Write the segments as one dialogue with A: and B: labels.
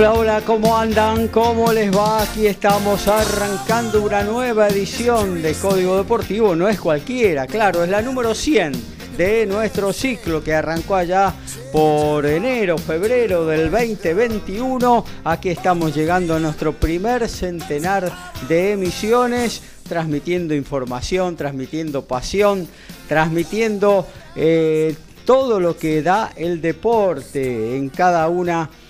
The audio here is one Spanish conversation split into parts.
A: Hola, hola, ¿cómo andan? ¿Cómo les va? Aquí estamos arrancando una nueva edición de Código Deportivo. No es cualquiera, claro, es la número 100 de nuestro ciclo que arrancó allá por enero, febrero del 2021. Aquí estamos llegando a nuestro primer centenar de emisiones, transmitiendo información, transmitiendo pasión, transmitiendo eh, todo lo que da el deporte en cada una de,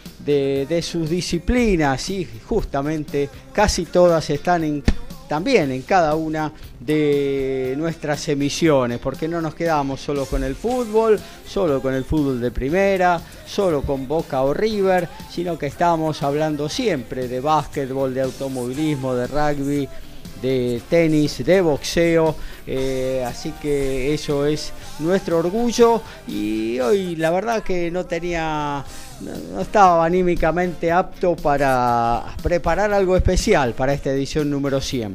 A: sus disciplinas y justamente casi todas están en, también en cada una de nuestras emisiones, porque no nos quedamos solo con el fútbol, solo con el fútbol de primera, solo con Boca o River, sino que estamos hablando siempre de básquetbol, de automovilismo, de rugby, de tenis, de boxeo, eh, así que eso es nuestro orgullo y hoy la verdad que no tenía no estaba anímicamente apto para preparar algo especial para esta edición número 100.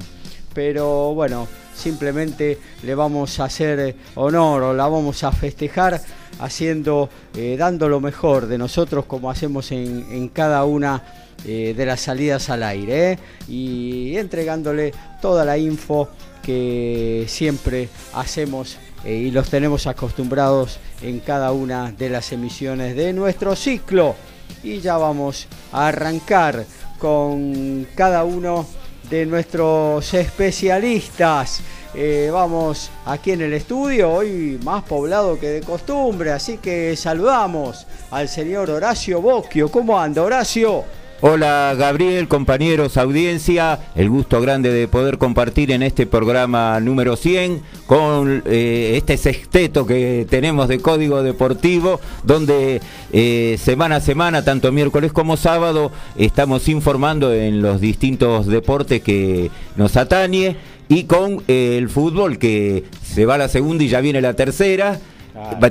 A: Pero bueno, simplemente le vamos a hacer honor o la vamos a festejar haciendo, eh, dando lo mejor de nosotros como hacemos en, cada una eh, de las salidas al aire ¿eh? y entregándole toda la info que siempre hacemos y los tenemos acostumbrados en cada una de las emisiones de nuestro ciclo. Y ya vamos a arrancar con cada uno de nuestros especialistas. Eh, vamos aquí en el estudio, hoy más poblado que de costumbre, así que saludamos al señor Horacio Bocchio. ¿Cómo anda, Horacio?
B: Hola Gabriel, compañeros, audiencia, el gusto grande de poder compartir en este programa número 100 con eh, este sexteto que tenemos de Código Deportivo, donde eh, semana a semana, tanto miércoles como sábado, estamos informando en los distintos deportes que nos atañe y con eh, el fútbol que se va a la segunda y ya viene la tercera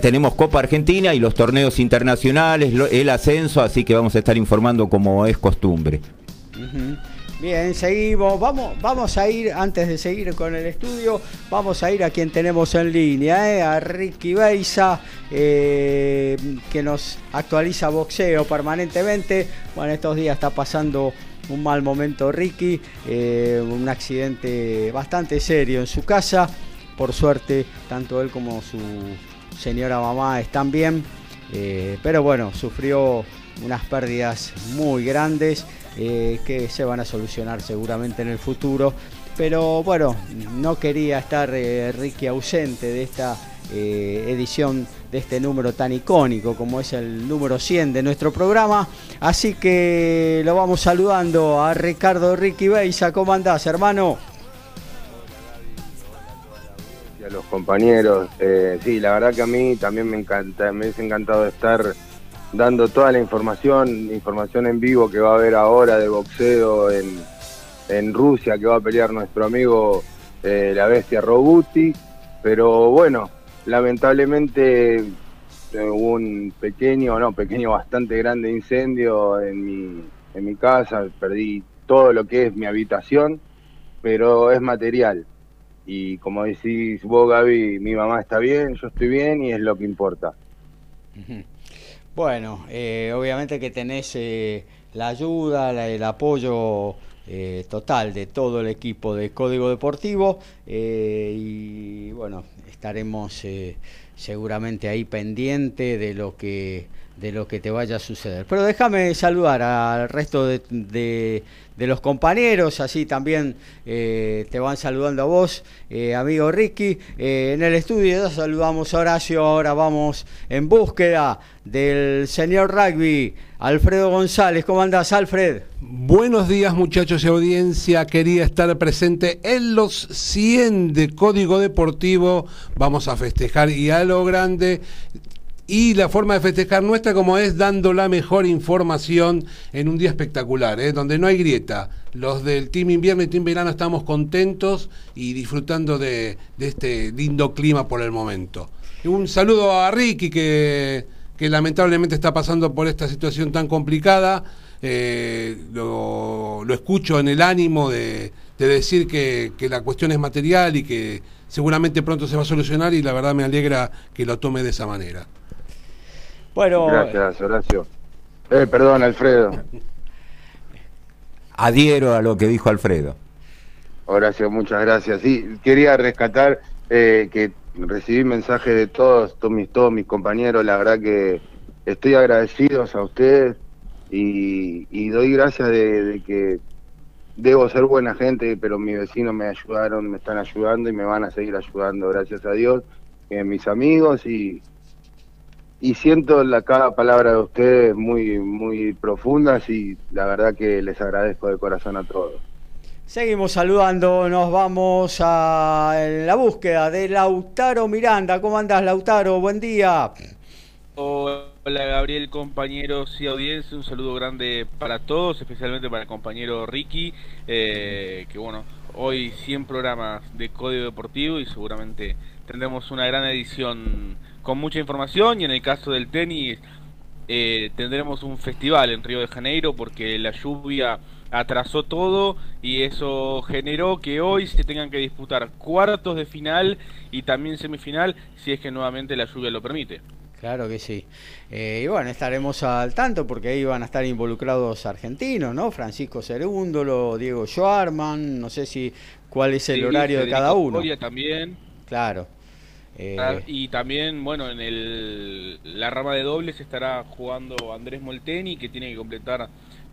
B: tenemos Copa Argentina y los torneos internacionales, el ascenso, así que vamos a estar informando como es costumbre.
A: Bien, seguimos. Vamos, vamos a ir, antes de seguir con el estudio, vamos a ir a quien tenemos en línea, eh, a Ricky Beisa, eh, que nos actualiza boxeo permanentemente. Bueno, estos días está pasando un mal momento Ricky, eh, un accidente bastante serio en su casa. Por suerte, tanto él como su señora mamá están bien, eh, pero bueno, sufrió unas pérdidas muy grandes eh, que se van a solucionar seguramente en el futuro. Pero bueno, no quería estar eh, Ricky ausente de esta edición de este número tan icónico como es el número 100 de nuestro programa. Así que lo vamos saludando a Ricardo Ricky Beisa. ¿Cómo andás, hermano?
C: Los compañeros. Eh, sí, la verdad que a mí también me encanta, me ha encantado estar dando toda la información, información en vivo que va a haber ahora de boxeo en, en Rusia, que va a pelear nuestro amigo eh, la bestia Robuti. Pero bueno, lamentablemente eh, hubo un pequeño, no, pequeño, bastante grande incendio en mi, en mi casa, perdí todo lo que es mi habitación, pero es material y como decís vos, Gaby, mi mamá está bien, yo estoy bien y es lo que importa.
A: Bueno, eh, obviamente que tenés eh, la ayuda, el apoyo eh, total de todo el equipo de Código Deportivo y bueno, estaremos seguramente ahí pendiente de lo que de lo que te vaya a suceder. Pero déjame saludar al resto de, los compañeros, así también eh, te van saludando a vos, eh, amigo Ricky. Eh, en el estudio ya saludamos a Horacio, ahora vamos en búsqueda del señor rugby, Alfredo González. ¿Cómo andás, Alfred?
D: Buenos días, muchachos y audiencia. Quería estar presente en los 100 de Código Deportivo. Vamos a festejar y a lo grande y la forma de festejar nuestra como es dando la mejor información en un día espectacular, ¿eh? donde no hay grieta. Los del Team Invierno y Team Verano estamos contentos y disfrutando de, este lindo clima por el momento. un saludo a Ricky que, lamentablemente está pasando por esta situación tan complicada. Eh, lo, escucho en el ánimo de, decir que la cuestión es material y que seguramente pronto se va a solucionar y la verdad me alegra que lo tome de esa manera.
C: Bueno. Gracias, Horacio. Eh, perdón, Alfredo.
B: Adhiero a lo que dijo Alfredo.
C: Horacio, muchas gracias. Sí, quería rescatar eh, que recibí mensajes de todos, todos mis, todos mis compañeros. La verdad que estoy agradecido a ustedes y, doy gracias de, que debo ser buena gente, pero mis vecinos me ayudaron, me están ayudando y me van a seguir ayudando, gracias a Dios, eh, mis amigos y, y siento la cada palabra de ustedes muy muy profundas y la verdad que les agradezco de corazón a todos.
A: Seguimos saludando, nos vamos a la búsqueda de Lautaro Miranda. ¿Cómo andás, Lautaro? Buen día.
E: Hola Gabriel, compañeros y audiencia, un saludo grande para todos, especialmente para el compañero Ricky, eh, que bueno, hoy 100 programas de Código Deportivo y seguramente tendremos una gran edición con mucha información y en el caso del tenis eh, tendremos un festival en Río de Janeiro porque la lluvia atrasó todo y eso generó que hoy se tengan que disputar cuartos de final y también semifinal si es que nuevamente la lluvia lo permite.
A: Claro que sí. Eh, y bueno, estaremos al tanto porque ahí van a estar involucrados argentinos, ¿no? Francisco Cerúndolo, Diego Schwarman, no sé si cuál es el horario de cada uno.
E: también.
A: Claro.
E: Eh, y también, bueno, en el, la rama de dobles estará jugando Andrés Molteni, que tiene que completar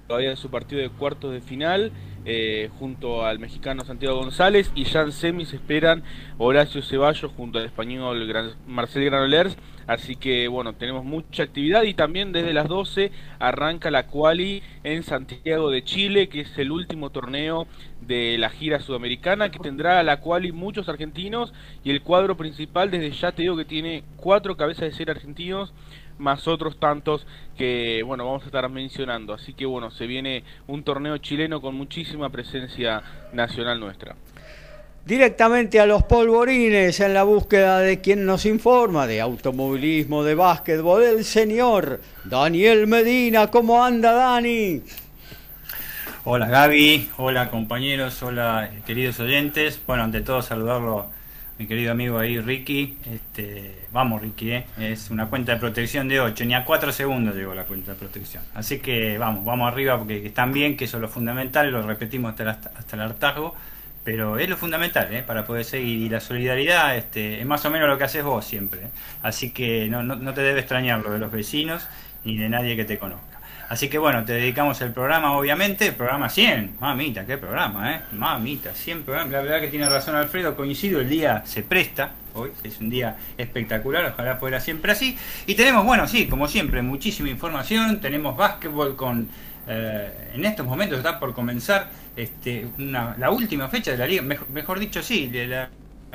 E: todavía su partido de cuartos de final, eh, junto al mexicano Santiago González, y ya en semis esperan Horacio Ceballos junto al español Marcel Granolers. Así que bueno, tenemos mucha actividad y también desde las 12 arranca la quali en Santiago de Chile, que es el último torneo de la gira sudamericana que tendrá a la quali muchos argentinos y el cuadro principal desde ya te digo que tiene cuatro cabezas de ser argentinos más otros tantos que bueno vamos a estar mencionando así que bueno se viene un torneo chileno con muchísima presencia nacional nuestra
A: directamente a los polvorines en la búsqueda de quien nos informa de automovilismo, de básquetbol, el señor Daniel Medina. ¿Cómo anda Dani?
F: Hola Gaby, hola compañeros, hola queridos oyentes. Bueno, ante todo saludarlo mi querido amigo ahí Ricky. Este, vamos Ricky, ¿eh? es una cuenta de protección de 8, ni a 4 segundos llegó la cuenta de protección. Así que vamos, vamos arriba porque están bien, que eso es lo fundamental, lo repetimos hasta hasta el hartazgo pero es lo fundamental ¿eh? para poder seguir y la solidaridad este, es más o menos lo que haces vos siempre. ¿eh? Así que no, no, te debe extrañar lo de los vecinos ni de nadie que te conozca. Así que bueno, te dedicamos el programa, obviamente, programa 100. Mamita, qué programa, ¿eh? Mamita, 100 programas. La verdad que tiene razón Alfredo, coincido, el día se presta. Hoy es un día espectacular, ojalá fuera siempre así. Y tenemos, bueno, sí, como siempre, muchísima información. Tenemos básquetbol con eh, en estos momentos está por comenzar este, la última fecha de la liga, mejor, dicho, sí, de la,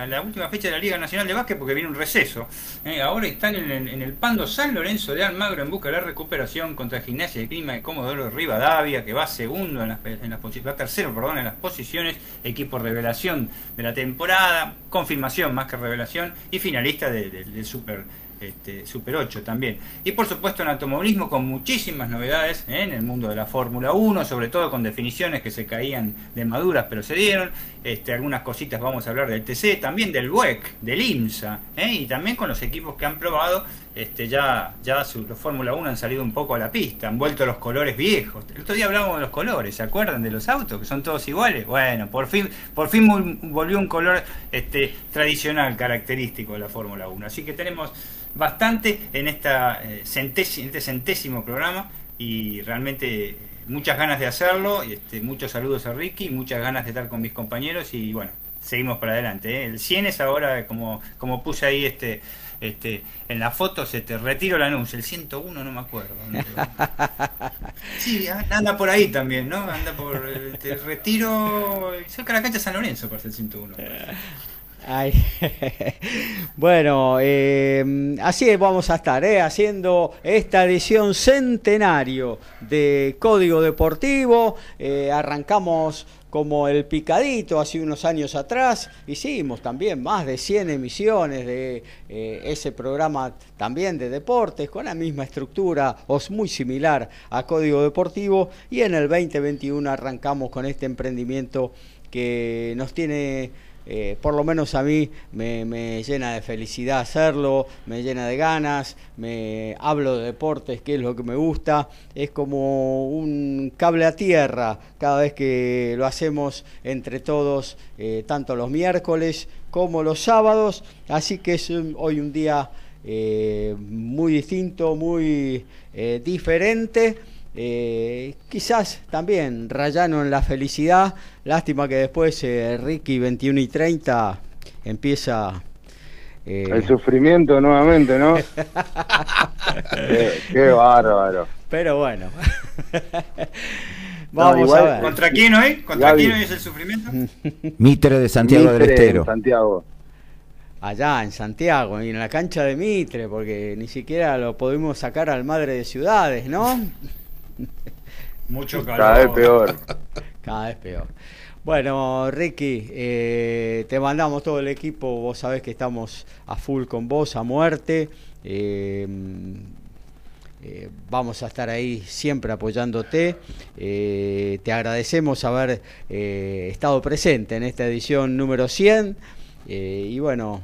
F: la, última fecha de la Liga Nacional de Básquet porque viene un receso. Eh, ahora están en, el Pando San Lorenzo de Almagro en busca de la recuperación contra Gimnasia de Clima de Comodoro Rivadavia, que va segundo en las, en las va tercero, perdón, en las posiciones, equipo revelación de la temporada, confirmación más que revelación y finalista del Super este, Super 8 también. Y por supuesto en automovilismo con muchísimas novedades ¿eh? en el mundo de la Fórmula 1, sobre todo con definiciones que se caían de maduras pero se dieron. Este, algunas cositas vamos a hablar del TC, también del WEC, del IMSA, ¿eh? y también con los equipos que han probado este, ya, ya los Fórmula 1 han salido un poco a la pista, han vuelto los colores viejos. El otro día hablábamos de los colores, ¿se acuerdan de los autos? Que son todos iguales. Bueno, por fin, por fin volvió un color este, tradicional, característico de la Fórmula 1. Así que tenemos bastante en, eh, centésimo, este centésimo programa y realmente muchas ganas de hacerlo. Este, muchos saludos a Ricky, muchas ganas de estar con mis compañeros y bueno, seguimos para adelante. ¿eh? El 100 es ahora, como, como puse ahí este este, en la foto se te retiro el anuncio, el 101 no me acuerdo. Sí, anda por ahí también, ¿no? Anda por eh, te retiro cerca de la cancha San Lorenzo por el 101.
A: bueno, eh, así vamos a estar, ¿eh? haciendo esta edición centenario de Código Deportivo. arrancamos como el picadito hace unos años atrás. Hicimos también más de 100 emisiones de eh, ese programa también de deportes con la misma estructura o muy similar a Código Deportivo y en el 2021 arrancamos con este emprendimiento que nos tiene eh, por lo menos a mí me, llena de felicidad hacerlo, me llena de ganas, me hablo de deportes, que es lo que me gusta, es como un cable a tierra cada vez que lo hacemos entre todos, eh, tanto los miércoles como los sábados, así que es hoy un día eh, muy distinto, muy diferente quizás también rayano en la felicidad. Lástima que después eh, Ricky 21 y 30 empieza...
C: Eh, El sufrimiento nuevamente, ¿no? qué, bárbaro.
A: Pero bueno.
F: Vamos a ver. ¿Contra quién hoy? ¿Contra quién hoy es el sufrimiento?
B: Mitre de Santiago del Estero.
C: Santiago.
A: Allá en Santiago, y en la cancha de Mitre, porque ni siquiera lo pudimos sacar al Madre de Ciudades, ¿no?
F: Mucho calor.
C: Cada vez peor.
A: Cada vez peor. Bueno, Ricky, eh, te mandamos todo el equipo. Vos sabés que estamos a full con vos, a muerte. Eh, eh, vamos a estar ahí siempre apoyándote. te agradecemos haber estado presente en esta edición número 100. y bueno,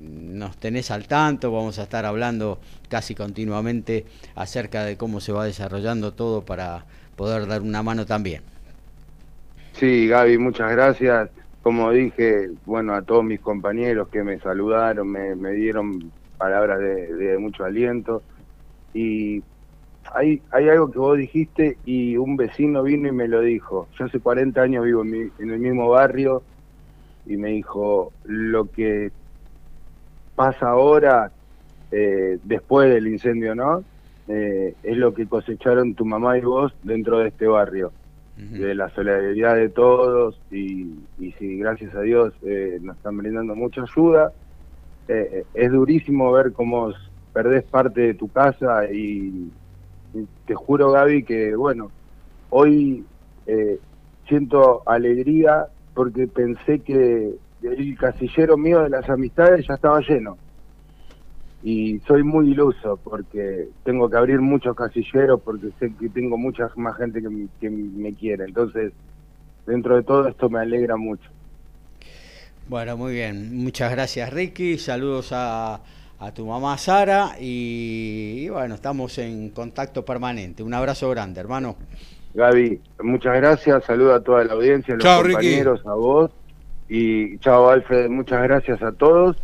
A: nos tenés al tanto, vamos a estar hablando casi continuamente acerca de cómo se va desarrollando todo para poder dar una mano también.
C: Sí, Gaby, muchas gracias. Como dije, bueno, a todos mis compañeros que me saludaron, me, dieron palabras de, mucho aliento. Y hay, hay algo que vos dijiste y un vecino vino y me lo dijo. Yo hace 40 años vivo en, en el mismo barrio y me dijo, lo que pasa ahora, eh, después del incendio, ¿no? Eh, es lo que cosecharon tu mamá y vos dentro de este barrio, de la solidaridad de todos y, y si gracias a Dios eh, nos están brindando mucha ayuda. es durísimo ver cómo perdés parte de tu casa y, te juro Gaby que bueno, hoy siento alegría porque pensé que el casillero mío de las amistades ya estaba lleno. Y soy muy iluso porque tengo que abrir muchos casilleros porque sé que tengo mucha más gente que, que me quiere. Entonces, dentro de todo esto me alegra mucho.
A: Bueno, muy bien. Muchas gracias, Ricky. Saludos a, a tu mamá Sara y, bueno, estamos en contacto permanente. Un abrazo grande, hermano.
C: Gaby, muchas gracias. Saludo a toda la audiencia, a los compañeros, a vos. Y chao Alfred, muchas gracias a todos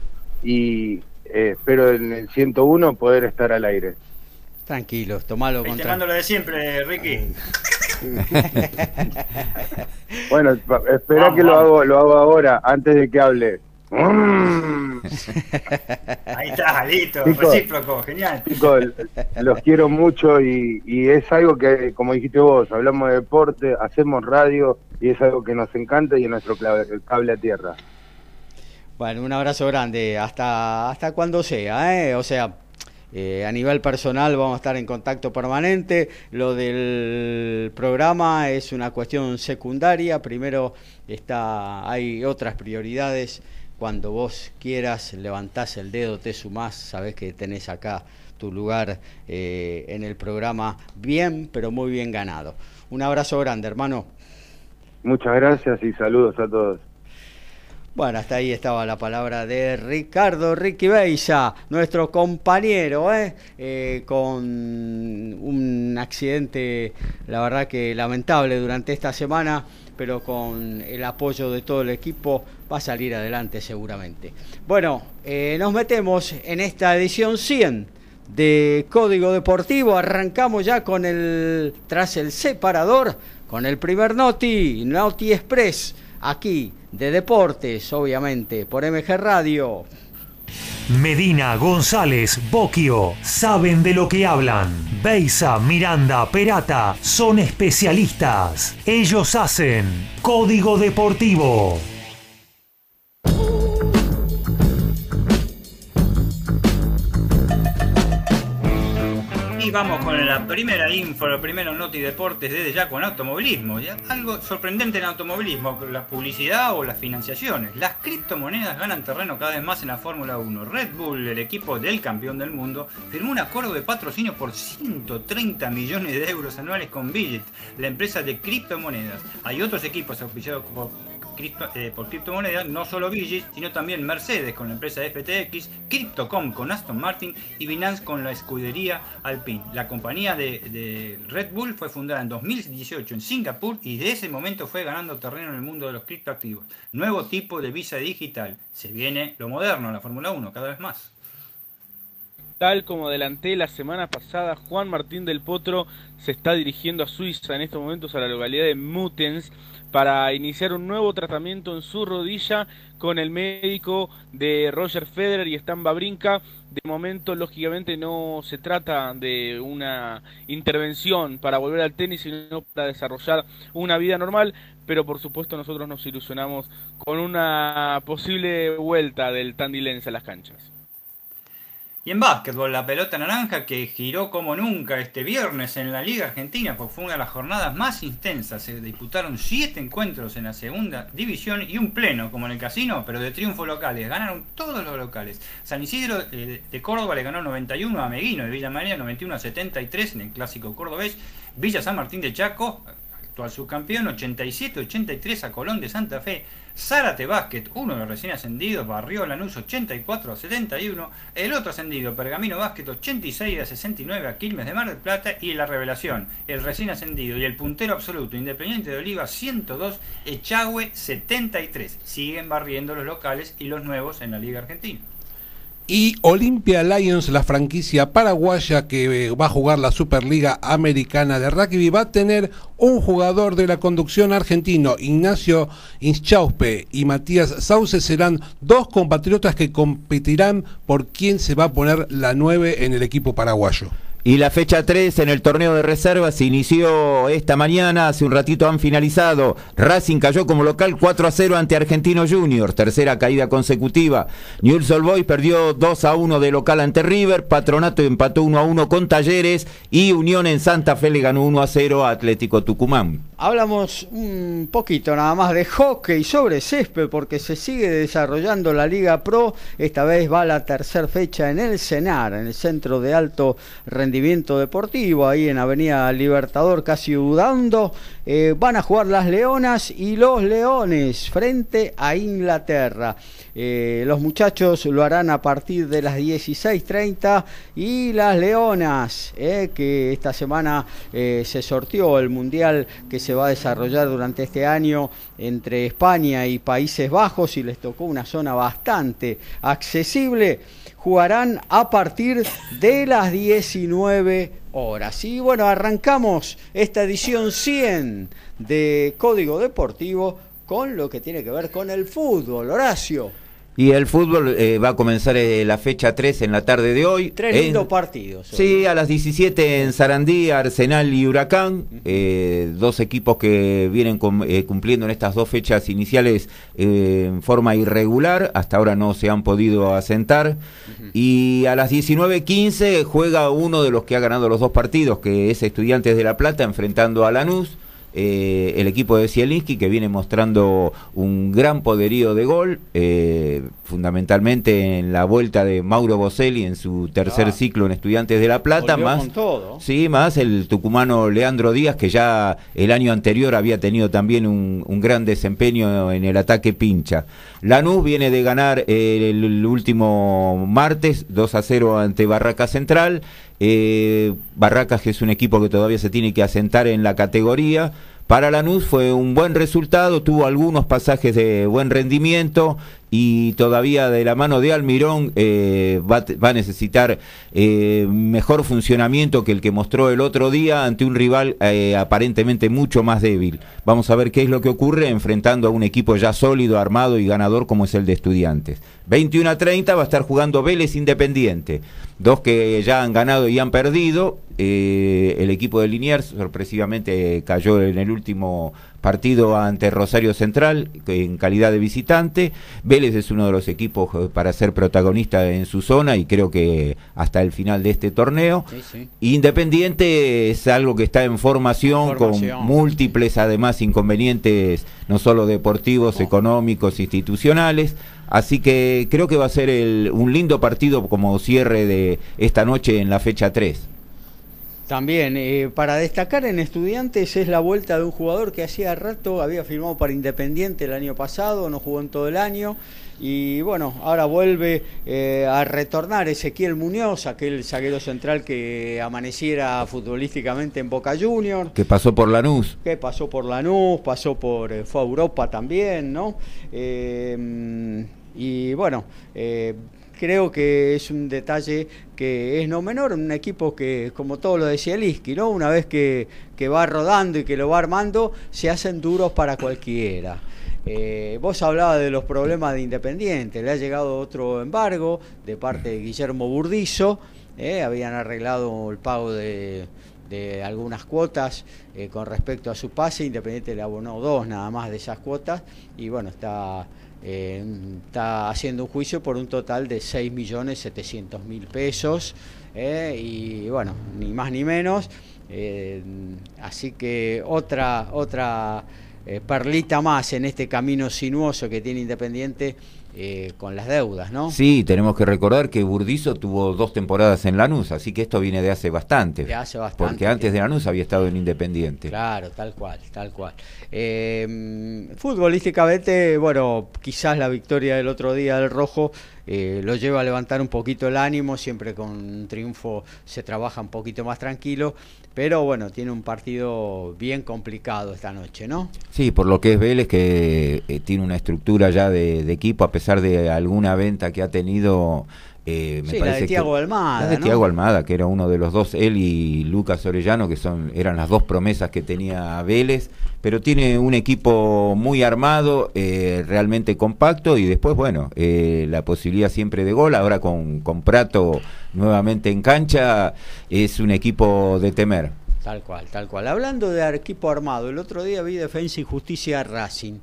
C: y eh, espero en el 101 poder estar al aire.
A: Tranquilos, tomalo con
F: lo de siempre, Ricky.
C: bueno, espera que lo hago, lo hago ahora, antes de que hable.
F: Ahí está, listo, recíproco, genial.
C: Chicos, los quiero mucho y, y, es algo que, como dijiste vos, hablamos de deporte, hacemos radio y es algo que nos encanta y es nuestro cable a tierra.
A: Bueno, un abrazo grande, hasta, hasta cuando sea, ¿eh? o sea, eh, a nivel personal vamos a estar en contacto permanente. Lo del programa es una cuestión secundaria. Primero está, hay otras prioridades. Cuando vos quieras, levantás el dedo, te sumás, sabés que tenés acá tu lugar eh, en el programa bien, pero muy bien ganado. Un abrazo grande, hermano.
C: Muchas gracias y saludos a todos.
A: Bueno, hasta ahí estaba la palabra de Ricardo Ricky Beisa, nuestro compañero, ¿eh? Eh, con un accidente, la verdad que lamentable durante esta semana, pero con el apoyo de todo el equipo va a salir adelante seguramente. Bueno, eh, nos metemos en esta edición 100 de Código Deportivo, arrancamos ya con el, tras el separador, con el primer Noti, Noti Express, aquí de deportes, obviamente, por MG Radio.
G: Medina, González, Boquio, saben de lo que hablan. Beisa, Miranda, Perata, son especialistas. Ellos hacen Código Deportivo.
F: Vamos con la primera info, los primeros noti deportes desde ya con automovilismo. Algo sorprendente en automovilismo, la publicidad o las financiaciones. Las criptomonedas ganan terreno cada vez más en la Fórmula 1. Red Bull, el equipo del campeón del mundo, firmó un acuerdo de patrocinio por 130 millones de euros anuales con Billet, la empresa de criptomonedas. Hay otros equipos auspiciados por eh, por criptomonedas, no solo Vigis, sino también Mercedes con la empresa FTX, Cryptocom con Aston Martin y Binance con la escudería Alpine. La compañía de, Red Bull fue fundada en 2018 en Singapur y de ese momento fue ganando terreno en el mundo de los criptoactivos. Nuevo tipo de visa digital. Se viene lo moderno la Fórmula 1 cada vez más.
E: Tal como adelanté la semana pasada, Juan Martín del Potro se está dirigiendo a Suiza en estos momentos a la localidad de Mutens para iniciar un nuevo tratamiento en su rodilla con el médico de Roger Federer y Stan Babrinka. De momento, lógicamente, no se trata de una intervención para volver al tenis, sino para desarrollar una vida normal. Pero por supuesto, nosotros nos ilusionamos con una posible vuelta del Tandilense a las canchas.
F: Y en básquetbol, la pelota naranja que giró como nunca este viernes en la Liga Argentina, porque fue una de las jornadas más intensas. Se disputaron siete encuentros en la segunda división y un pleno, como en el casino, pero de triunfos locales. Ganaron todos los locales. San Isidro eh, de Córdoba le ganó 91 a Meguino de Villa María, 91 a 73 en el clásico cordobés. Villa San Martín de Chaco, actual subcampeón, 87-83 a Colón de Santa Fe. Zárate Basket, uno de los recién ascendidos, barrió Lanús 84 a 71. El otro ascendido, Pergamino Basket 86 a 69 a Quilmes de Mar del Plata. Y la revelación, el recién ascendido y el puntero absoluto, Independiente de Oliva 102, Echagüe 73. Siguen barriendo los locales y los nuevos en la Liga Argentina.
D: Y Olympia Lions, la franquicia paraguaya que eh, va a jugar la Superliga Americana de Rugby, va a tener un jugador de la conducción argentino, Ignacio Inchauspe y Matías Sauce, serán dos compatriotas que competirán por quién se va a poner la 9 en el equipo paraguayo.
B: Y la fecha 3 en el torneo de reservas se inició esta mañana, hace un ratito han finalizado. Racing cayó como local 4 a 0 ante Argentino Junior, tercera caída consecutiva. Newell's Old Boys perdió 2 a 1 de local ante River, Patronato empató 1 a 1 con Talleres y Unión en Santa Fe le ganó 1 a 0 a Atlético Tucumán.
A: Hablamos un poquito nada más de hockey sobre césped porque se sigue desarrollando la Liga Pro. Esta vez va la tercera fecha en el CENAR, en el Centro de Alto Rendimiento Deportivo, ahí en Avenida Libertador, casi dudando. Eh, van a jugar las Leonas y los Leones frente a Inglaterra. Eh, los muchachos lo harán a partir de las 16.30 y las Leonas, eh, que esta semana se sortió el Mundial que se va a desarrollar durante este año entre España y Países Bajos y les tocó una zona bastante accesible, jugarán a partir de las 19 horas. Y bueno, arrancamos esta edición 100 de Código Deportivo con lo que tiene que ver con el fútbol. Horacio.
B: Y el fútbol eh, va a comenzar eh, la fecha 3 en la tarde de hoy.
A: Tres lindos partidos.
B: Sí, a las 17 en Sarandí, Arsenal y Huracán. Eh, dos equipos que vienen cumpliendo en estas dos fechas iniciales en forma irregular. Hasta ahora no se han podido asentar. Y a las 19.15 juega uno de los que ha ganado los dos partidos, que es Estudiantes de La Plata, enfrentando a Lanús. Eh, el equipo de Zielinski que viene mostrando un gran poderío de gol, eh, fundamentalmente en la vuelta de Mauro Boselli en su tercer ciclo en Estudiantes de La Plata, más sí, más el tucumano Leandro Díaz que ya el año anterior había tenido también un, gran desempeño en el ataque pincha. Lanús viene de ganar el, último martes 2 a 0 ante Barraca Central. Eh, Barracas, que es un equipo que todavía se tiene que asentar en la categoría. Para Lanús fue un buen resultado, tuvo algunos pasajes de buen rendimiento y todavía de la mano de Almirón eh, va, a necesitar eh, mejor funcionamiento que el que mostró el otro día ante un rival eh, aparentemente mucho más débil. Vamos a ver qué es lo que ocurre enfrentando a un equipo ya sólido, armado y ganador como es el de estudiantes. 21 a 30 va a estar jugando Vélez Independiente, dos que ya han ganado y han perdido. el equipo de Liniers sorpresivamente cayó en el último partido ante Rosario Central en calidad de visitante. Vélez es uno de los equipos eh, para ser protagonista en su zona y creo que hasta el final de este torneo. Independiente es algo que está en formación, con múltiples además inconvenientes, no solo deportivos, económicos, institucionales. Así que creo que va a ser un lindo partido como cierre de esta noche en la fecha 3.
A: También, eh, para destacar en Estudiantes es la vuelta de un jugador que hacía rato había firmado para Independiente el año pasado, no jugó en todo el año y bueno, ahora vuelve eh, a retornar Ezequiel Muñoz, aquel zaguero central que amaneciera futbolísticamente en Boca Juniors.
B: Que pasó por Lanús.
A: Que pasó por Lanús, pasó por, eh, fue a Europa también, ¿no? y bueno, creo que es un detalle que es no menor, un equipo que, como todo lo decía Liski, ¿no? Una vez que, va rodando y que lo va armando, se hacen duros para cualquiera. Eh, vos hablabas de los problemas de Independiente, le ha llegado otro embargo de parte de Guillermo Burdizo, eh, habían arreglado el pago de, algunas cuotas eh, con respecto a su pase, Independiente le abonó dos nada más de esas cuotas y bueno, está eh, está haciendo un juicio por un total de 6.700.000 pesos eh, y bueno, ni más ni menos. Eh, así que otra, otra perlita más en este camino sinuoso que tiene Independiente eh, con las deudas, ¿no?
B: Sí, tenemos que recordar que Burdizo tuvo dos temporadas en Lanús, así que esto viene de hace bastante.
A: De hace bastante.
B: Porque antes de Lanús había estado en Independiente.
A: Claro, tal cual, tal cual. Eh, futbolísticamente, bueno, quizás la victoria del otro día del Rojo eh, lo lleva a levantar un poquito el ánimo, siempre con un triunfo se trabaja un poquito más tranquilo, pero bueno, tiene un partido bien complicado esta noche, ¿no?
B: Sí, por lo que es Vélez, que eh, tiene una estructura ya de, equipo, a pesar de alguna venta que ha tenido
A: eh, me sí, la de Tiago Almada.
B: de Tiago Almada, que era uno de los dos, él y Lucas Orellano, que son, eran las dos promesas que tenía Vélez pero tiene un equipo muy armado, eh, realmente compacto y después, bueno, eh, la posibilidad siempre de gol, ahora con, con Prato nuevamente en cancha, es un equipo de temer.
A: Tal cual, tal cual. Hablando de equipo armado, el otro día vi Defensa y Justicia Racing,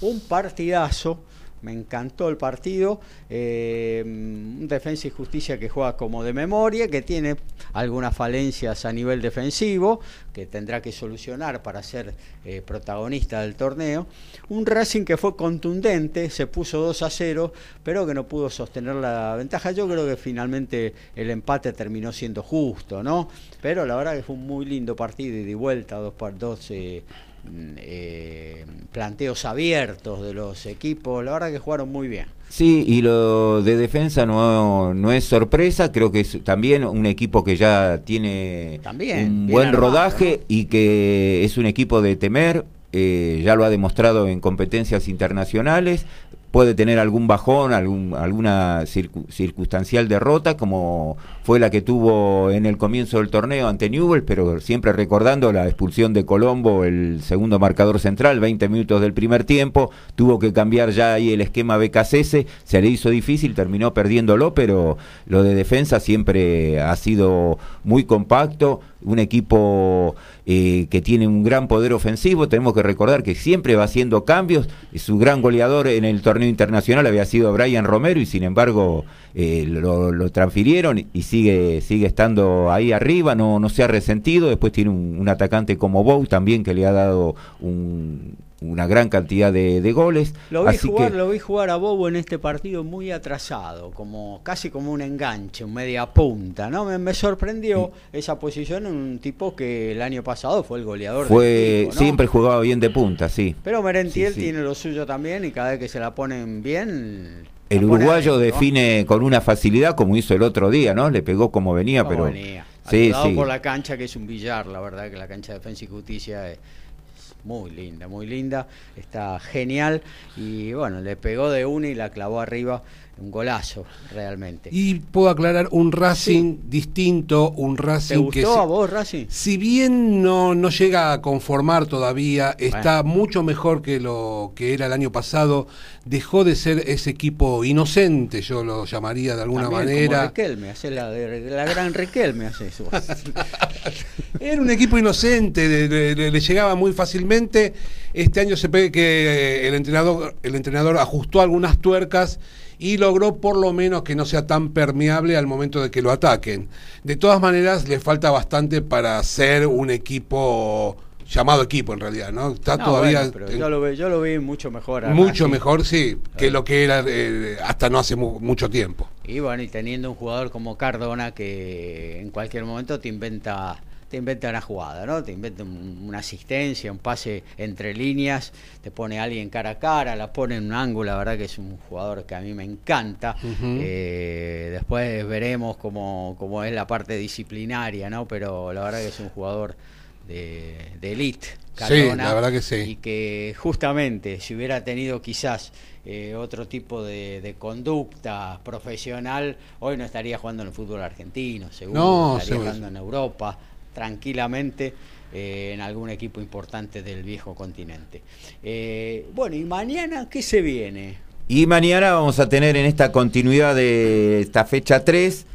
A: un partidazo me encantó el partido. Eh, defensa y justicia que juega como de memoria, que tiene algunas falencias a nivel defensivo, que tendrá que solucionar para ser eh, protagonista del torneo. Un Racing que fue contundente, se puso 2 a 0, pero que no pudo sostener la ventaja. Yo creo que finalmente el empate terminó siendo justo, ¿no? Pero la verdad que fue un muy lindo partido y de vuelta, dos dos. Eh, eh, planteos abiertos de los equipos, la verdad que jugaron muy bien.
B: Sí, y lo de defensa no, no es sorpresa, creo que es también un equipo que ya tiene un buen rodaje y que es un equipo de temer, eh, ya lo ha demostrado en competencias internacionales, puede tener algún bajón, algún, alguna circunstancial derrota, como fue la que tuvo en el comienzo del torneo ante Newell, pero siempre recordando la expulsión de Colombo, el segundo marcador central, 20 minutos del primer tiempo, tuvo que cambiar ya ahí el esquema BKCS, se le hizo difícil, terminó perdiéndolo, pero lo de defensa siempre ha sido muy compacto, un equipo eh, que tiene un gran poder ofensivo, tenemos que recordar que siempre va haciendo cambios, es su gran goleador en el torneo internacional había sido Brian Romero y sin embargo eh, lo, transfirieron y sigue, sigue estando ahí arriba, no, no se ha resentido. Después tiene un, un atacante como Bow también que le ha dado un, una gran cantidad de, goles.
A: Lo vi, jugar, lo vi jugar a Bobo en este partido muy atrasado, como casi como un enganche, un media punta, ¿no? Me, sorprendió mm. esa posición en un tipo que el año pasado fue el goleador.
B: Fue siempre jugaba bien de punta, sí.
A: Pero Merentiel tiene lo suyo también y cada vez que se la ponen bien
B: el uruguayo define con una facilidad como hizo el otro día, ¿no? Le pegó como venía, pero
A: venía. Sí, sí. por la cancha que es un billar, la verdad que la cancha de defensa y justicia es, muy linda, muy linda, está genial. Y bueno, le pegó de una y la clavó arriba un golazo realmente.
D: Y puedo aclarar un Racing distinto, un Racing
A: ¿Te gustó a vos Racing?
D: Si bien no, no llega a conformar todavía, está mucho mejor que lo que era el año pasado, dejó de ser ese equipo inocente, yo lo llamaría de alguna manera.
A: Riquelme, hace la, la gran Riquelme hace eso.
D: era un equipo inocente, le, llegaba muy fácilmente. Este año se ve que el entrenador, el entrenador ajustó algunas tuercas y logró por lo menos que no sea tan permeable al momento de que lo ataquen. De todas maneras, le falta bastante para ser un equipo llamado equipo en realidad, ¿no? Está todavía.
A: yo, lo vi, yo lo vi mucho mejor.
D: Mucho mejor, sí, que lo que era eh, hasta no hace mucho tiempo.
A: Y bueno, y teniendo un jugador como Cardona que en cualquier momento te inventa te inventa una jugada, ¿no? Te inventa una asistencia, un pase entre líneas, te pone a alguien cara a cara, la pone en un ángulo, la verdad que es un jugador que a mí me encanta. Eh, después veremos cómo, cómo, es la parte disciplinaria, ¿no? Pero la verdad que es un jugador de, de elite.
D: sí, la verdad que sí.
A: Y que justamente si hubiera tenido quizás eh, otro tipo de, conducta profesional, hoy no estaría jugando en el fútbol argentino, seguro, estaría jugando en Europa tranquilamente eh, en algún equipo importante del viejo continente. Eh, bueno, ¿y mañana qué se viene?
B: Y mañana vamos a tener en esta continuidad de esta fecha 3,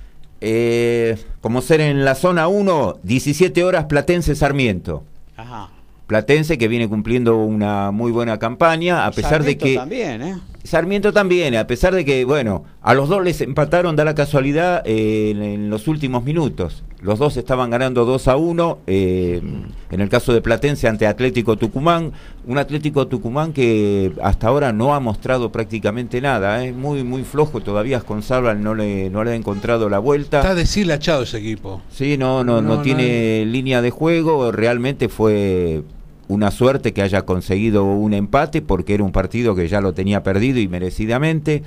B: eh, como ser en la zona 1, 17 horas Platense Sarmiento. Ajá. Platense que viene cumpliendo una muy buena campaña, a pesar de que...
A: también, ¿eh?
B: Sarmiento también, a pesar de que, bueno, a los dos les empataron, da la casualidad, eh, en, los últimos minutos. Los dos estaban ganando 2 a 1, eh, en el caso de Platense ante Atlético Tucumán, un Atlético Tucumán que hasta ahora no ha mostrado prácticamente nada, es muy muy flojo, todavía con Salvan no le, no le ha encontrado la vuelta.
D: Está deshilachado ese equipo.
B: Sí, no, no, no, tiene línea de juego, realmente fue una suerte que haya conseguido un empate porque era un partido que ya lo tenía perdido y merecidamente.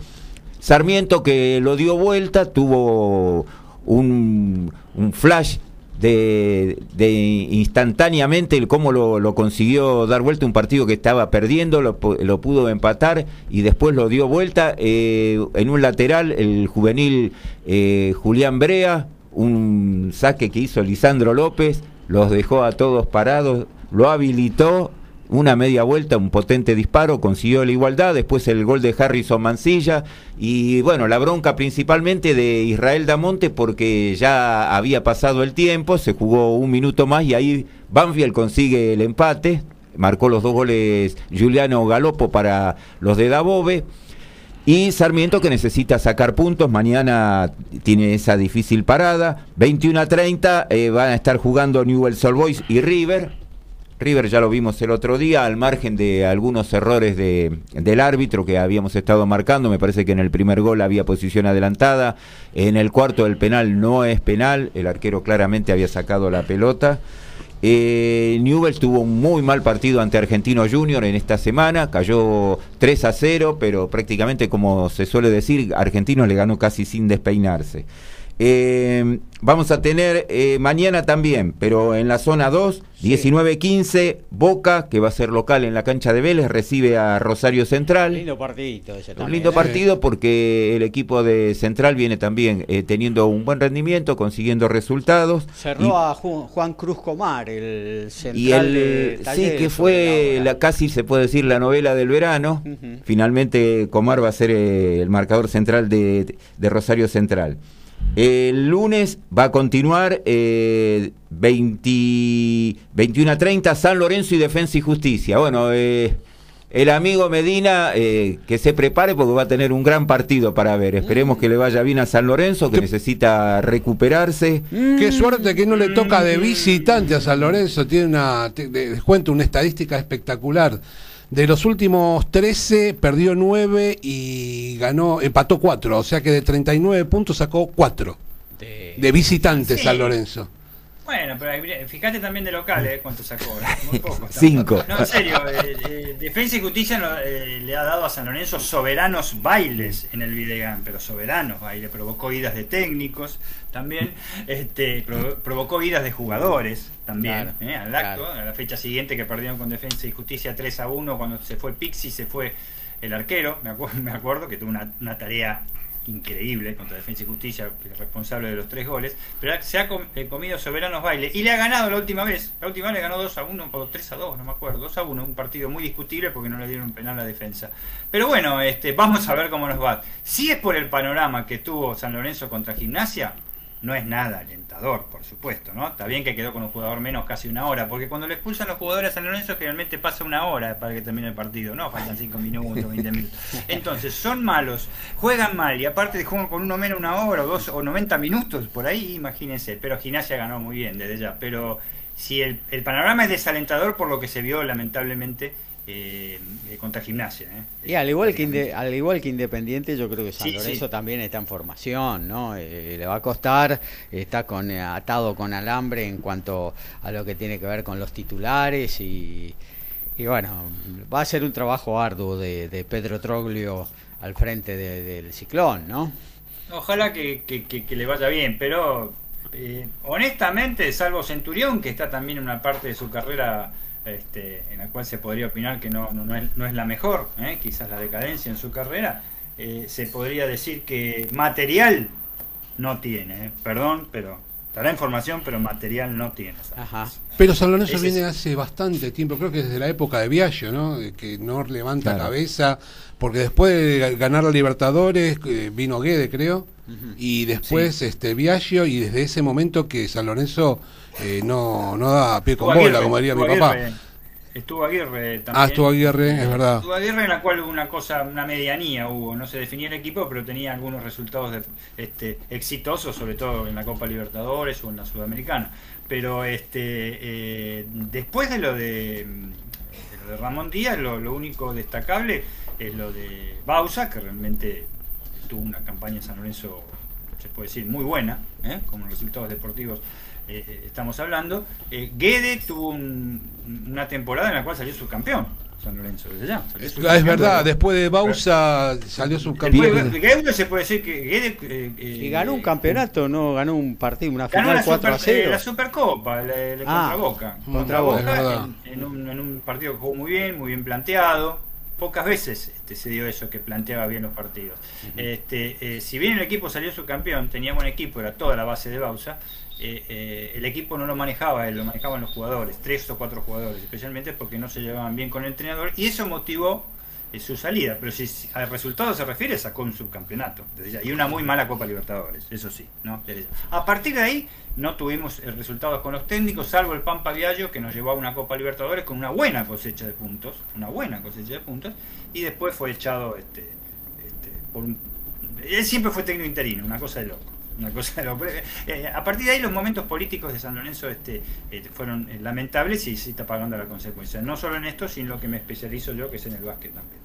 B: Sarmiento que lo dio vuelta, tuvo un, flash de, instantáneamente el cómo lo, consiguió dar vuelta un partido que estaba perdiendo, lo, pudo empatar y después lo dio vuelta. Eh, en un lateral, el juvenil eh, Julián Brea, un saque que hizo Lisandro López, los dejó a todos parados lo habilitó, una media vuelta, un potente disparo, consiguió la igualdad, después el gol de Harrison Mancilla y bueno, la bronca principalmente de Israel Damonte porque ya había pasado el tiempo, se jugó un minuto más y ahí Banfield consigue el empate, marcó los dos goles Juliano Galopo para los de Dabove. Y Sarmiento que necesita sacar puntos, mañana tiene esa difícil parada. 21 a 30 eh, van a estar jugando Newell's Old Boys y River. River ya lo vimos el otro día, al margen de algunos errores de, del árbitro que habíamos estado marcando, me parece que en el primer gol había posición adelantada, en el cuarto del penal no es penal, el arquero claramente había sacado la pelota. Eh, Newell tuvo un muy mal partido ante Argentino Junior en esta semana, cayó 3 a 0, pero prácticamente como se suele decir, Argentino le ganó casi sin despeinarse. Eh, vamos a tener eh, mañana también, pero en la zona 2, 19-15, Boca, que va a ser local en la cancha de Vélez, recibe a Rosario Central.
A: Lindo partido
B: Un lindo ¿eh? partido porque el equipo de Central viene también teniendo un buen rendimiento, consiguiendo resultados.
A: Cerró a Juan Cruz Comar, el central.
B: Y sí, que fue la, casi se puede decir la novela del verano. Finalmente Comar va a ser el marcador central de Rosario Central. El lunes va a continuar eh, 20, 21 a 30 San Lorenzo y Defensa y Justicia. Bueno, eh, el amigo Medina eh, que se prepare porque va a tener un gran partido para ver. Esperemos que le vaya bien a San Lorenzo, que necesita recuperarse.
D: Qué suerte que no le toca de visitante a San Lorenzo. Tiene una, les cuento, una estadística espectacular. De los últimos 13, perdió 9 y ganó, empató 4. O sea que de 39 puntos sacó 4. De, visitante San Lorenzo.
F: Bueno, pero fíjate también de locales, ¿eh? ¿cuánto sacó? Muy poco.
B: Cinco.
F: No, en serio, eh, eh, Defensa y Justicia le ha dado a San Lorenzo soberanos bailes en el Videgan, pero soberanos bailes. Provocó idas de técnicos también, este, provocó idas de jugadores también, al acto, a la fecha siguiente que perdieron con Defensa y Justicia 3 a 1 cuando se fue Pixi, se fue el arquero, me acuerdo, me acuerdo que tuvo una, una tarea increíble contra Defensa y Justicia, responsable de los tres goles, pero se ha eh, comido soberanos bailes y le ha ganado la última vez. La última vez le ganó 2 a 1 o 3 a 2, no me acuerdo, 2 a 1, un partido muy discutible porque no le dieron penal a la defensa. Pero bueno, este, vamos a ver cómo nos va. Si es por el panorama que tuvo San Lorenzo contra Gimnasia, no es nada alentador, por supuesto, ¿no? Está bien que quedó con un jugador menos casi una hora, porque cuando le expulsan los jugadores a San Lorenzo generalmente pasa una hora para que termine el partido, ¿no? Faltan 5 minutos, 20 minutos. Entonces, son malos, juegan mal y aparte de jugar con uno menos una hora o dos o 90 minutos, por ahí, imagínense. Pero Gimnasia ganó muy bien desde ya. Pero si el, el panorama es desalentador por lo que se vio lamentablemente eh, contra gimnasia.
A: ¿eh? Y al igual, que al igual que Independiente, yo creo que San Lorenzo también está en formación, ¿no? Eh, le va a costar, está con eh, atado con alambre en cuanto a lo que tiene que ver con los titulares y, y bueno, va a ser un trabajo arduo de, Pedro Troglio al frente del ciclón, ¿no?
F: Ojalá que, que le vaya bien, pero honestamente, salvo Centurión, que está también en una parte de su carrera este, en la cual se podría opinar que no, no, es, no es, la mejor, ¿eh? quizás la decadencia en su carrera, eh, se podría decir que material no tiene, ¿eh? perdón, pero estará información, pero material no tiene.
D: Pero San Lorenzo viene hace bastante tiempo, creo que desde la época de Viaggio, ¿no? que no levanta cabeza, porque después de ganar la Libertadores vino Guede, creo, y después este Viaggio, y desde ese momento que San Lorenzo eh, no, no da pie con bola, como diría mi papá.
F: Estuvo Aguirre
D: también. Ah, estuvo Aguirre, es verdad.
F: Estuvo Aguirre en la cual hubo una cosa, una medianía hubo. No se definía el equipo, pero tenía algunos resultados este, exitosos, sobre todo en la Copa Libertadores o en la Sudamericana. Pero este eh, después de lo de, de Ramón Díaz, lo, único destacable es lo de Bausa, que realmente tuvo una campaña en San Lorenzo, se puede decir, muy buena, ¿eh? como resultados deportivos eh, eh, estamos hablando, eh, Guede tuvo una temporada en la cual salió subcampeón. San Lorenzo desde ya.
D: Ah, es verdad, después de Bausa salió subcampeón.
F: Guede se puede decir que Guede.
A: y ganó un campeonato, no ganó un partido, una final la 4
F: a 0. la Supercopa, le, ah, contra Boca.
A: Contra, Boca,
F: en, un, en, un, partido que jugó muy bien, muy bien planteado. Pocas veces este, se dio eso, que planteaba bien los partidos. este, si bien el equipo salió subcampeón, tenía buen equipo, era toda la base de Bausa. Eh, eh, el equipo no lo manejaba él, lo manejaban los jugadores, tres o cuatro jugadores, especialmente porque no se llevaban bien con el entrenador y eso motivó eh, su salida. Pero si al resultado se refiere, sacó un subcampeonato y una muy mala Copa Libertadores, eso sí. ¿no? A partir de ahí no tuvimos resultados con los técnicos, salvo el Pampa Viallo que nos llevó a una Copa Libertadores con una buena cosecha de puntos, una buena cosecha de puntos, y después fue echado este, este por él siempre fue técnico interino, una cosa de loco. Una cosa eh, a partir de ahí los momentos políticos de San Lorenzo este, eh, fueron eh, lamentables y se está pagando la consecuencia. No solo en esto, sino en lo que me especializo yo, que es en el básquet también.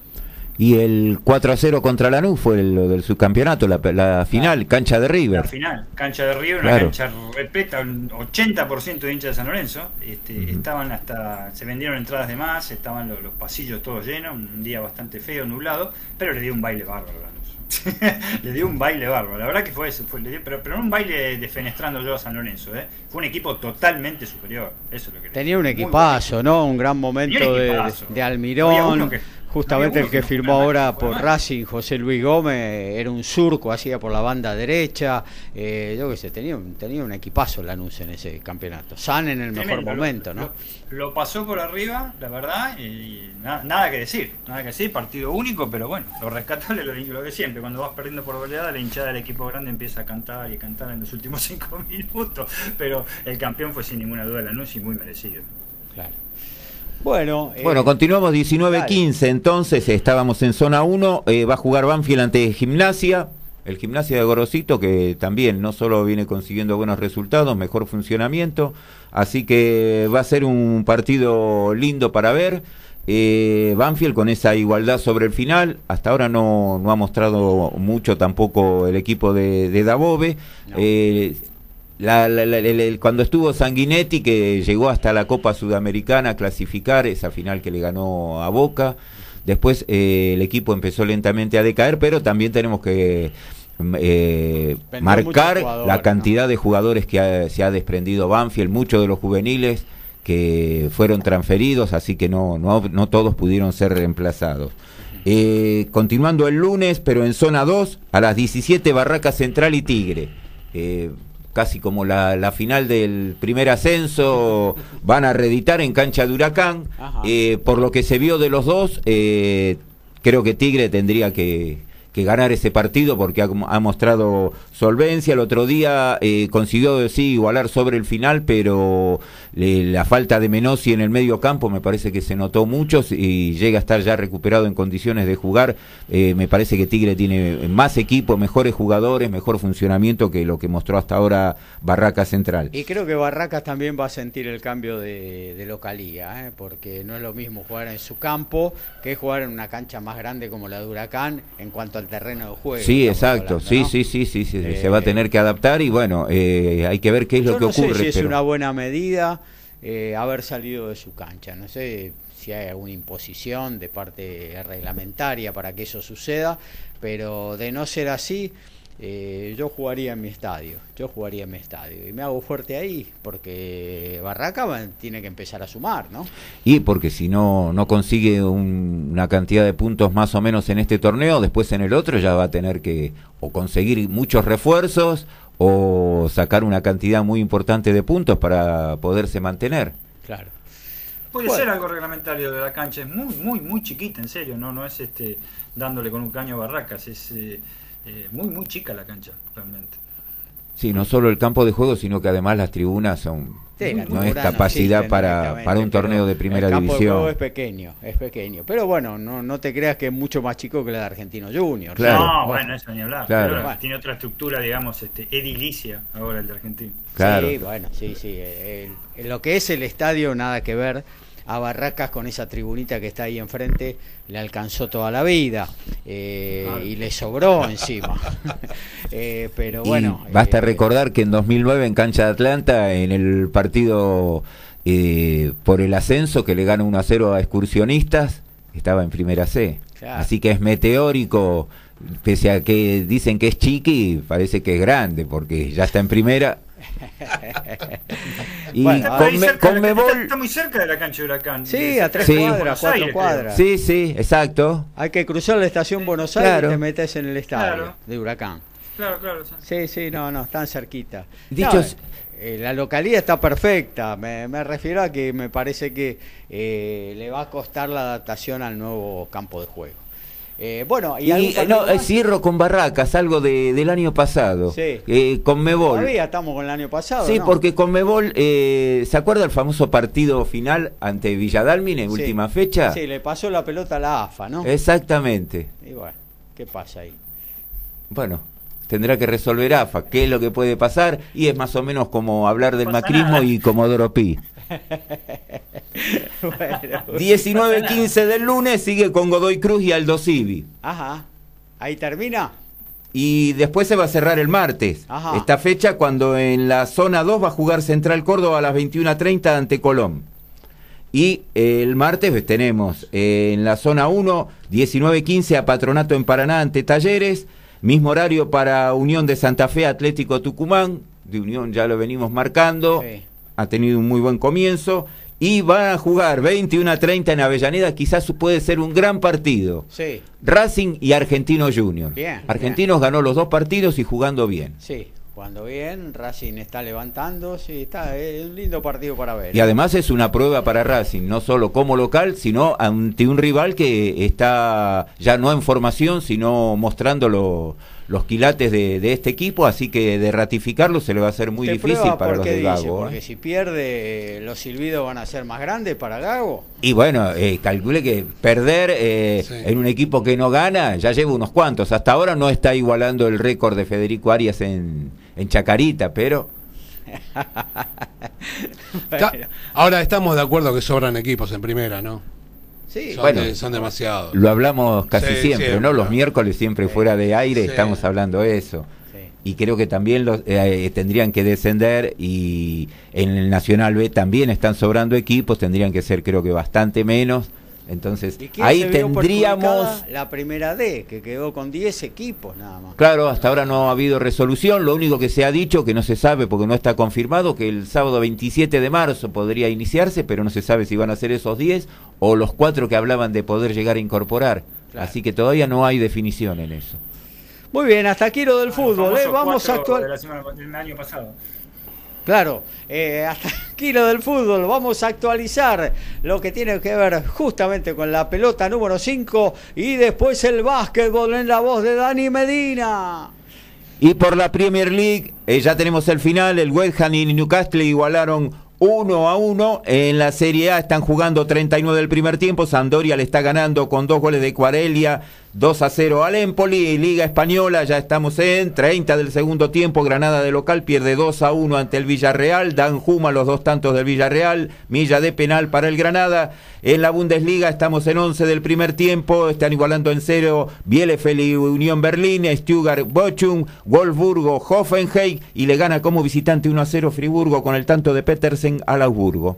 B: Y el 4 a 0 contra Lanús fue lo del subcampeonato, la, final, cancha de River.
F: La final, cancha de River, una cancha repleta, un 80% de hinchas de San Lorenzo. Este, Estaban hasta, se vendieron entradas de más, estaban los, los, pasillos todos llenos, un día bastante feo, nublado, pero le dio un baile bárbaro le dio un baile bárbaro. La verdad que fue eso, fue, pero, pero no un baile defenestrando yo a San Lorenzo. ¿eh? Fue un equipo totalmente superior. Eso lo que
A: Tenía un equipazo, ¿no? Un gran momento de, de, Almirón. Justamente el que firmó ahora por Racing, José Luis Gómez, era un surco, hacía por la banda derecha. Eh, yo qué sé, tenía, tenía un equipazo Lanús en ese campeonato. San en el mejor momento, ¿no?
F: Lo, pasó por arriba, la verdad, y, nada que decir. Nada que decir, partido único, pero bueno, lo rescatable lo, lo de siempre. Cuando vas perdiendo por goleada, la hinchada del equipo grande empieza a cantar y a cantar en los últimos cinco minutos. Pero el campeón fue sin ninguna duda Lanús y muy merecido.
A: Claro.
B: Bueno, eh, bueno continuamos 19-15, entonces estábamos en zona 1, eh, va a jugar Banfield ante Gimnasia, el Gimnasia de Gorosito que también no solo viene consiguiendo buenos resultados, mejor funcionamiento, así que va a ser un partido lindo para ver. Eh, Banfield con esa igualdad sobre el final, hasta ahora no, no ha mostrado mucho tampoco el equipo de, de Eh, cuando estuvo Sanguinetti, que llegó hasta la Copa Sudamericana a clasificar, esa final que le ganó a Boca, después eh, el equipo empezó lentamente a decaer, pero también tenemos que eh, marcar la cantidad de jugadores que se ha desprendido Banfield, muchos de los juveniles que fueron transferidos, así que no, no, no todos pudieron ser reemplazados. Eh, continuando el lunes, pero en zona 2, a las 17 Barraca Central y Tigre. Eh, casi como la, final del primer ascenso, van a reeditar en cancha de Huracán. Eh, por lo que se vio de los dos, eh, creo que Tigre tendría que, que ganar ese partido porque ha, mostrado solvencia. El otro día eh, consiguió sí igualar sobre el final, pero la falta de Menossi en el medio campo me parece que se notó mucho y llega a estar ya recuperado en condiciones de jugar. Eh, me parece que Tigre tiene más equipo, mejores jugadores, mejor funcionamiento que lo que mostró hasta ahora Barracas Central.
A: Y creo que Barracas también va a sentir el cambio de, localía, ¿eh? porque no es lo mismo jugar en su campo que jugar en una cancha más grande como la de Huracán en cuanto al terreno de juego.
B: Sí, exacto, sí, sí, sí, sí, se va a tener que adaptar y bueno, eh, hay que ver qué es lo que ocurre.
A: Sé si es una buena medida eh, haber salido de su cancha, no sé si hay alguna imposición de parte reglamentaria para que eso suceda, pero de no ser así, eh, yo jugaría en mi estadio, yo jugaría en mi estadio y me hago fuerte ahí porque Barraca tiene que empezar a sumar, ¿no?
B: Y porque si no no consigue una cantidad de puntos más o menos en este torneo, después en el otro ya va a tener que o conseguir muchos refuerzos o sacar una cantidad muy importante de puntos para poderse mantener.
A: Claro.
F: Puede ser algo reglamentario de la cancha, es muy muy muy chiquita, en serio, no no es este dándole con un caño a Barracas, es eh, eh, muy, muy chica la cancha, realmente.
B: Sí, no solo el campo de juego, sino que además las tribunas son no es capacidad para, para un torneo de primera
A: el
B: campo división. De
A: juego es pequeño, es pequeño. Pero bueno, no, no te creas que es mucho más chico que la de Argentino Junior.
F: Claro. No, bueno, eso ni hablar. Claro. tiene otra estructura, digamos, este, edilicia ahora el de Argentino.
A: Claro. Sí, bueno, sí, sí. lo que es el estadio, nada que ver a Barracas con esa tribunita que está ahí enfrente, le alcanzó toda la vida eh, y le sobró encima.
B: Eh, pero bueno. basta eh, recordar que en 2009 en Cancha de Atlanta, en el partido por el ascenso que le gana 1 a 0 a excursionistas, estaba en primera C. Así que es meteórico pese a que dicen que es chiqui, parece que es grande, porque ya está en primera
F: y con, Mebol... está, muy cerca de la cancha de Huracán.
A: Sí, a tres cuadras, cuatro cuadras.
B: Sí, sí, exacto.
A: Hay que cruzar la estación Buenos Aires y te metes en el estadio de Huracán.
F: Claro, claro.
A: Sí, sí, no, no, están cerquita. Dichos... Eh, la localidad está perfecta. Me, refiero a que me parece que eh, le va a costar la adaptación al nuevo campo de juego.
B: Eh, bueno, y, no, eh, cierro con Barracas, algo de, del año pasado. Sí. Eh, con Mebol.
A: Todavía estamos con el año pasado.
B: Sí, porque con Mebol, eh, ¿se acuerda el famoso partido final ante Villadalmin en última fecha?
A: Sí, le pasó la pelota a la AFA, ¿no?
B: Exactamente.
A: Y bueno, ¿qué pasa ahí?
B: Bueno, tendrá que resolver AFA, qué es lo que puede pasar, y es más o menos como hablar del macrismo y Comodoro Pi. 19-15 del lunes sigue con Godoy Cruz y Aldo Civi.
A: Ajá. Ahí termina.
B: Y después se va a cerrar el martes. Esta fecha cuando en la zona 2 va a jugar Central Córdoba a las 21.30 ante Colón. Y el martes pues, tenemos en la zona 1, 19-15 a Patronato en Paraná ante Talleres. Mismo horario para Unión de Santa Fe Atlético Tucumán. De Unión ya lo venimos marcando. Ha tenido un muy buen comienzo y va a jugar 21 a 30 en Avellaneda, quizás puede ser un gran partido.
A: Sí.
B: Racing y Argentino Junior. Bien. Argentinos ganó los dos partidos y jugando bien.
A: Sí, jugando bien, Racing está levantando, sí, está, es un lindo partido para ver.
B: Y además es una prueba para Racing, no solo como local, sino ante un rival que está ya no en formación, sino mostrando lo, los quilates de, este equipo, así que de ratificarlo se le va a hacer muy difícil para los de Gago.
A: ¿eh? Porque si pierde, los silbidos van a ser más grandes para Gago.
B: Y bueno, eh, calcule que perder eh, en un equipo que no gana, ya lleva unos cuantos. Hasta ahora no está igualando el récord de Federico Arias en, en Chacarita, pero...
D: Ahora estamos de acuerdo que sobran equipos en primera, ¿no?
A: Sí,
D: son, bueno, son demasiados.
B: Lo hablamos casi siempre, ¿no? Los miércoles siempre fuera de aire estamos hablando eso. Y creo que también los, eh, tendrían que descender y en el Nacional B también están sobrando equipos, tendrían que ser creo que bastante menos entonces, ahí tendríamos...
A: La primera D, que quedó con 10 equipos nada más.
B: Claro, hasta ahora no ha habido resolución. Lo único que se ha dicho, que no se sabe porque no está confirmado, que el sábado 27 de marzo podría iniciarse, pero no se sabe si van a ser esos 10 o los cuatro que hablaban de poder llegar a incorporar. Así que todavía no hay definición en eso.
A: Muy bien, hasta aquí lo del fútbol. ¿eh? Vamos a actuar. año pasado. Claro, eh, hasta aquí lo del fútbol. Vamos a actualizar lo que tiene que ver justamente con la pelota número 5 y después el básquetbol en la voz de Dani Medina.
B: Y por la Premier League, eh, ya tenemos el final. El West Ham y Newcastle igualaron 1 a 1. En la Serie A están jugando 39 del primer tiempo. Sandoria le está ganando con dos goles de Cuarelia 2 a 0 al Empoli, Liga Española, ya estamos en 30 del segundo tiempo, Granada de local pierde 2 a 1 ante el Villarreal, Dan Juma los dos tantos del Villarreal, milla de penal para el Granada, en la Bundesliga estamos en 11 del primer tiempo, están igualando en cero Bielefeld y Unión Berlín, Stuttgart Bochum, Wolfsburgo, Hoffenheim y le gana como visitante 1 a 0 Friburgo con el tanto de Petersen al Augsburgo.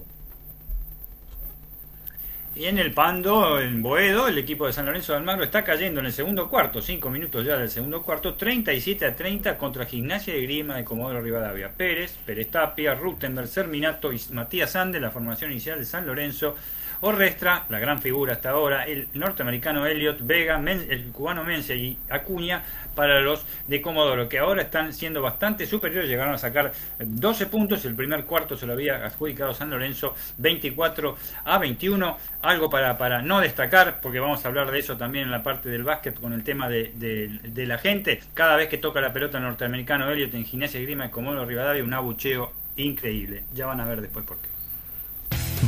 F: Y en el Pando, en Boedo, el equipo de San Lorenzo de Almagro está cayendo en el segundo cuarto, cinco minutos ya del segundo cuarto, 37 a 30 contra Gimnasia de Grima de Comodoro Rivadavia. Pérez, Pérez Tapia, Rutenberg, Serminato y Matías Ande, la formación inicial de San Lorenzo, Orrestra, la gran figura hasta ahora, el norteamericano Elliot, Vega, el cubano Mencia y Acuña para los de Comodoro, que ahora están siendo bastante superiores, llegaron a sacar 12 puntos, el primer cuarto se lo había adjudicado San Lorenzo 24 a 21, algo para, para no destacar, porque vamos a hablar de eso también en la parte del básquet con el tema de, de, la gente, cada vez que toca la pelota norteamericano Elliot en Gimnasia Grima de Comodoro Rivadavia, un abucheo increíble, ya van a ver después por qué.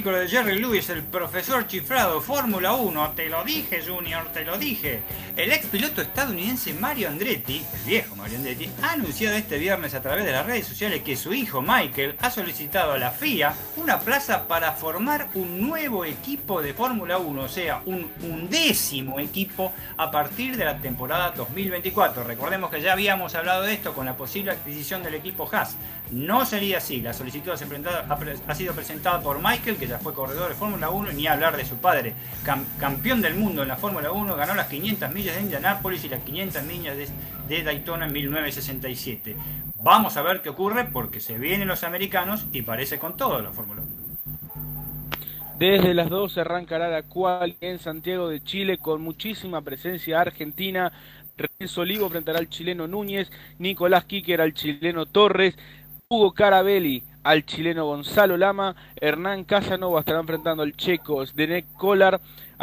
F: De Jerry Lewis, El profesor chifrado, Fórmula 1, te lo dije Junior, te lo dije. El ex piloto estadounidense Mario Andretti, el viejo Mario Andretti, ha anunciado este viernes a través de las redes sociales que su hijo Michael ha solicitado a la FIA una plaza para formar un nuevo equipo de Fórmula 1, o sea, un undécimo equipo a partir de la temporada 2024. Recordemos que ya habíamos hablado de esto con la posible adquisición del equipo Haas. No sería así, la solicitud ha sido presentada por Michael que ya fue corredor de Fórmula 1, y ni hablar de su padre, campeón del mundo en la Fórmula 1, ganó las 500 millas de Indianápolis y las 500 millas de, Daytona en 1967. Vamos a ver qué ocurre porque se vienen los americanos y parece con todo la Fórmula 1.
E: Desde las 12 arrancará la cual en Santiago de Chile con muchísima presencia argentina. Renzo Olivo enfrentará al chileno Núñez, Nicolás Kicker al chileno Torres, Hugo Carabelli al chileno Gonzalo Lama, Hernán Casanova estará enfrentando al checo Zdenek Kolar,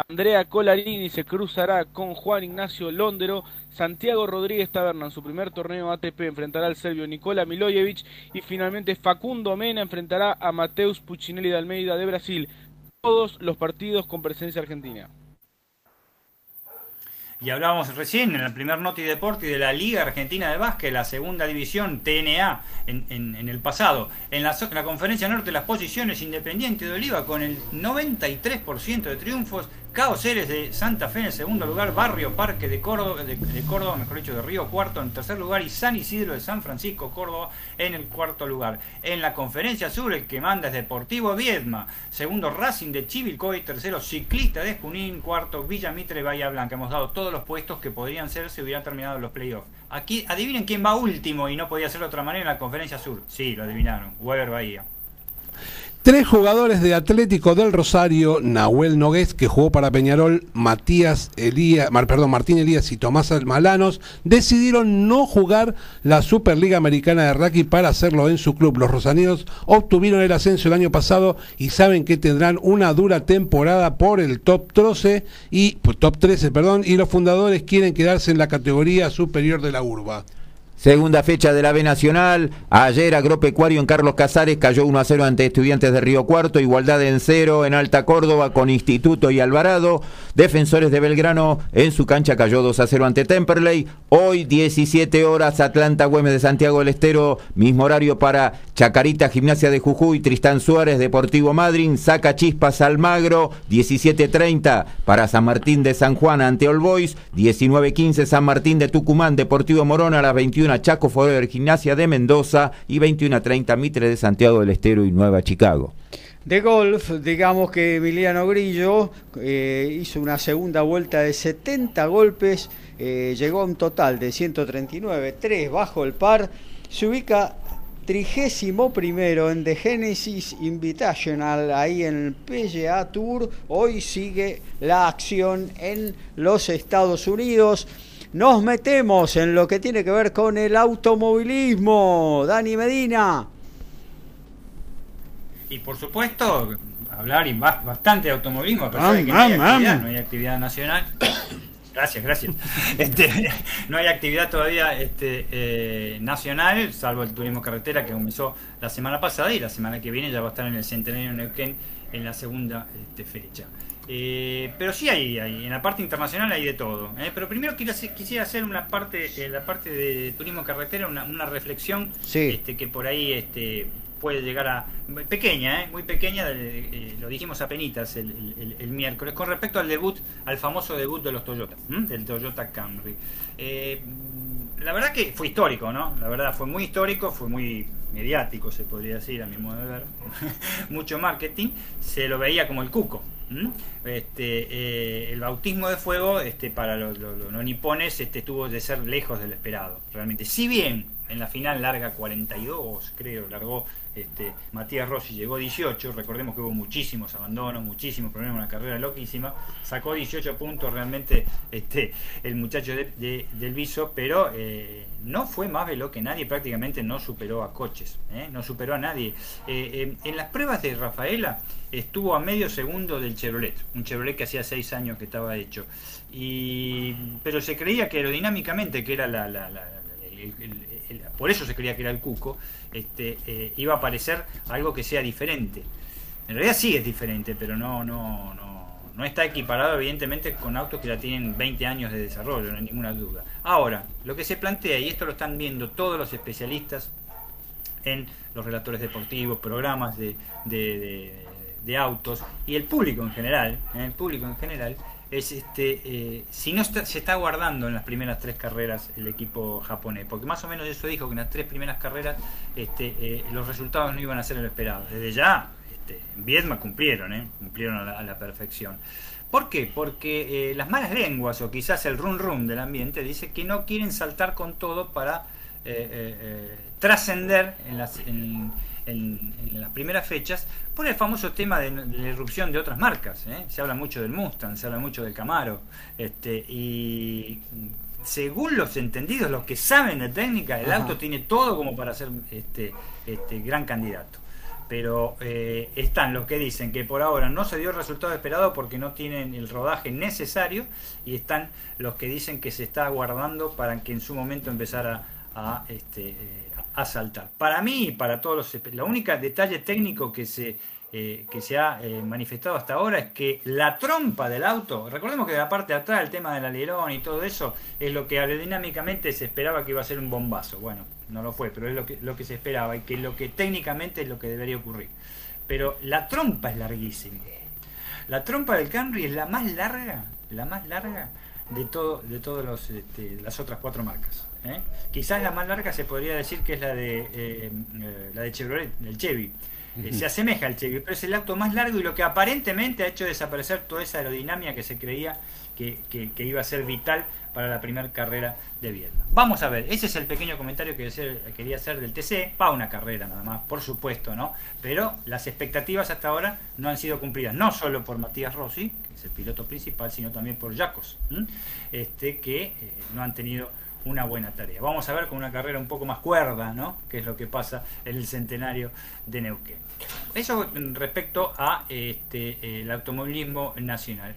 E: Andrea Colarini se cruzará con Juan Ignacio Londero, Santiago Rodríguez Taberna en su primer torneo ATP enfrentará al serbio Nikola Milojevic y finalmente Facundo Mena enfrentará a Mateus Puccinelli de Almeida de Brasil. Todos los partidos con presencia argentina.
F: Y hablábamos recién en el primer Noti Deporte de la Liga Argentina de Básquet, la segunda división TNA en, el pasado. En la, en la, Conferencia Norte las posiciones Independiente de Oliva con el 93% de triunfos, Cao Ceres de Santa Fe en segundo lugar, Barrio Parque de Córdoba, Córdoba, mejor dicho, de Río Cuarto en tercer lugar y San Isidro de San Francisco, Córdoba en el cuarto lugar. En la conferencia sur el que manda es Deportivo Viedma, segundo Racing de Chivilcoy, tercero Ciclista de Junín, cuarto Villa Mitre Bahía Blanca. Hemos dado todos los puestos que podrían ser si hubieran terminado los playoffs. Aquí adivinen quién va último y no podía ser de otra manera en la conferencia sur. Sí, lo adivinaron, Weber Bahía.
D: Tres jugadores de Atlético del Rosario, Nahuel Nogués, que jugó para Peñarol, Matías Elías, perdón, Martín Elías y Tomás Malanos, decidieron no jugar la Superliga Americana de Rugby para hacerlo en su club. Los rosaninos obtuvieron el ascenso el año pasado y saben que tendrán una dura temporada por el top 13 y top 13, perdón, y los fundadores quieren quedarse en la categoría superior de la urba.
B: Segunda fecha de la B Nacional. Ayer Agropecuario en Carlos Casares cayó 1 a 0 ante Estudiantes de Río Cuarto. Igualdad en cero en Alta Córdoba con Instituto y Alvarado. Defensores de Belgrano en su cancha cayó 2 a 0 ante Temperley. Hoy 17 horas Atlanta Güemes de Santiago del Estero. Mismo horario para Chacarita Gimnasia de Jujuy. Tristán Suárez Deportivo Madryn. Saca Chispas Almagro. 17.30 para San Martín de San Juan ante All Boys. 19.15 San Martín de Tucumán Deportivo Morón a las 21 a Chaco Forever Gimnasia de Mendoza y 21 a 30 Mitre de Santiago del Estero y Nueva Chicago.
A: De golf, digamos que Emiliano Grillo eh, hizo una segunda vuelta de 70 golpes, eh, llegó a un total de 139, 3 bajo el par, se ubica trigésimo primero en The Genesis Invitational, ahí en el PGA Tour. Hoy sigue la acción en los Estados Unidos nos metemos en lo que tiene que ver con el automovilismo. Dani Medina.
F: Y por supuesto, hablar bastante de automovilismo, a pesar de que no hay actividad, no hay actividad nacional. Gracias, gracias. Este, no hay actividad todavía este, eh, nacional, salvo el turismo carretera que comenzó la semana pasada y la semana que viene ya va a estar en el Centenario Neuquén en la segunda este, fecha. Eh, pero sí hay, en la parte internacional hay de todo. ¿eh? Pero primero quisiera hacer una parte, en la parte de turismo carretera, una, reflexión este, que por ahí este, puede llegar a pequeña, ¿eh? muy pequeña, lo dijimos a penitas el, miércoles, con respecto al debut, al famoso debut de los Toyota, del Toyota Camry. la verdad que fue histórico, ¿no? La verdad fue muy histórico, fue muy mediático, se podría decir, a mi modo de ver. Mucho marketing, se lo veía como el cuco. Este, eh, el bautismo de fuego este, para los, no nipones este, tuvo de ser lejos del esperado, realmente. Si bien en la final larga 42, creo, largó este, Matías Rossi, llegó 18, recordemos que hubo muchísimos abandonos, muchísimos problemas, una carrera loquísima, sacó 18 puntos realmente el muchacho del Viso, pero eh, no fue más veloz que nadie, prácticamente no superó a coches, ¿eh? no superó a nadie. En las pruebas de Rafaela estuvo a medio segundo del Chevrolet, un Chevrolet que hacía seis años que estaba hecho, y, pero se creía que aerodinámicamente, que era la, por eso se creía que era el Cuco, este, eh, iba a aparecer algo que sea diferente. En realidad sí es diferente, pero no, no, no, no está equiparado evidentemente con autos que ya tienen 20 años de desarrollo, no hay ninguna duda. Ahora, lo que se plantea, y esto lo están viendo todos los especialistas en los relatores deportivos, programas de, autos y el público en general, ¿eh? el público en general, es este eh, si no se está guardando en las primeras tres carreras el equipo japonés porque más o menos eso dijo que en las tres primeras carreras este, eh, los resultados no iban a ser lo esperado desde ya este, en Vietnam cumplieron cumplieron a la, perfección ¿Por qué? Porque las malas lenguas o quizás el run run del ambiente dice que no quieren saltar con todo para trascender en, las, en, las primeras fechas por el famoso tema de, la irrupción de otras marcas. ¿eh? Se habla mucho del Mustang, se habla mucho del Camaro. Este, y según los entendidos, los que saben de técnica, el auto tiene todo como para ser este, este gran candidato. Pero eh, están los que dicen que por ahora no se dio el resultado esperado porque no tienen el rodaje necesario y están los que dicen que se está aguardando para que en su momento empezara a este, eh, a. Para mí y para todos los... La única detalle técnico que se, eh, que se ha eh, manifestado hasta ahora es que la trompa del auto, recordemos que de la parte de atrás el tema del alerón y todo eso es lo que aerodinámicamente se esperaba que iba a ser un bombazo. Bueno, no lo fue, pero es lo que, lo que se esperaba y que lo que técnicamente es lo que debería ocurrir. Pero la trompa es larguísima. La trompa del Camry es la más larga, la más larga de todo, de todas este, las otras cuatro marcas. ¿Eh? Quizás la más larga se podría decir que es la de, eh, eh, la de Chevrolet, el Chevy. Se asemeja al Chevy, pero es el auto más largo y lo que aparentemente ha hecho desaparecer toda esa aerodinámica que se creía que, iba a ser vital para la primera carrera de Viedma. Vamos a ver, ese es el pequeño comentario que quería hacer del TC, para una carrera nada más, por supuesto, ¿no? Pero las expectativas hasta ahora no han sido cumplidas, no solo por Matías Rossi, que es el piloto principal, sino también por Jacos, este, que eh, no han tenido una buena tarea. Vamos a ver con una carrera un poco más cuerda, ¿no? Que es lo que pasa en el centenario de Neuquén. Eso respecto a este, el automovilismo nacional.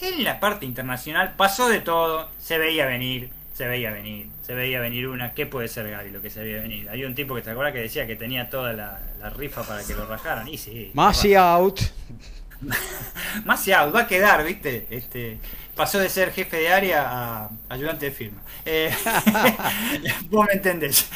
F: En la parte internacional pasó de todo, se veía venir, se veía venir, se veía venir una. ¿Qué puede ser Gaby lo que se veía venir? Hay un tipo que te acuerdas que decía que tenía toda la, rifa para que lo rajaran. Y sí.
A: Masi out.
F: Masi out, va a quedar, ¿viste? Este, pasó de ser jefe de área a ayudante de firma. Eh, vos me entendés.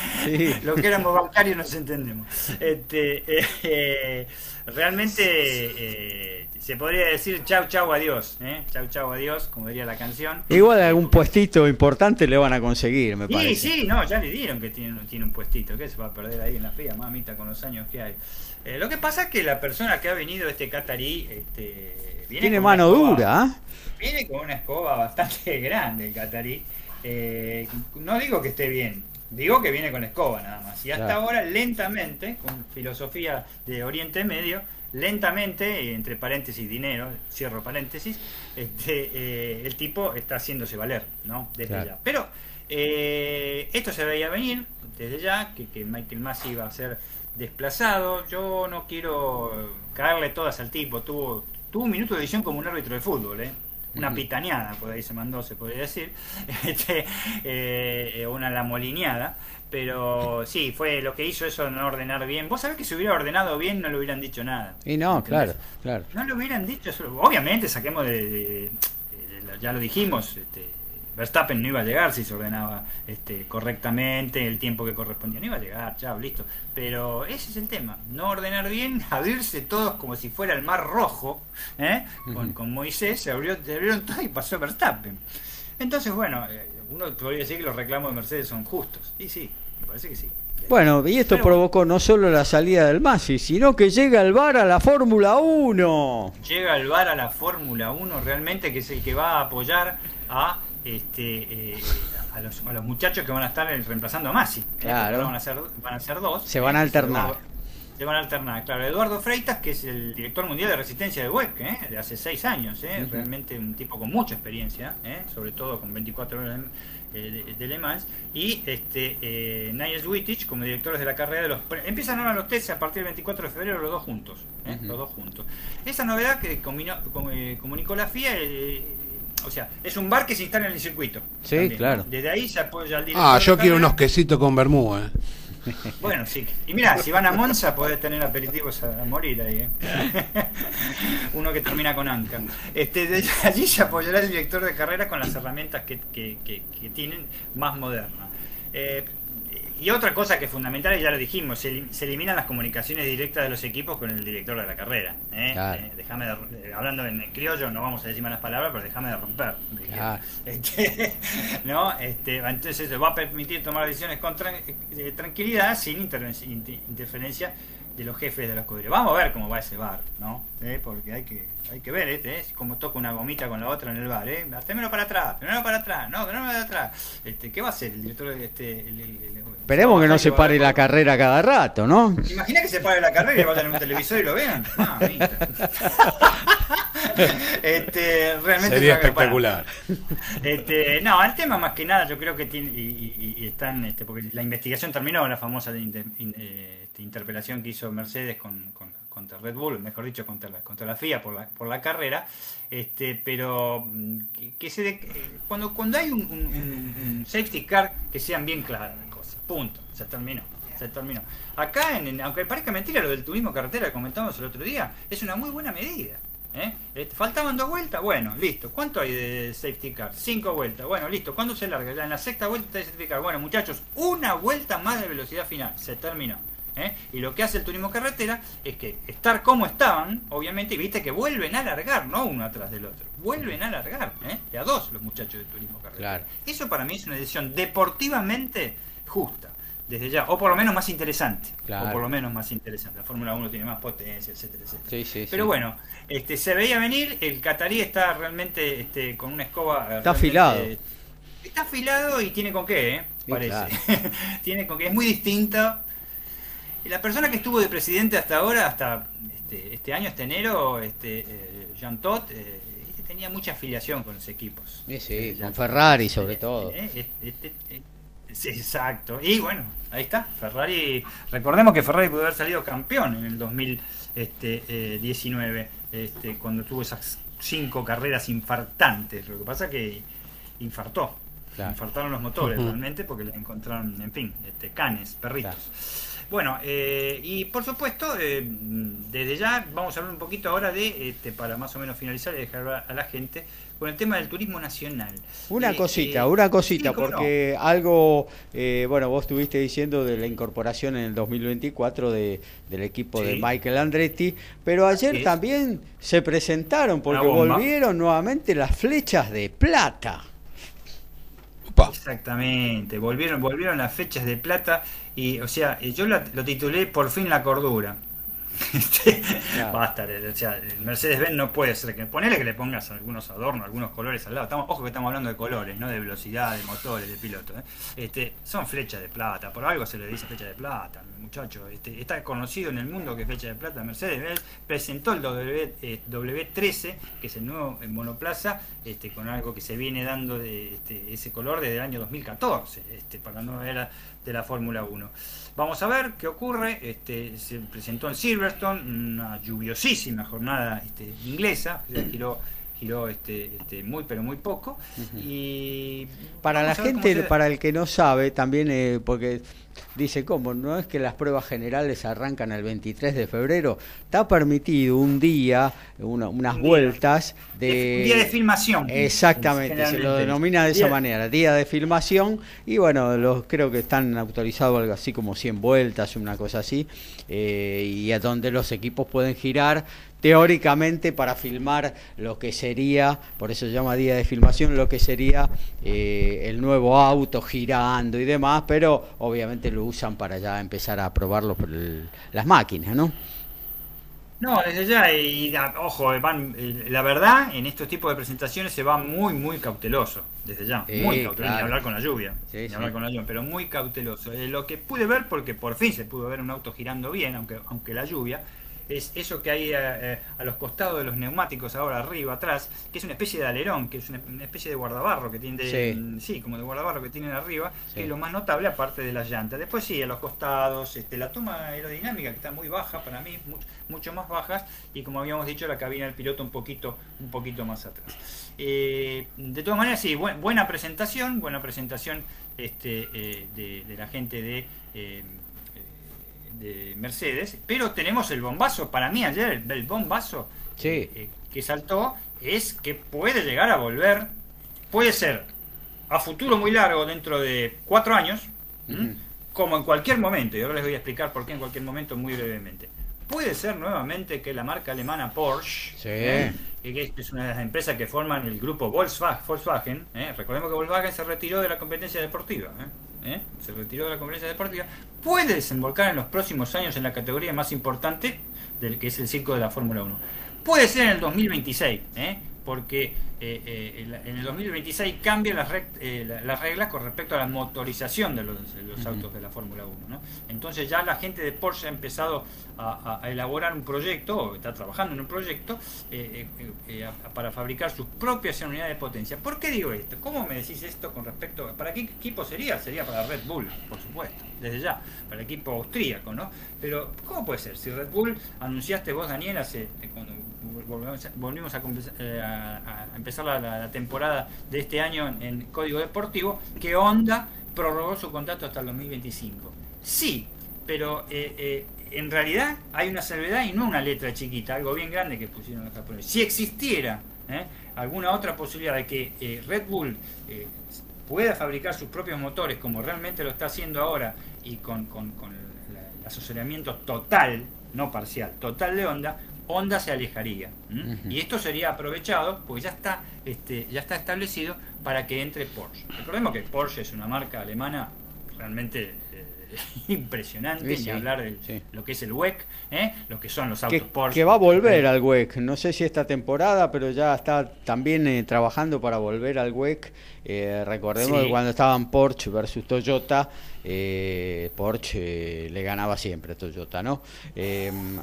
F: Lo que éramos bancarios nos entendemos. Este, eh, realmente eh, se podría decir chau, chau, adiós. Chau, chau, adiós, como diría la canción.
A: Igual algún puestito importante le van a conseguir, me parece.
F: Sí, sí, no, ya le dieron que tiene, tiene un puestito. que se va a perder ahí en la fea, mamita, con los años que hay? Lo que pasa es que la persona que ha venido, este catarí, este,
A: tiene mano dura.
F: Viene con una escoba bastante grande el catarí. Eh, no digo que esté bien, digo que viene con escoba nada más. Y hasta ahora, lentamente, con filosofía de Oriente Medio, lentamente, entre paréntesis dinero, cierro paréntesis, este, eh, el tipo está haciéndose valer, ¿no? Desde ya. Pero eh, esto se veía venir desde ya, que, que Michael Massey iba a ser desplazado. Yo no quiero caerle todas al tipo, tuvo, tuvo un minuto de edición como un árbitro de fútbol, ¿eh? una pitaneada, por ahí se mandó, se podría decir, este, eh, una lamolineada, pero sí, fue lo que hizo eso no ordenar bien. Vos sabés que si hubiera ordenado bien no le hubieran dicho nada.
A: Y no, claro, claro.
F: No le hubieran dicho, obviamente saquemos de, ya lo dijimos, este, Verstappen no iba a llegar si se ordenaba este, correctamente, el tiempo que correspondía. No iba a llegar, chao, listo. Pero ese es el tema. No ordenar bien, abrirse todos como si fuera el mar rojo. ¿eh? con, Moisés se, abrió, se abrieron todos y pasó Verstappen. Entonces, bueno, eh, uno podría decir que los reclamos de Mercedes son justos. Y sí, me parece que sí.
A: Bueno, y esto provocó no solo la salida del Masi, sino que llega el VAR a la Fórmula 1.
F: Llega el VAR a la Fórmula 1 realmente, que es el que va a apoyar a este, eh, a, los, a, los, muchachos que van a estar reemplazando a Masi.
A: Claro.
F: Van a, ser, van a ser dos.
A: Se van a alternar.
F: Se van a alternar, claro. Eduardo Freitas, que es el director mundial de resistencia de WEC, ¿eh? de hace seis años, ¿eh? realmente un tipo con mucha experiencia, ¿eh? sobre todo con 24 horas de, de, Le Mans, y este eh, Niles Wittich como directores de la carrera de los... Empiezan ahora los tests a partir del 24 de febrero los dos juntos, los dos juntos. Esa novedad que comunicó la FIA o sea, es un bar que se instala en el circuito.
A: Sí, claro.
F: Desde ahí se apoya
D: al director. Ah, yo quiero unos quesitos con vermú, eh.
F: Bueno, sí. Y mira, si van a Monza podés tener aperitivos a, morir ahí. ¿eh? Uno que termina con Anca. Este, desde allí se apoyará el director de carrera con las herramientas que, que, que, que tienen más modernas. Eh, y otra cosa que es fundamental, y ya lo dijimos, se, eliminan las comunicaciones directas de los equipos con el director de la carrera. ¿eh? Eh, déjame eh, hablando en criollo, no vamos a decir malas palabras, pero déjame de romper. Este, ¿no? este, entonces eso va a permitir tomar decisiones con tranquilidad, sin interferencia de los jefes de la escudería. Vamos a ver cómo va ese bar, ¿no? Porque hay que hay que ver, ¿eh? Cómo toca una gomita con la otra en el bar, ¿eh? Hacémelo para atrás, primero para atrás, no, me para atrás. Este, ¿Qué va a hacer el director de este?
A: Esperemos que no se pare la carrera cada rato, ¿no?
F: Imagina que se pare la carrera y vayan en un televisor y lo vean. Ah, este, realmente
D: Sería espectacular.
F: Este, no, el tema más que nada, yo creo que tiene, y, están, este, porque la investigación terminó, la famosa eh, este, interpelación que hizo Mercedes con, Red Bull, mejor dicho, contra la, contra la FIA por la, por la carrera, este, pero mm, que, se de, cuando, cuando hay un, safety car, que sean bien claras las cosas, punto, se terminó. Se terminó. Acá, en, aunque parezca mentira lo del turismo carretera que comentamos el otro día, es una muy buena medida. ¿Eh? Este, faltaban dos vueltas, bueno, listo. ¿Cuánto hay de safety car? Cinco vueltas, bueno, listo. ¿Cuándo se larga? En la sexta vuelta de safety car. Bueno, muchachos, una vuelta más de velocidad final. Se terminó. ¿Eh? Y lo que hace el turismo carretera es que estar como estaban, obviamente, y viste que vuelven a alargar, no uno atrás del otro. Vuelven a alargar, ¿eh? de a dos los muchachos del turismo carretera. Eso para mí es una decisión deportivamente justa. desde ya, o por lo menos más interesante, o por lo menos más interesante. La Fórmula 1 tiene más potencia, etcétera, etcétera. Pero bueno, este, se veía venir, el catarí está realmente este, con una escoba.
A: Está afilado.
F: Está afilado y tiene con qué, ¿eh? parece. tiene con qué, es muy distinta. La persona que estuvo de presidente hasta ahora, hasta este, este año, este enero, este, eh, Jean Todt, eh, tenía mucha afiliación con los equipos.
A: Sí, sí, con Ferrari sobre todo.
F: Este, exacto. Y bueno, ahí está. Ferrari, recordemos que Ferrari pudo haber salido campeón en el 2019, este, cuando tuvo esas cinco carreras infartantes. Lo que pasa que infartó. Infartaron los motores realmente porque le encontraron, en fin, este, canes, perritos. Bueno, eh, y por supuesto, eh, desde ya vamos a hablar un poquito ahora de, este, para más o menos finalizar y dejar a la gente, con el tema del turismo nacional.
A: Una eh, cosita, una cosita, porque algo, bueno, vos estuviste diciendo de la incorporación en el 2024 de, del equipo de Michael Andretti, pero ayer también se presentaron, porque volvieron nuevamente las flechas de plata.
F: Exactamente, volvieron, volvieron las fechas de plata y, o sea, yo lo, titulé Por fin la cordura. Este, basta, o sea, Mercedes-Benz no puede ser que ponele que le pongas algunos adornos, algunos colores al lado. Estamos, ojo que estamos hablando de colores, no de velocidad, de motores, de pilotos. ¿eh? Este, son flechas de plata, por algo se le dice flecha de plata, muchacho. Este, está conocido en el mundo que es flecha de plata. Mercedes-Benz presentó el w, 13 eh, que es el nuevo monoplaza, este, con algo que se viene dando de este, ese color desde el año 2014, este, para la nueva era de la Fórmula 1. Vamos a ver qué ocurre. Este, se presentó en Silverstone, una lluviosísima jornada este, inglesa, giró, giró este, este, muy pero muy poco. Y
A: para la gente, para el que no sabe, también eh, porque dice cómo, no es que las pruebas generales arrancan el 23 de febrero, está permitido un día, unas vueltas de...
F: Día de filmación.
A: Exactamente, se lo denomina de esa manera, día de filmación, y bueno, los creo que están autorizados algo así como 100 vueltas, una cosa así, eh, y a donde los equipos pueden girar teóricamente para filmar lo que sería, por eso se llama día de filmación, lo que sería eh, el nuevo auto girando y demás, pero obviamente lo usan para ya empezar a probarlo por las máquinas, ¿no?
F: No, desde ya, y, ojo, van, la verdad, en estos tipos de presentaciones se va muy, muy cauteloso, desde ya, muy cauteloso, ni hablar con la lluvia, ni hablar con la lluvia, pero muy cauteloso. Eh, lo que pude ver, porque por fin se pudo ver un auto girando bien, aunque, aunque la lluvia, es eso que hay a, eh, a, los costados de los neumáticos, ahora arriba, atrás, que es una especie de alerón, que es una, especie de guardabarro que tiene, sí. como de guardabarro que tienen arriba, que es lo más notable aparte de las llantas. Después sí, a los costados, este, la toma aerodinámica que está muy baja para mí, mucho, más bajas, y como habíamos dicho, la cabina del piloto un poquito, un poquito más atrás. Eh, de todas maneras, sí, buena presentación, buena presentación este, eh, de, de, la gente de de Mercedes, pero tenemos el bombazo, para mí ayer el, bombazo eh, que saltó es que puede llegar a volver, puede ser a futuro muy largo, dentro de cuatro años, como en cualquier momento, y ahora les voy a explicar por qué en cualquier momento muy brevemente. Puede ser nuevamente que la marca alemana Porsche, ¿eh? que es una de las empresas que forman el grupo Volkswagen, ¿eh? recordemos que Volkswagen se retiró de la competencia deportiva, ¿eh? se retiró de la competencia deportiva, puede desembolcar en los próximos años en la categoría más importante, del que es el circo de la Fórmula 1. Puede ser en el 2026, ¿eh? porque eh, eh, en el 2026 cambian las, eh, las reglas con respecto a la motorización de los, autos de la Fórmula 1. ¿no? Entonces ya la gente de Porsche ha empezado a, elaborar un proyecto, o está trabajando en un proyecto, para fabricar sus propias unidades de potencia. ¿Por qué digo esto? ¿Cómo me decís esto con respecto ¿Para qué equipo sería? Sería para Red Bull, por supuesto, desde ya, para el equipo austríaco, ¿no? Pero ¿cómo puede ser? Si Red Bull anunciaste vos, Daniel, hace, cuando volvimos eh, a, empezar la, temporada de este año en, Código Deportivo, que Honda prorrogó su contrato hasta el 2025. Sí, pero eh, eh, en realidad hay una salvedad y no una letra chiquita, algo bien grande que pusieron los japoneses. Si existiera alguna otra posibilidad de que Red Bull pueda fabricar sus propios motores como realmente lo está haciendo ahora y con, con el asesoramiento total, no parcial, total de Honda, Honda se alejaría. Y esto sería aprovechado, porque ya está, este, ya está establecido para que entre Porsche. Recordemos que Porsche es una marca alemana realmente impresionante, ni hablar de lo que es el WEC, ¿eh? lo que son los autos
A: que,
F: Porsche.
A: Que va a volver al WEC, no sé si esta temporada, pero ya está también eh, trabajando para volver al WEC. Eh, recordemos que cuando estaban Porsche versus Toyota, Porsche le ganaba siempre a Toyota, ¿no?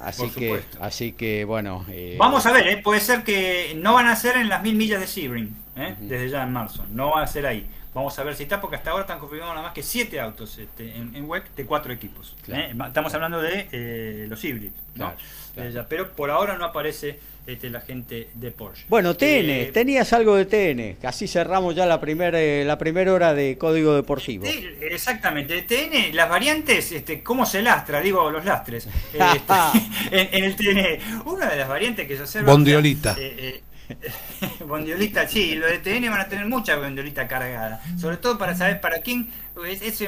A: así, que, así que, bueno.
F: Vamos a ver, puede ser que no van a ser en las mil millas de Sebring, desde ya en marzo, no va a ser ahí. Vamos a ver si está, porque hasta ahora están confirmando nada más que siete autos este, en, en, WEC de cuatro equipos. ¿eh? Estamos hablando de eh, los híbridos. pero por ahora no aparece este, la gente de Porsche.
A: Bueno, TN, eh, tenías algo de TN. Así cerramos ya la primera la primera hora de código deportivo.
F: exactamente. TN, las variantes, este, ¿cómo se lastra? Digo, los lastres. Este, en, el TN, una de las variantes que se hace.
D: Bondiolita.
F: bondiolita, sí, los de TN van a tener mucha bondiolita cargada. Sobre todo para saber para quién.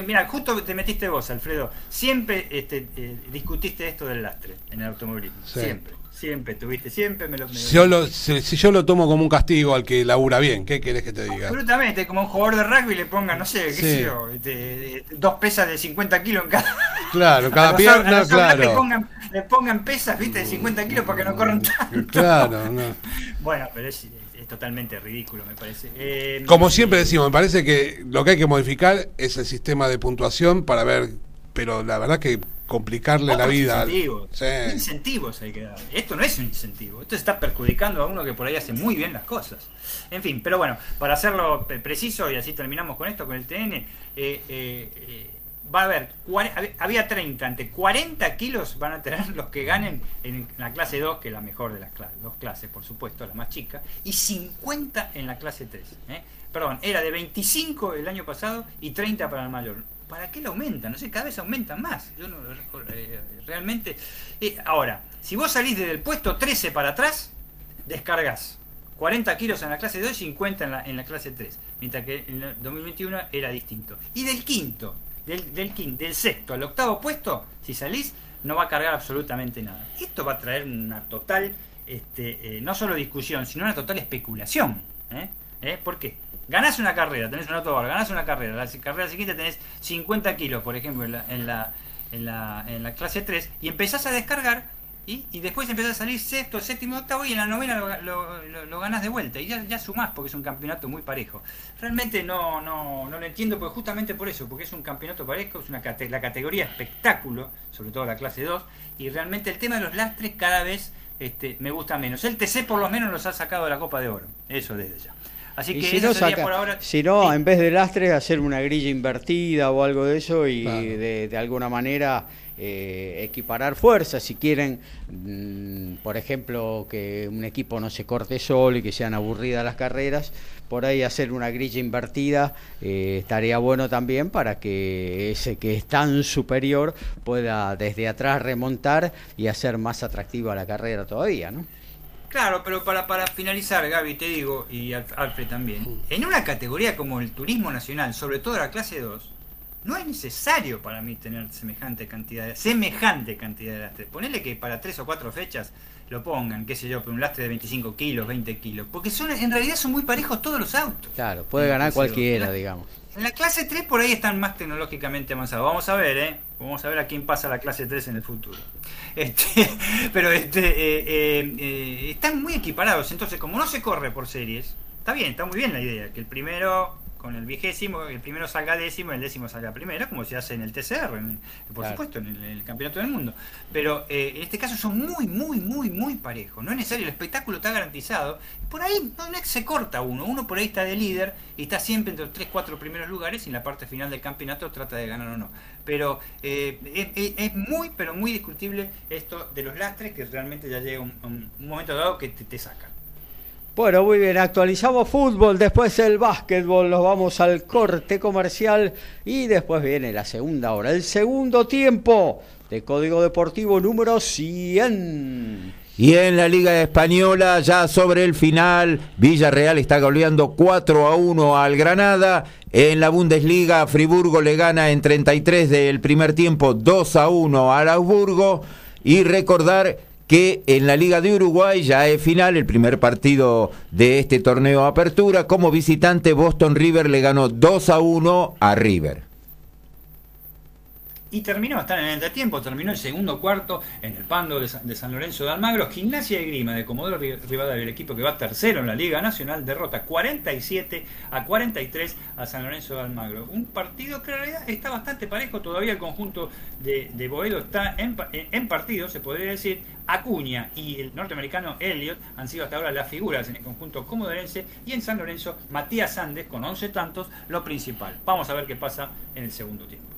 F: mira, justo te metiste vos, Alfredo. Siempre este, eh, discutiste esto del lastre en el automovilismo. Siempre. Siempre, tuviste, siempre me lo... si,
D: yo lo tomo como un castigo al que labura bien, ¿qué querés que te diga?
F: Absolutamente, como un jugador de rugby le ponga, no sé, qué sé yo, este, dos pesas de 50 kilos en cada...
D: Claro, cada pierna, claro.
F: Le pongan, le pongan, pesas, viste, de 50 kilos para que no corran tanto.
D: Claro, no.
F: Bueno, pero es, totalmente ridículo, me parece.
D: Eh, como siempre decimos, me parece que lo que hay que modificar es el sistema de puntuación para ver, pero la verdad que complicarle la vida.
F: Incentivos. incentivos hay que dar. Esto no es un incentivo, esto está perjudicando a uno que por ahí hace muy bien las cosas. En fin, pero bueno, para hacerlo preciso y así terminamos con esto, con el TN, eh, eh, eh, va a haber, había 30, ante 40 kilos van a tener los que ganen en la clase 2, que es la mejor de las clases, dos clases, por supuesto, la más chica, y 50 en la clase 3. Perdón, era de 25 el año pasado y 30 para el mayor ¿para qué lo aumentan? No sé, cada vez aumentan más. Yo no, eh, realmente. Eh, ahora, si vos salís desde el puesto 13 para atrás, descargas 40 kilos en la clase 2 y 50 en la, en la clase 3. Mientras que en el 2021 era distinto. Y del quinto, del, del quinto, del sexto al octavo puesto, si salís, no va a cargar absolutamente nada. Esto va a traer una total, este, eh, no solo discusión, sino una total especulación. ¿Eh? ¿Por qué? Ganás una carrera, tenés un auto ganás una carrera, la carrera siguiente tenés 50 kilos, por ejemplo, en la, en la, en la, clase 3, y empezás a descargar, y, y, después empezás a salir sexto, séptimo, octavo, y en la novena lo, lo, ganás de vuelta, y ya, ya sumás, porque es un campeonato muy parejo. Realmente no, no, no lo entiendo, porque justamente por eso, porque es un campeonato parejo, es una la categoría espectáculo, sobre todo la clase 2, y realmente el tema de los lastres cada vez este, me gusta menos. El TC por lo menos los ha sacado de la Copa de Oro, eso desde ya. Así que
A: si no, por ahora. Si no, en vez de lastre, hacer una grilla invertida o algo de eso y de, alguna manera eh, equiparar fuerzas. Si quieren, mm, por ejemplo, que un equipo no se corte solo y que sean aburridas las carreras, por ahí hacer una grilla invertida eh, estaría bueno también para que ese que es tan superior pueda desde atrás remontar y hacer más atractiva la carrera todavía, ¿no?
F: Claro, pero para, para finalizar, Gaby, te digo, y Alfred también, en una categoría como el turismo nacional, sobre todo la clase 2, no es necesario para mí tener semejante cantidad de, semejante cantidad de lastres. Ponele que para tres o cuatro fechas lo pongan, qué sé yo, un lastre de 25 kilos, 20 kilos. Porque son en realidad son muy parejos todos los autos.
A: Claro, puede ganar cualquiera, digamos.
F: En la clase 3 por ahí están más tecnológicamente avanzados. Vamos a ver, ¿eh? Vamos a ver a quién pasa la clase 3 en el futuro. Este, pero este, eh, eh, eh, están muy equiparados. Entonces, como no se corre por series, está bien, está muy bien la idea. Que el primero con el vigésimo, el primero salga décimo, el décimo salga primero, como se hace en el TCR, por supuesto, en el, Campeonato del Mundo. Pero eh, en este caso son muy, muy, muy, muy parejos. No es necesario, el espectáculo está garantizado. Por ahí no, se corta uno, uno por ahí está de líder y está siempre entre los 3, 4 primeros lugares y en la parte final del campeonato trata de ganar o no. Pero eh, es, muy, pero muy discutible esto de los lastres que realmente ya llega un, momento dado que te, te sacan.
A: Bueno, muy bien, actualizamos fútbol, después el básquetbol, nos vamos al corte comercial y después viene la segunda hora, el segundo tiempo de Código Deportivo número 100.
B: Y en la Liga Española, ya sobre el final, Villarreal está goleando 4 a 1 al Granada. En la Bundesliga, Friburgo le gana en 33 del primer tiempo 2 a 1 al Augsburgo. Y recordar que en la Liga de Uruguay ya es final, el primer partido de este torneo Apertura. Como visitante, Boston River le ganó 2 a 1 a River.
F: Y terminó, están en el entretiempo, terminó el segundo cuarto en el Pando de San, Lorenzo de Almagro. Gimnasia de Grima de Comodoro Rivadavia, el equipo que va tercero en la Liga Nacional, derrota 47 a 43 a San Lorenzo de Almagro. Un partido que en realidad está bastante parejo, todavía el conjunto de, de Boedo está en, en partido, se podría decir. Acuña y el norteamericano Elliot han sido hasta ahora las figuras en el conjunto comodorense y en San Lorenzo Matías Sandes con 11 tantos lo principal. Vamos a ver qué pasa en el segundo tiempo.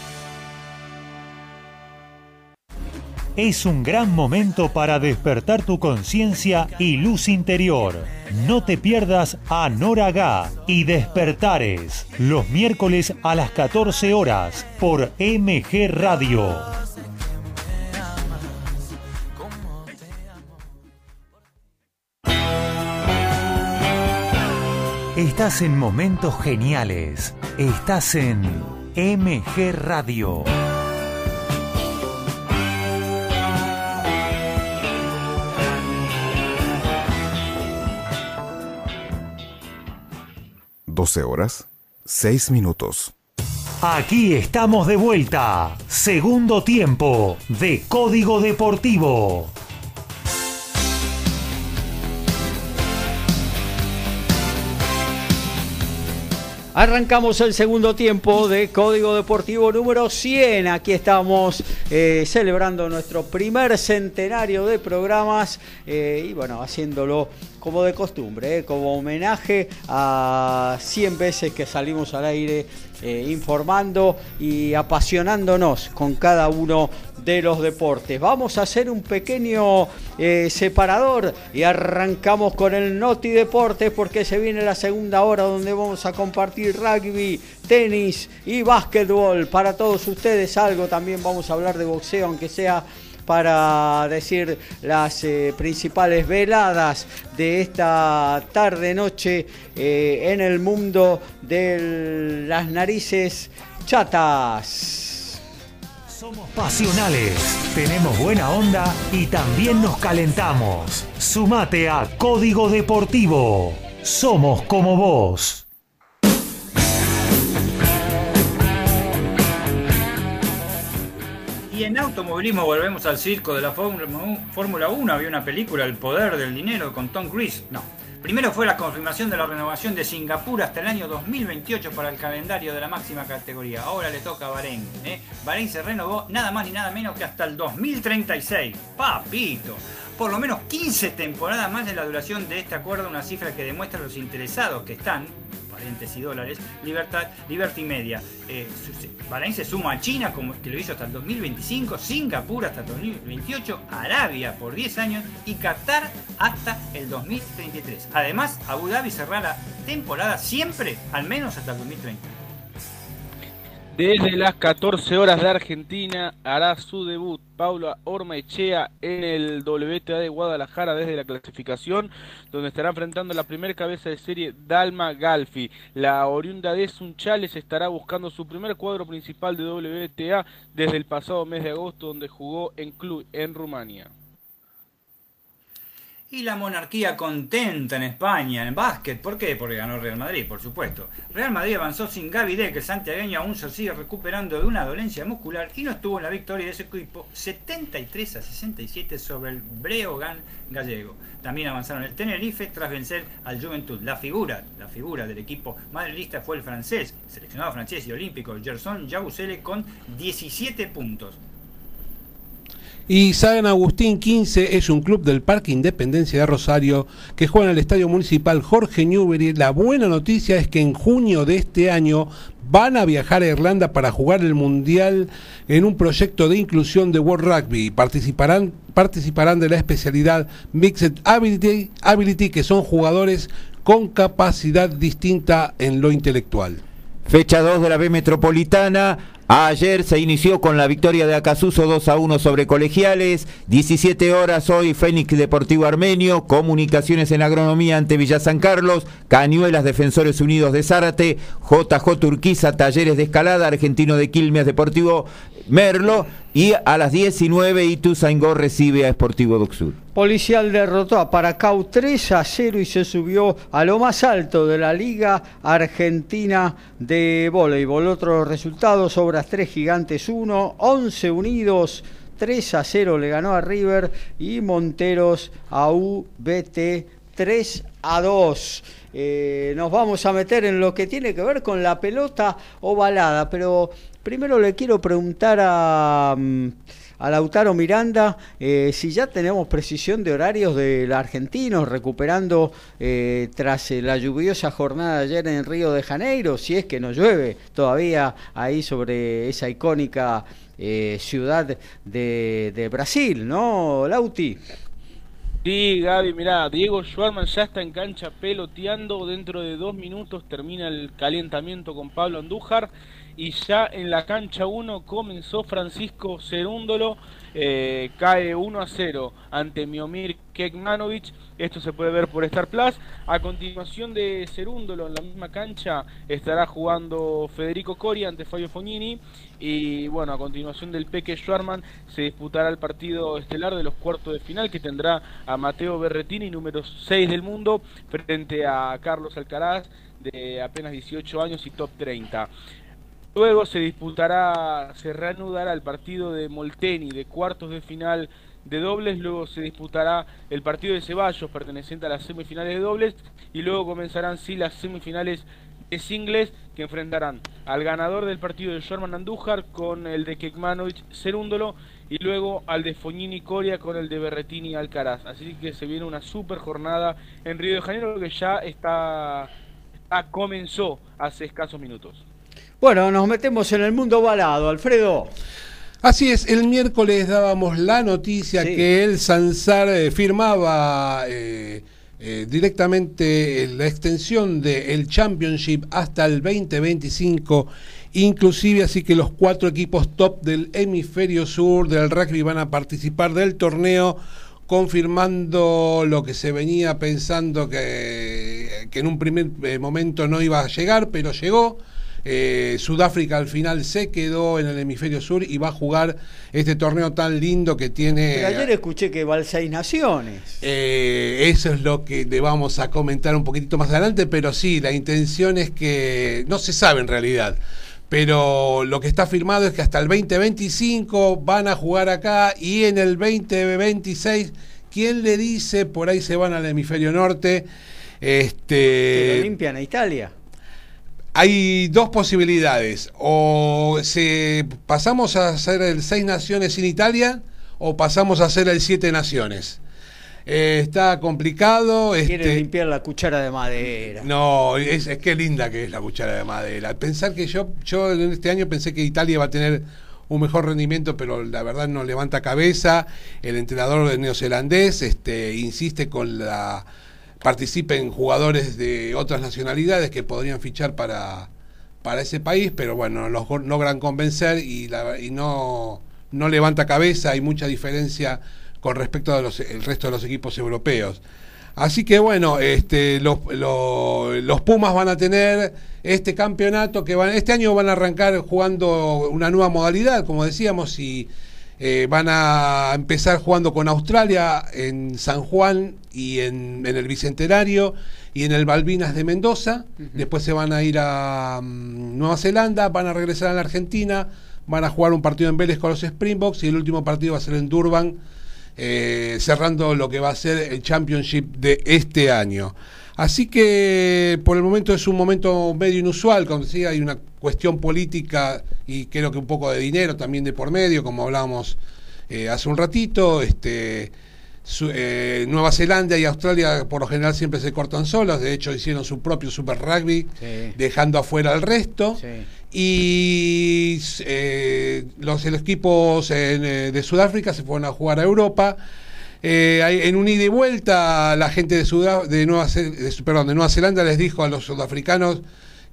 G: Es un gran momento para despertar tu conciencia y luz interior. No te pierdas a Noraga y Despertares los miércoles a las 14 horas por MG Radio. Estás en momentos geniales. Estás en MG Radio.
H: 12 horas, 6 minutos.
G: Aquí estamos de vuelta. Segundo tiempo de Código Deportivo.
A: Arrancamos el segundo tiempo de Código Deportivo número 100. Aquí estamos eh, celebrando nuestro primer centenario de programas eh, y bueno, haciéndolo como de costumbre, eh, como homenaje a 100 veces que salimos al aire informando y apasionándonos con cada uno de los deportes. Vamos a hacer un pequeño eh, separador y arrancamos con el Noti Deportes porque se viene la segunda hora donde vamos a compartir rugby, tenis y básquetbol para todos ustedes. Algo también vamos a hablar de boxeo, aunque sea para decir las eh, principales veladas de esta tarde noche eh, en el mundo de las narices chatas.
G: Somos pasionales, tenemos buena onda y también nos calentamos. Sumate a Código Deportivo. Somos como vos.
F: En automovilismo volvemos al circo de la Fórmula 1. Había una película, El Poder del Dinero, con Tom Cruise. No, Primero fue la confirmación de la renovación de Singapur hasta el año 2028 para el calendario de la máxima categoría. Ahora le toca a Bahrein. ¿eh? Bahrein se renovó nada más ni nada menos que hasta el 2036. Papito. Por lo menos 15 temporadas más de la duración de este acuerdo, una cifra que demuestra a los interesados que están y dólares, Libertad, Liberty Media. Eh, Bahrein se suma a China, como que lo hizo hasta el 2025, Singapur hasta el 2028, Arabia por 10 años y Qatar hasta el 2033. Además, Abu Dhabi cerrará la temporada siempre, al menos hasta el 2030.
E: Desde las 14 horas de Argentina hará su debut Paula Ormaechea en el WTA de Guadalajara desde la clasificación, donde estará enfrentando la primera cabeza de serie Dalma Galfi. La oriunda de Sunchales estará buscando su primer cuadro principal de WTA desde el pasado mes de agosto, donde jugó en club en Rumania.
F: Y la monarquía contenta en España, en básquet. ¿Por qué? Porque ganó Real Madrid, por supuesto. Real Madrid avanzó sin Gaby que el santiagueño aún se sigue recuperando de una dolencia muscular y no estuvo en la victoria de ese equipo 73 a 67 sobre el Breogán gallego. También avanzaron el Tenerife tras vencer al Juventud. La figura, la figura del equipo madridista fue el francés, seleccionado francés y olímpico Gerson Jabusele con 17 puntos.
D: Y San Agustín 15 es un club del Parque Independencia de Rosario que juega en el Estadio Municipal Jorge Newbery. La buena noticia es que en junio de este año van a viajar a Irlanda para jugar el Mundial en un proyecto de inclusión de World Rugby. Participarán, participarán de la especialidad Mixed Ability, Ability, que son jugadores con capacidad distinta en lo intelectual.
B: Fecha 2 de la B Metropolitana. Ayer se inició con la victoria de Acasuso 2 a 1 sobre Colegiales. 17 horas hoy Fénix Deportivo Armenio. Comunicaciones en Agronomía ante Villa San Carlos. Cañuelas Defensores Unidos de Zárate. JJ Turquiza Talleres de Escalada. Argentino de Quilmes Deportivo Merlo. Y a las 19 Ituzaingó recibe a Esportivo Doxur.
A: Policial derrotó a Paracau 3 a 0 y se subió a lo más alto de la Liga Argentina de Voleibol. Otros resultados, Obras 3 Gigantes 1, 11 Unidos 3 a 0 le ganó a River y Monteros a UBT 3 a 2. Eh, nos vamos a meter en lo que tiene que ver con la pelota ovalada, pero primero le quiero preguntar a... Mm, a Lautaro Miranda, eh, si ya tenemos precisión de horarios del argentino recuperando eh, tras la lluviosa jornada de ayer en Río de Janeiro, si es que no llueve todavía ahí sobre esa icónica eh, ciudad de Brasil, ¿no, Lauti?
E: Sí, Gaby, mirá, Diego Schwarman ya está en cancha peloteando. Dentro de dos minutos termina el calentamiento con Pablo Andújar. Y ya en la cancha 1 comenzó Francisco Cerúndolo, eh, cae 1 a 0 ante Miomir Kekmanovic, esto se puede ver por Star Plus, a continuación de Cerúndolo en la misma cancha estará jugando Federico Coria ante Fabio Fognini y bueno, a continuación del Peque Schwarman se disputará el partido estelar de los cuartos de final que tendrá a Mateo Berretini, número 6 del mundo, frente a Carlos Alcaraz de apenas 18 años y top 30. Luego se disputará, se reanudará el partido de Molteni de cuartos de final de dobles, luego se disputará el partido de Ceballos perteneciente a las semifinales de dobles y luego comenzarán sí las semifinales de singles que enfrentarán al ganador del partido de Sherman Andújar con el de Kekmanovic Cerúndolo y luego al de Fognini Coria con el de Berretini Alcaraz. Así que se viene una super jornada en Río de Janeiro que ya está, está comenzó hace escasos minutos.
A: Bueno, nos metemos en el mundo balado, Alfredo.
D: Así es, el miércoles dábamos la noticia que el Sansar eh, firmaba eh, eh, directamente la extensión del Championship hasta el 2025, inclusive así que los cuatro equipos top del hemisferio sur del rugby van a participar del torneo confirmando lo que se venía pensando que, que en un primer momento no iba a llegar, pero llegó eh, Sudáfrica al final se quedó en el hemisferio sur y va a jugar este torneo tan lindo que tiene.
A: Pero ayer escuché que va al Seis Naciones.
D: Eh, eso es lo que le vamos a comentar un poquitito más adelante, pero sí, la intención es que no se sabe en realidad. Pero lo que está firmado es que hasta el 2025 van a jugar acá y en el 2026, ¿quién le dice? Por ahí se van al hemisferio norte. Este,
A: que lo limpian a Italia
D: hay dos posibilidades. O se, pasamos a hacer el seis naciones sin Italia o pasamos a hacer el siete naciones. Eh, está complicado.
A: Quiere este, limpiar la cuchara de madera.
D: No, es, es que linda que es la cuchara de madera. Pensar que yo, yo en este año pensé que Italia va a tener un mejor rendimiento, pero la verdad no levanta cabeza. El entrenador neozelandés este, insiste con la participen jugadores de otras nacionalidades que podrían fichar para, para ese país, pero bueno, los logran convencer y, y no, no levanta cabeza, hay mucha diferencia con respecto al resto de los equipos europeos. Así que bueno, este, los, los, Pumas van a tener este campeonato que van, este año van a arrancar jugando una nueva modalidad, como decíamos, y eh, van a empezar jugando con Australia en San Juan y en, el Bicentenario y en el Balvinas de Mendoza. Después se van a ir a mm, Nueva Zelanda, van a regresar a la Argentina, van a jugar un partido en Vélez con los Springboks y el último partido va a ser en Durban eh, cerrando lo que va a ser el Championship de este año. Así que por el momento es un momento medio inusual, como decía, hay una cuestión política y creo que un poco de dinero también de por medio, como hablábamos eh, hace un ratito. Este, eh, Nueva Zelanda y Australia por lo general siempre se cortan solos, de hecho hicieron su propio Super Rugby, dejando afuera al resto. Y eh, los, equipos eh, de Sudáfrica se fueron a jugar a Europa. En un ida y vuelta, la gente de, de, Nueva, perdón, de Nueva Zelanda les dijo a los sudafricanos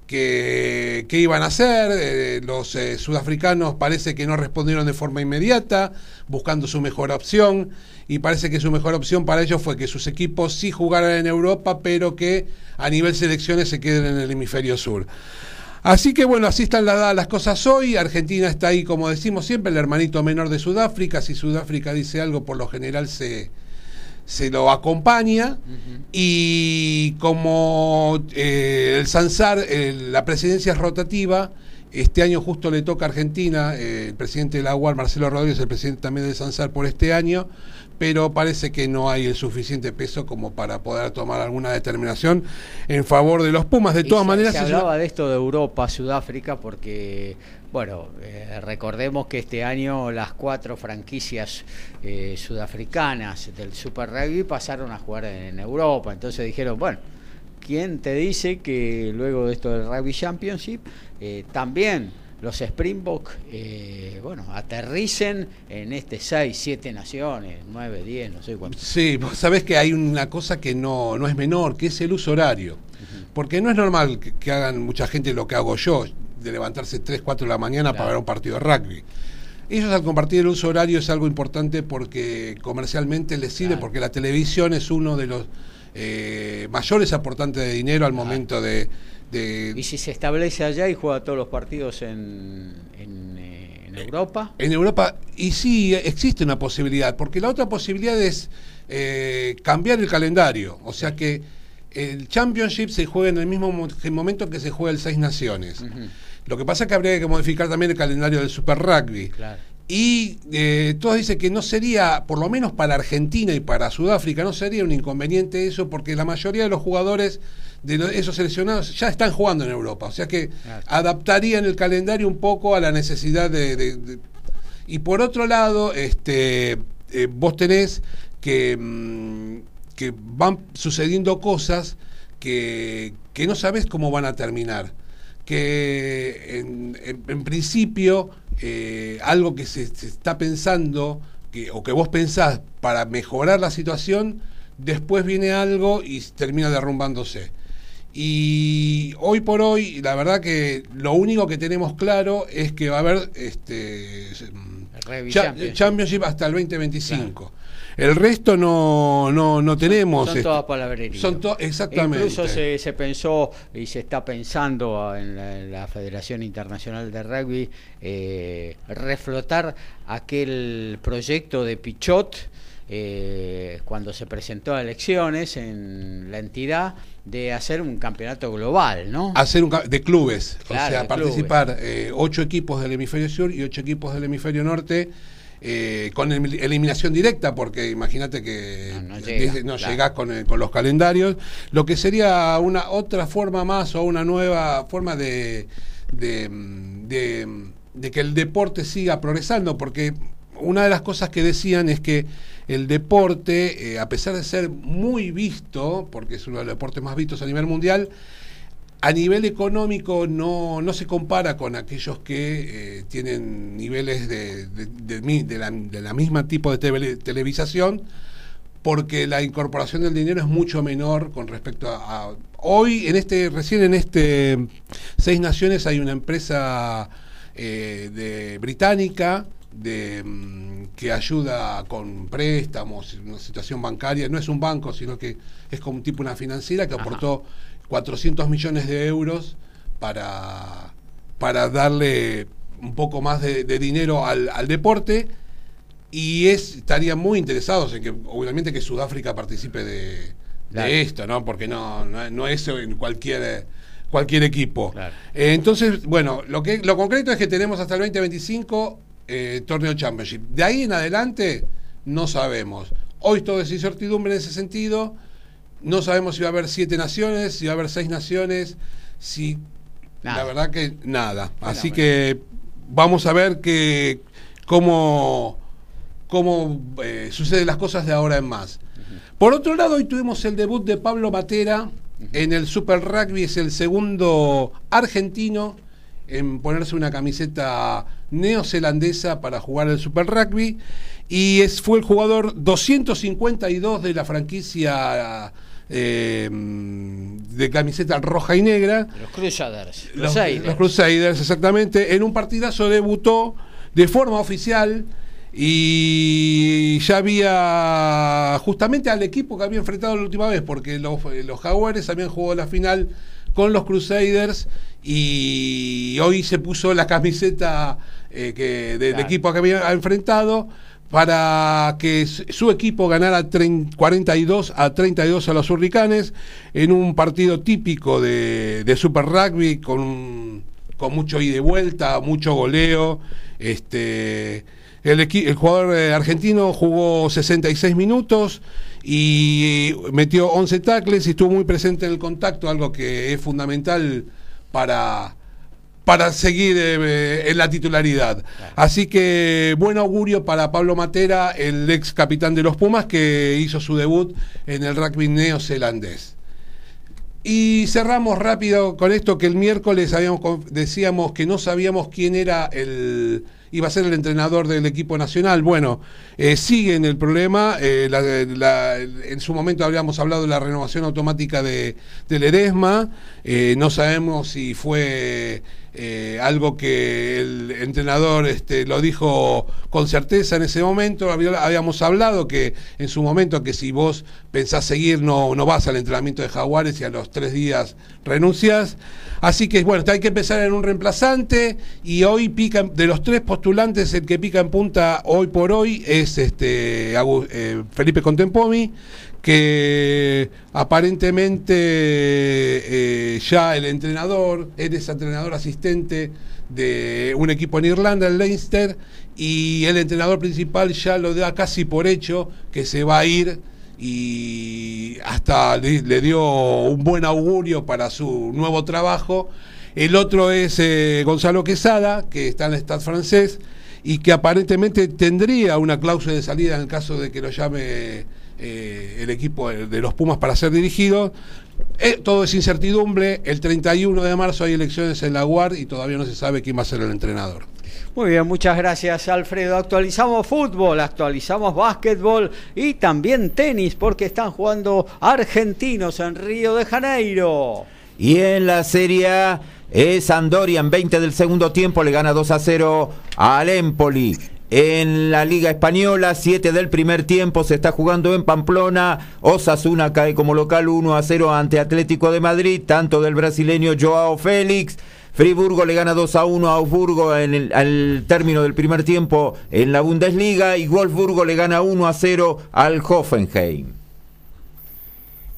D: que, iban a hacer. Eh, los eh, sudafricanos parece que no respondieron de forma inmediata, buscando su mejor opción. Y parece que su mejor opción para ellos fue que sus equipos sí jugaran en Europa, pero que a nivel selecciones se queden en el hemisferio sur. Así que bueno, así están las, las cosas hoy. Argentina está ahí, como decimos siempre, el hermanito menor de Sudáfrica. Si Sudáfrica dice algo, por lo general se, se lo acompaña y como eh, el Sansar, la presidencia es rotativa, este año justo le toca a Argentina, eh, el presidente de la UAR, Marcelo Rodríguez, el presidente también de Sansar por este año, pero parece que no hay el suficiente peso como para poder tomar alguna determinación en favor de los Pumas. De todas maneras...
A: Se, hablaba de esto de Europa, Sudáfrica, porque bueno, eh, recordemos que este año las cuatro franquicias eh, sudafricanas del Super Rugby pasaron a jugar en, Europa, entonces dijeron, bueno, ¿quién te dice que luego de esto del Rugby Championship eh, también los Springbok, bueno, aterricen en este 6, 7 naciones, 9, 10, no sé cuánto.
D: Sí, vos sabés que hay una cosa que no, no es menor, que es el uso horario. Porque no es normal que hagan mucha gente lo que hago yo de levantarse 3, 4 de la mañana para ver un partido de rugby. Ellos al compartir el uso horario es algo importante porque comercialmente les sirve, porque la televisión es uno de los eh, mayores aportantes de dinero al momento de,
A: ¿Y si se establece allá y juega todos los partidos en, en, eh, Europa?
D: En Europa, y sí, existe una posibilidad, porque la otra posibilidad es eh, cambiar el calendario, o sea que el Championship se juega en el mismo momento que se juega el Seis Naciones. Lo que pasa es que habría que modificar también el calendario del Super Rugby. Y eh, todos dicen que no sería, por lo menos para Argentina y para Sudáfrica, no sería un inconveniente eso, porque la mayoría de los jugadores de esos seleccionados ya están jugando en Europa. O sea que adaptarían el calendario un poco a la necesidad de. Y por otro lado, este, eh, vos tenés que, mm, que van sucediendo cosas que, que no sabes cómo van a terminar que en, principio eh, algo que se, está pensando que, o que vos pensás para mejorar la situación, después viene algo y termina derrumbándose. Y hoy por hoy, la verdad que lo único que tenemos claro es que va a haber este, Championship. hasta el 2025. El resto no, no, no tenemos.
A: Son, todas palabrerías.
D: Son exactamente.
A: Incluso se, se, pensó y se está pensando en la, Federación Internacional de Rugby eh, reflotar aquel proyecto de Pichot. Eh, cuando se presentó a elecciones en la entidad de hacer un campeonato global, ¿no?
D: Hacer un de clubes, o sea, participar eh, ocho equipos del hemisferio sur y ocho equipos del hemisferio norte eh, con eliminación directa, porque imagínate que no, llegás con, con, los calendarios, lo que sería una otra forma más o una nueva forma de, de, que el deporte siga progresando, porque una de las cosas que decían es que el deporte, eh, a pesar de ser muy visto, porque es uno de los deportes más vistos a nivel mundial, a nivel económico no, no se compara con aquellos que eh, tienen niveles de, de, la, misma tipo de televisación, porque la incorporación del dinero es mucho menor con respecto a, hoy en este recién en este seis naciones hay una empresa eh, de británica de, mm, que ayuda con préstamos, una situación bancaria, no es un banco, sino que es como un tipo una financiera que aportó 400 millones de euros para, para darle un poco más de, dinero al, deporte. Y es, estarían muy interesados en que obviamente que Sudáfrica participe de, esto, ¿no? Porque no, no, es en cualquier cualquier equipo. Eh, entonces, bueno, lo que lo concreto es que tenemos hasta el 2025 eh, torneo Championship. De ahí en adelante no sabemos. Hoy todo es incertidumbre en ese sentido. No sabemos si va a haber siete naciones, si va a haber seis naciones, si la verdad que nada. Así que vamos a ver que cómo, cómo eh, suceden las cosas de ahora en más. Por otro lado, hoy tuvimos el debut de Pablo Matera en el Super Rugby, es el segundo argentino en ponerse una camiseta neozelandesa para jugar el Super Rugby y es, fue el jugador 252 de la franquicia eh, de camiseta roja y negra.
A: Los Crusaders.
D: Los, los, Crusaders, exactamente. En un partidazo debutó de forma oficial y ya había justamente al equipo que había enfrentado la última vez, porque los, los Jaguares habían jugado la final con los Crusaders y hoy se puso la camiseta eh, que del equipo que había enfrentado para que su equipo ganara 42 a 32 a los hurricanes en un partido típico de, Super Rugby con, con mucho ida y vuelta, mucho goleo. Este, el, el jugador eh, argentino jugó 66 minutos y metió 11 tackles y estuvo muy presente en el contacto, algo que es fundamental para, para seguir eh, en la titularidad. Así que buen augurio para Pablo Matera, el ex capitán de los Pumas, que hizo su debut en el rugby neozelandés. Y cerramos rápido con esto que el miércoles habíamos, decíamos que no sabíamos quién era el iba a ser el entrenador del equipo nacional. Bueno, eh, sigue en el problema. Eh, en su momento habíamos hablado de la renovación automática de, del Eresma. Eh, no sabemos si fue eh, algo que el entrenador este, lo dijo con certeza en ese momento. Habíamos hablado que en su momento que si vos pensás seguir no, no vas al entrenamiento de Jaguares y a los tres días renuncias. Así que bueno, hay que empezar en un reemplazante y hoy pica, de los tres postulantes, el que pica en punta hoy por hoy es este eh, Felipe Contempomi que aparentemente eh, ya el entrenador, eres entrenador asistente de un equipo en Irlanda, el Leinster, y el entrenador principal ya lo da casi por hecho que se va a ir y hasta le, dio un buen augurio para su nuevo trabajo. El otro es eh, Gonzalo Quesada, que está en el Estado francés y que aparentemente tendría una cláusula de salida en el caso de que lo llame eh, el equipo de los Pumas para ser dirigido. Eh, todo es incertidumbre. El 31 de marzo hay elecciones en la UAR y todavía no se sabe quién va a ser el entrenador.
A: Muy bien, muchas gracias Alfredo. Actualizamos fútbol, actualizamos básquetbol y también tenis porque están jugando argentinos en Río de Janeiro.
B: Y en la Serie A es Andorian, 20 del segundo tiempo, le gana 2 a 0 al Empoli. En la Liga Española, 7 del primer tiempo, se está jugando en Pamplona. Osasuna cae como local 1 a 0 ante Atlético de Madrid, tanto del brasileño Joao Félix. Friburgo le gana 2 a 1 a Augsburgo en el, al término del primer tiempo en la Bundesliga y Wolfsburgo le gana 1 a 0 al Hoffenheim.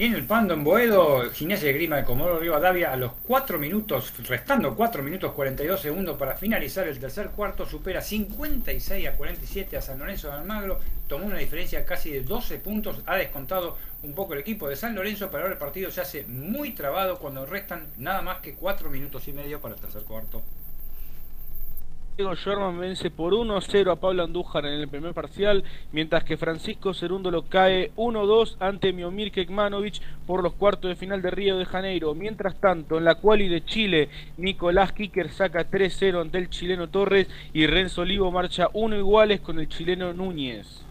F: En el Pando en Boedo, Gimnasia de Grima de Comodoro Rivadavia, a los 4 minutos, restando 4 minutos 42 segundos para finalizar el tercer cuarto, supera 56 a 47 a San Lorenzo de Almagro, tomó una diferencia casi de 12 puntos, ha descontado un poco el equipo de San Lorenzo, pero ahora el partido se hace muy trabado cuando restan nada más que 4 minutos y medio para el tercer cuarto.
E: Diego Sherman vence por 1-0 a Pablo Andújar en el primer parcial, mientras que Francisco lo cae 1-2 ante Miomir Kekmanovic por los cuartos de final de Río de Janeiro. Mientras tanto, en la quali de Chile, Nicolás Kicker saca 3-0 ante el chileno Torres y Renzo Olivo marcha 1 iguales con el chileno Núñez.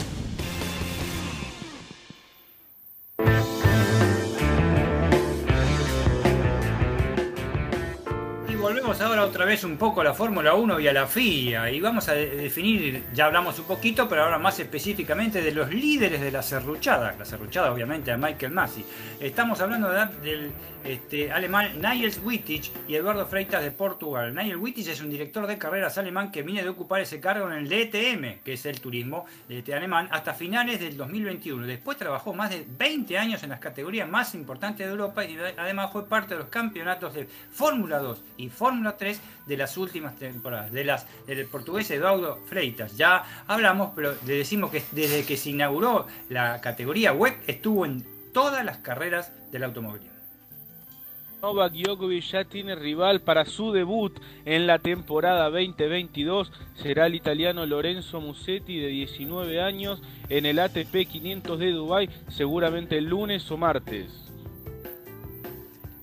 F: Ahora otra vez un poco a la Fórmula 1 y a la FIA y vamos a definir, ya hablamos un poquito, pero ahora más específicamente de los líderes de la serruchada, la serruchada obviamente a Michael Massey. Estamos hablando del este, alemán Niels Wittich y Eduardo Freitas de Portugal. Niels Wittich es un director de carreras alemán que viene de ocupar ese cargo en el DTM, que es el turismo de alemán, hasta finales del 2021. Después trabajó más de 20 años en las categorías más importantes de Europa y además fue parte de los campeonatos de Fórmula 2 y Fórmula 3 de las últimas temporadas. De las del portugués Eduardo Freitas. Ya hablamos, pero le decimos que desde que se inauguró la categoría web estuvo en todas las carreras del automóvil.
E: Novak Djokovic ya tiene rival para su debut en la temporada 2022. Será el italiano Lorenzo Musetti de 19 años en el ATP 500 de Dubai, seguramente el lunes o martes.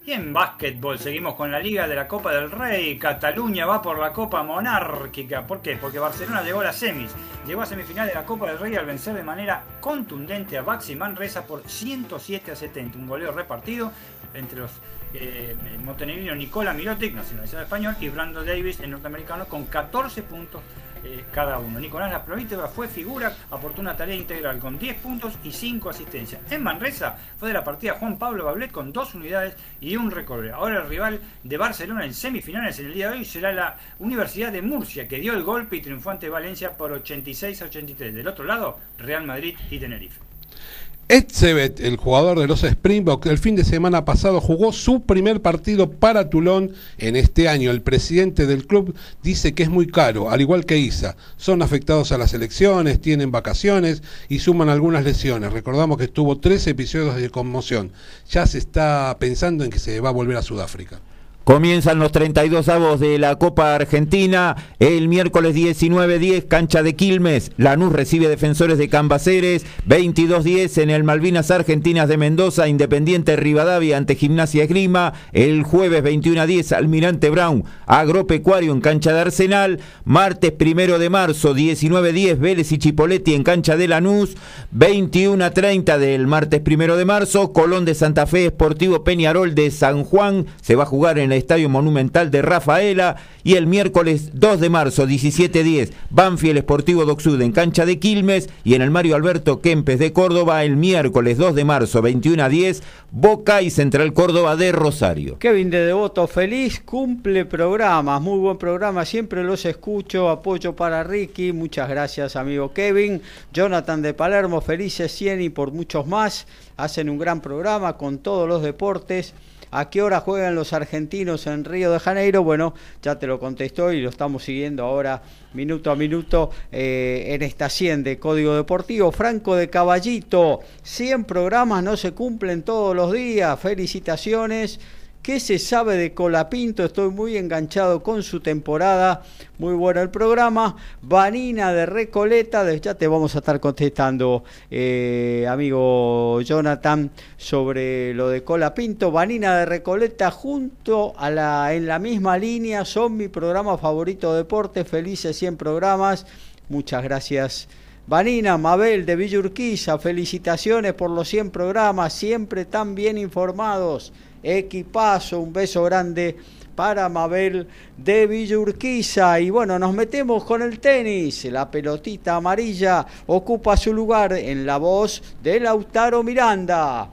F: Y en básquetbol seguimos con la Liga de la Copa del Rey. Cataluña va por la Copa Monárquica. ¿Por qué? Porque Barcelona llegó a las semis. Llegó a semifinal de la Copa del Rey al vencer de manera contundente a Baxi Manresa por 107 a 70. Un goleo repartido entre los eh, montenegrino Nicola Mirotic, nacionalizado español, y Brando Davis, el norteamericano, con 14 puntos eh, cada uno. Nicolás La fue figura, aportó una tarea integral con 10 puntos y 5 asistencias. En Manresa fue de la partida Juan Pablo Bablet con 2 unidades y un recorrido. Ahora el rival de Barcelona en semifinales en el día de hoy será la Universidad de Murcia, que dio el golpe y triunfó ante Valencia por 86 a 83. Del otro lado, Real Madrid y Tenerife.
D: Etzebet, el jugador de los Springboks, el fin de semana pasado jugó su primer partido para Toulon en este año. El presidente del club dice que es muy caro, al igual que Isa. Son afectados a las elecciones, tienen vacaciones y suman algunas lesiones. Recordamos que estuvo tres episodios de conmoción. Ya se está pensando en que se va a volver a Sudáfrica.
B: Comienzan los 32 avos de la Copa Argentina. El miércoles 19-10, cancha de Quilmes. Lanús recibe defensores de Cambaceres. 22-10 en el Malvinas Argentinas de Mendoza. Independiente Rivadavia ante Gimnasia Esgrima. El jueves 21-10, Almirante Brown. Agropecuario en cancha de Arsenal. Martes 1 de marzo, 19-10, Vélez y Chipoletti en cancha de Lanús. 21-30 del martes 1 de marzo. Colón de Santa Fe, Esportivo Peñarol de San Juan. Se va a jugar en el Estadio Monumental de Rafaela y el miércoles 2 de marzo 17-10 Banfield Esportivo Doxud en cancha de Quilmes y en el Mario Alberto Kempes de Córdoba el miércoles 2 de marzo 21 a 10 Boca y Central Córdoba de Rosario.
A: Kevin de Devoto, feliz cumple programas, muy buen programa, siempre los escucho, apoyo para Ricky, muchas gracias amigo Kevin, Jonathan de Palermo, felices 100 y por muchos más, hacen un gran programa con todos los deportes. ¿A qué hora juegan los argentinos en Río de Janeiro? Bueno, ya te lo contestó y lo estamos siguiendo ahora minuto a minuto eh, en esta 100 de Código Deportivo. Franco de Caballito, 100 programas no se cumplen todos los días. Felicitaciones. ¿Qué se sabe de Colapinto? Estoy muy enganchado con su temporada. Muy bueno el programa. Vanina de Recoleta, ya te vamos a estar contestando, eh, amigo Jonathan, sobre lo de Colapinto. Vanina de Recoleta, junto a la, en la misma línea, son mi programa favorito de deporte. Felices 100 programas. Muchas gracias. Vanina, Mabel de Villurquiza, felicitaciones por los 100 programas, siempre tan bien informados equipazo, un beso grande para Mabel de Villurquiza. Y bueno, nos metemos con el tenis. La pelotita amarilla ocupa su lugar en la voz de Lautaro Miranda.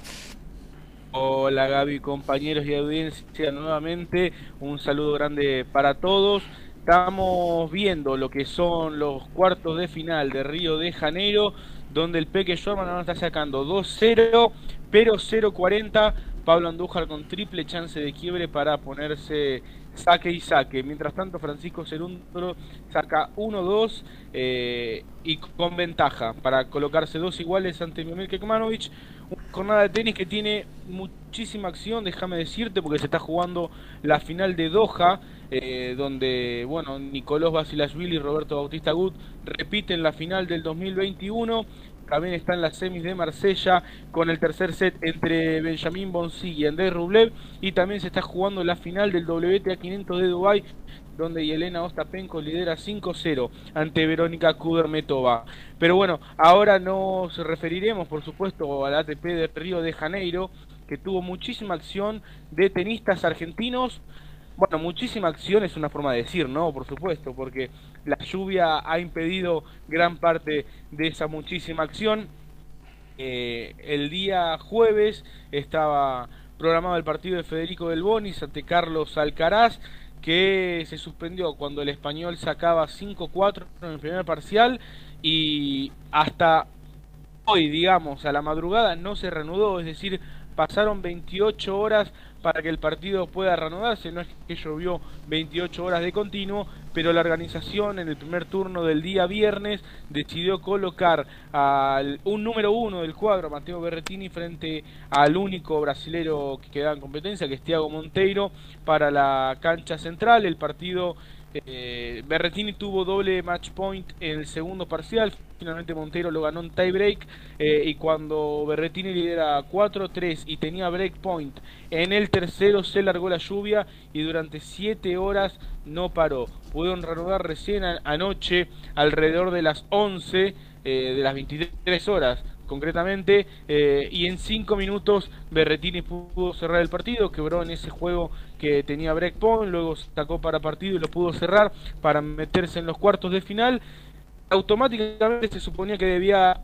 E: Hola Gaby, compañeros y audiencia, nuevamente un saludo grande para todos. Estamos viendo lo que son los cuartos de final de Río de Janeiro, donde el Peque Shorman nos está sacando 2-0, pero 0-40 Pablo Andújar con triple chance de quiebre para ponerse saque y saque. Mientras tanto, Francisco Cerundro saca 1-2 eh, y con ventaja para colocarse dos iguales ante Mimir Kekmanovic. Una jornada de tenis que tiene muchísima acción, déjame decirte, porque se está jugando la final de Doha, eh, donde, bueno, Nicolás Basilashvili y Roberto Bautista Gut repiten la final del 2021 también está en las semis de Marsella con el tercer set entre Benjamín Bonsi y Andrés Rublev y también se está jugando la final del WTA 500 de Dubai donde Yelena Ostapenko lidera 5-0 ante Verónica Kudermetova. Pero bueno, ahora nos referiremos por supuesto al ATP de Río de Janeiro que tuvo muchísima acción de tenistas argentinos bueno, muchísima acción es una forma de decir, ¿no? Por supuesto, porque la lluvia ha impedido gran parte de esa muchísima acción. Eh, el día jueves estaba programado el partido de Federico Del Bonis ante Carlos Alcaraz, que se suspendió cuando el español sacaba 5-4 en el primer parcial y hasta hoy, digamos, a la madrugada no se reanudó, es decir, pasaron 28 horas para que el partido pueda reanudarse. No es que llovió 28 horas de continuo, pero la organización en el primer turno del día viernes decidió colocar al un número uno del cuadro, Mateo Berretini, frente al único brasilero que queda en competencia, que es Thiago Monteiro, para la cancha central. El partido eh, Berretini tuvo doble match point en el segundo parcial, finalmente Montero lo ganó en tiebreak eh, y cuando Berretini lidera 4-3 y tenía break point en el tercero se largó la lluvia y durante 7 horas no paró. Pudieron reanudar recién anoche alrededor de las 11 eh, de las 23 horas concretamente, eh, y en 5 minutos Berretini pudo cerrar el partido, quebró en ese juego que tenía breakpoint, luego sacó para partido y lo pudo cerrar para meterse en los cuartos de final. Automáticamente se suponía que debía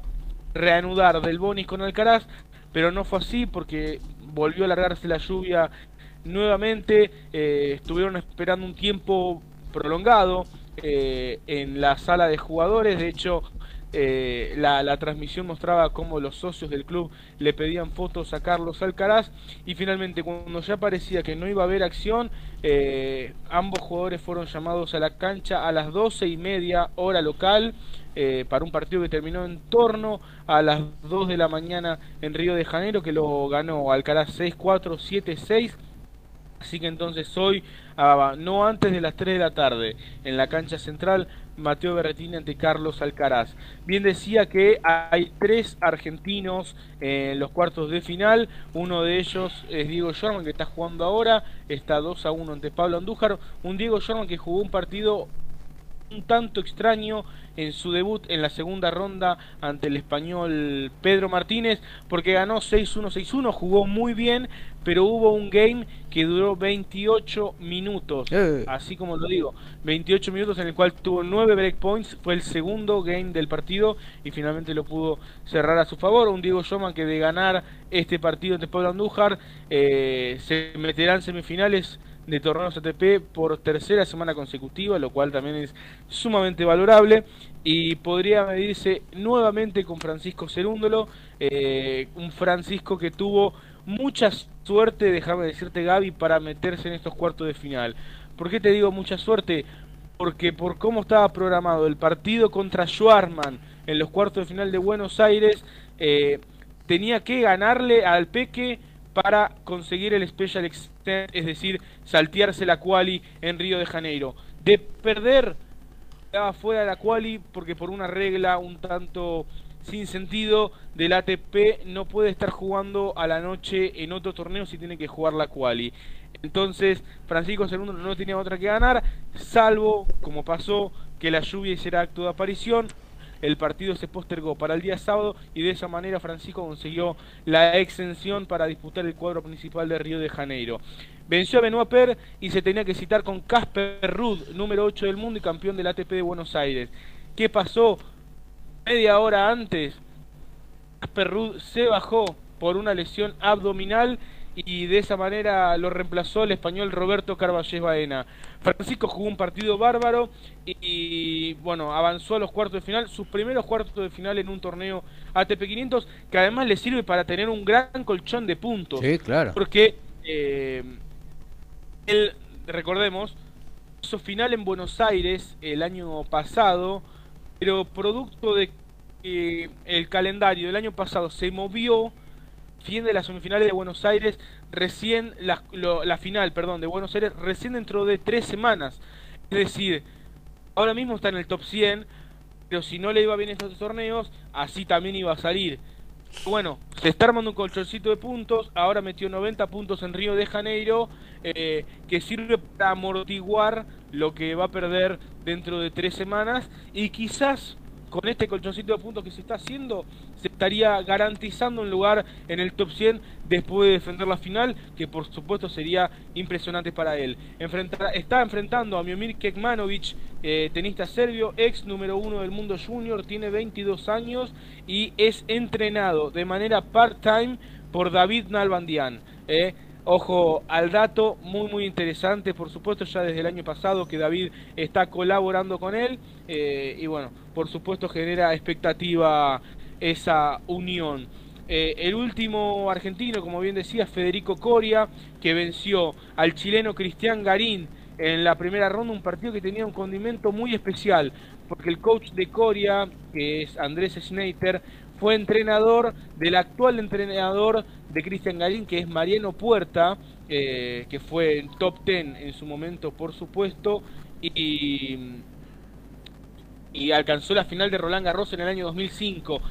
E: reanudar del Bonis con Alcaraz, pero no fue así porque volvió a alargarse la lluvia nuevamente, eh, estuvieron esperando un tiempo prolongado eh, en la sala de jugadores, de hecho eh, la, transmisión mostraba cómo los socios del club le pedían fotos a Carlos Alcaraz y finalmente cuando ya parecía que no iba a haber acción, eh, ambos jugadores fueron llamados a la cancha a las doce y media hora local eh, para un partido que terminó en torno a las 2 de la mañana en Río de Janeiro que lo ganó Alcaraz 6-4, 7-6 Así que entonces hoy, ah, no antes de las 3 de la tarde, en la cancha central, Mateo Berretini ante Carlos Alcaraz. Bien decía que hay tres argentinos en los cuartos de final. Uno de ellos es Diego Jorman, que está jugando ahora. Está 2 a 1 ante Pablo Andújar. Un Diego Jorman que jugó un partido un tanto extraño en su debut en la segunda ronda ante el español Pedro Martínez porque ganó 6-1, 6-1, jugó muy bien, pero hubo un game que duró 28 minutos, eh. así como lo digo, 28 minutos en el cual tuvo 9 breakpoints, fue el segundo game del partido y finalmente lo pudo cerrar a su favor. Un Diego Schoman que de ganar este partido ante Pablo Andújar eh, se meterá en semifinales de torneos ATP por tercera semana consecutiva, lo cual también es sumamente valorable. Y podría medirse nuevamente con Francisco Cerúndolo, eh, un Francisco que tuvo mucha suerte, déjame decirte Gaby, para meterse en estos cuartos de final. ¿Por qué te digo mucha suerte? Porque por cómo estaba programado el partido contra Schwarman en los cuartos de final de Buenos Aires, eh, tenía que ganarle al Peque para conseguir el Special Extent, es decir, saltearse la quali en Río de Janeiro. De perder, quedaba fuera de la quali porque por una regla un tanto sin sentido del ATP no puede estar jugando a la noche en otro torneo si tiene que jugar la quali. Entonces, Francisco II no tenía otra que ganar, salvo, como pasó, que la lluvia hiciera acto de aparición, el partido se postergó para el día sábado y de esa manera Francisco consiguió la exención para disputar el cuadro principal de Río de Janeiro. Venció a Benoit Per y se tenía que citar con Casper Rudd, número 8 del mundo y campeón del ATP de Buenos Aires. ¿Qué pasó? Media hora antes, Casper se bajó por una lesión abdominal y de esa manera lo reemplazó el español Roberto Carballés Baena. Francisco jugó un partido bárbaro y, bueno, avanzó a los cuartos de final, sus primeros cuartos de final en un torneo ATP 500 que además le sirve para tener un gran colchón de puntos.
A: Sí, claro.
E: Porque eh, él, recordemos, hizo final en Buenos Aires el año pasado, pero producto de que el calendario del año pasado se movió fin de las semifinales de Buenos Aires, recién la, la, final, perdón, de Buenos Aires, recién dentro de tres semanas. Es decir, ahora mismo está en el top 100, pero si no le iba bien estos torneos, así también iba a salir. Bueno, se está armando un colchoncito de puntos, ahora metió 90 puntos en Río de Janeiro, eh, que sirve para amortiguar lo que va a perder dentro de tres semanas y quizás con este colchoncito de puntos que se está haciendo, se estaría garantizando un lugar en el top 100 después de defender la final, que por supuesto sería impresionante para él. está enfrentando a Miomir Kekmanovic, eh, tenista serbio, ex número uno del mundo junior, tiene 22 años y es entrenado de manera part-time por David Nalbandian. Eh. Ojo al dato, muy muy interesante, por supuesto ya desde el año pasado que David está colaborando con él eh, y bueno, por supuesto genera expectativa esa unión. Eh, el último argentino, como bien decía, Federico Coria, que venció al chileno Cristian Garín en la primera ronda, un partido que tenía un condimento muy especial, porque el coach de Coria, que es Andrés Schneider, fue entrenador del actual entrenador de Cristian Garín, que es Mariano Puerta, eh, que fue top 10 en su momento, por supuesto, y, y alcanzó la final de Roland Garros en el año 2005.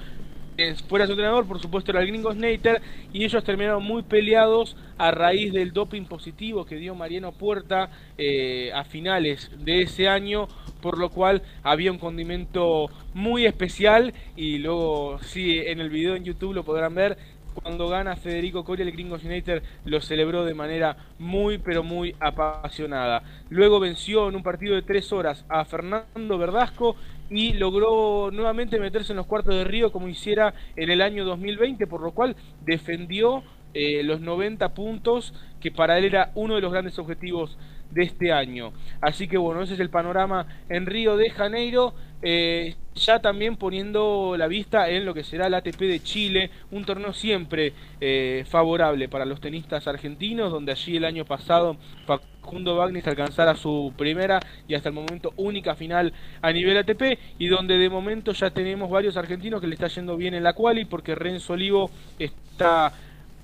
E: Fuera su entrenador, por supuesto, era el gringo Snater, y ellos terminaron muy peleados a raíz del doping positivo que dio Mariano Puerta eh, a finales de ese año, por lo cual había un condimento muy especial y luego, sí, en el video en YouTube lo podrán ver, cuando gana Federico Coria, el Gringo United lo celebró de manera muy, pero muy apasionada. Luego venció en un partido de tres horas a Fernando Verdasco y logró nuevamente meterse en los cuartos de Río como hiciera en el año 2020, por lo cual defendió eh, los 90 puntos, que para él era uno de los grandes objetivos de este año. Así que bueno, ese es el panorama en Río de Janeiro. Eh, ya también poniendo la vista en lo que será el ATP de Chile, un torneo siempre eh, favorable para los tenistas argentinos, donde allí el año pasado Facundo Bagnis alcanzara su primera y hasta el momento única final a nivel ATP, y donde de momento ya tenemos varios argentinos que le está yendo bien en la quali, porque Renzo Olivo está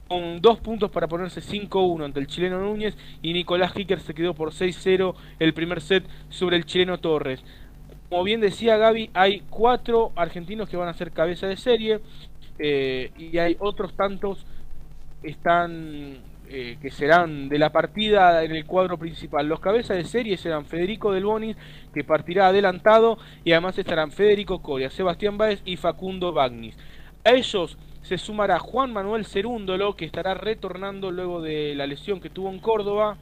E: con dos puntos para ponerse 5-1 ante el chileno Núñez y Nicolás Hicker se quedó por 6-0 el primer set sobre el chileno Torres. Como bien decía Gaby, hay cuatro argentinos que van a ser cabeza de serie eh, y hay otros tantos están eh, que serán de la partida en el cuadro principal. Los cabezas de serie serán Federico Del Bonis, que partirá adelantado, y además estarán Federico Coria, Sebastián Báez y Facundo Bagnis. A ellos se sumará Juan Manuel Cerúndolo, que estará retornando luego de la lesión que tuvo en Córdoba.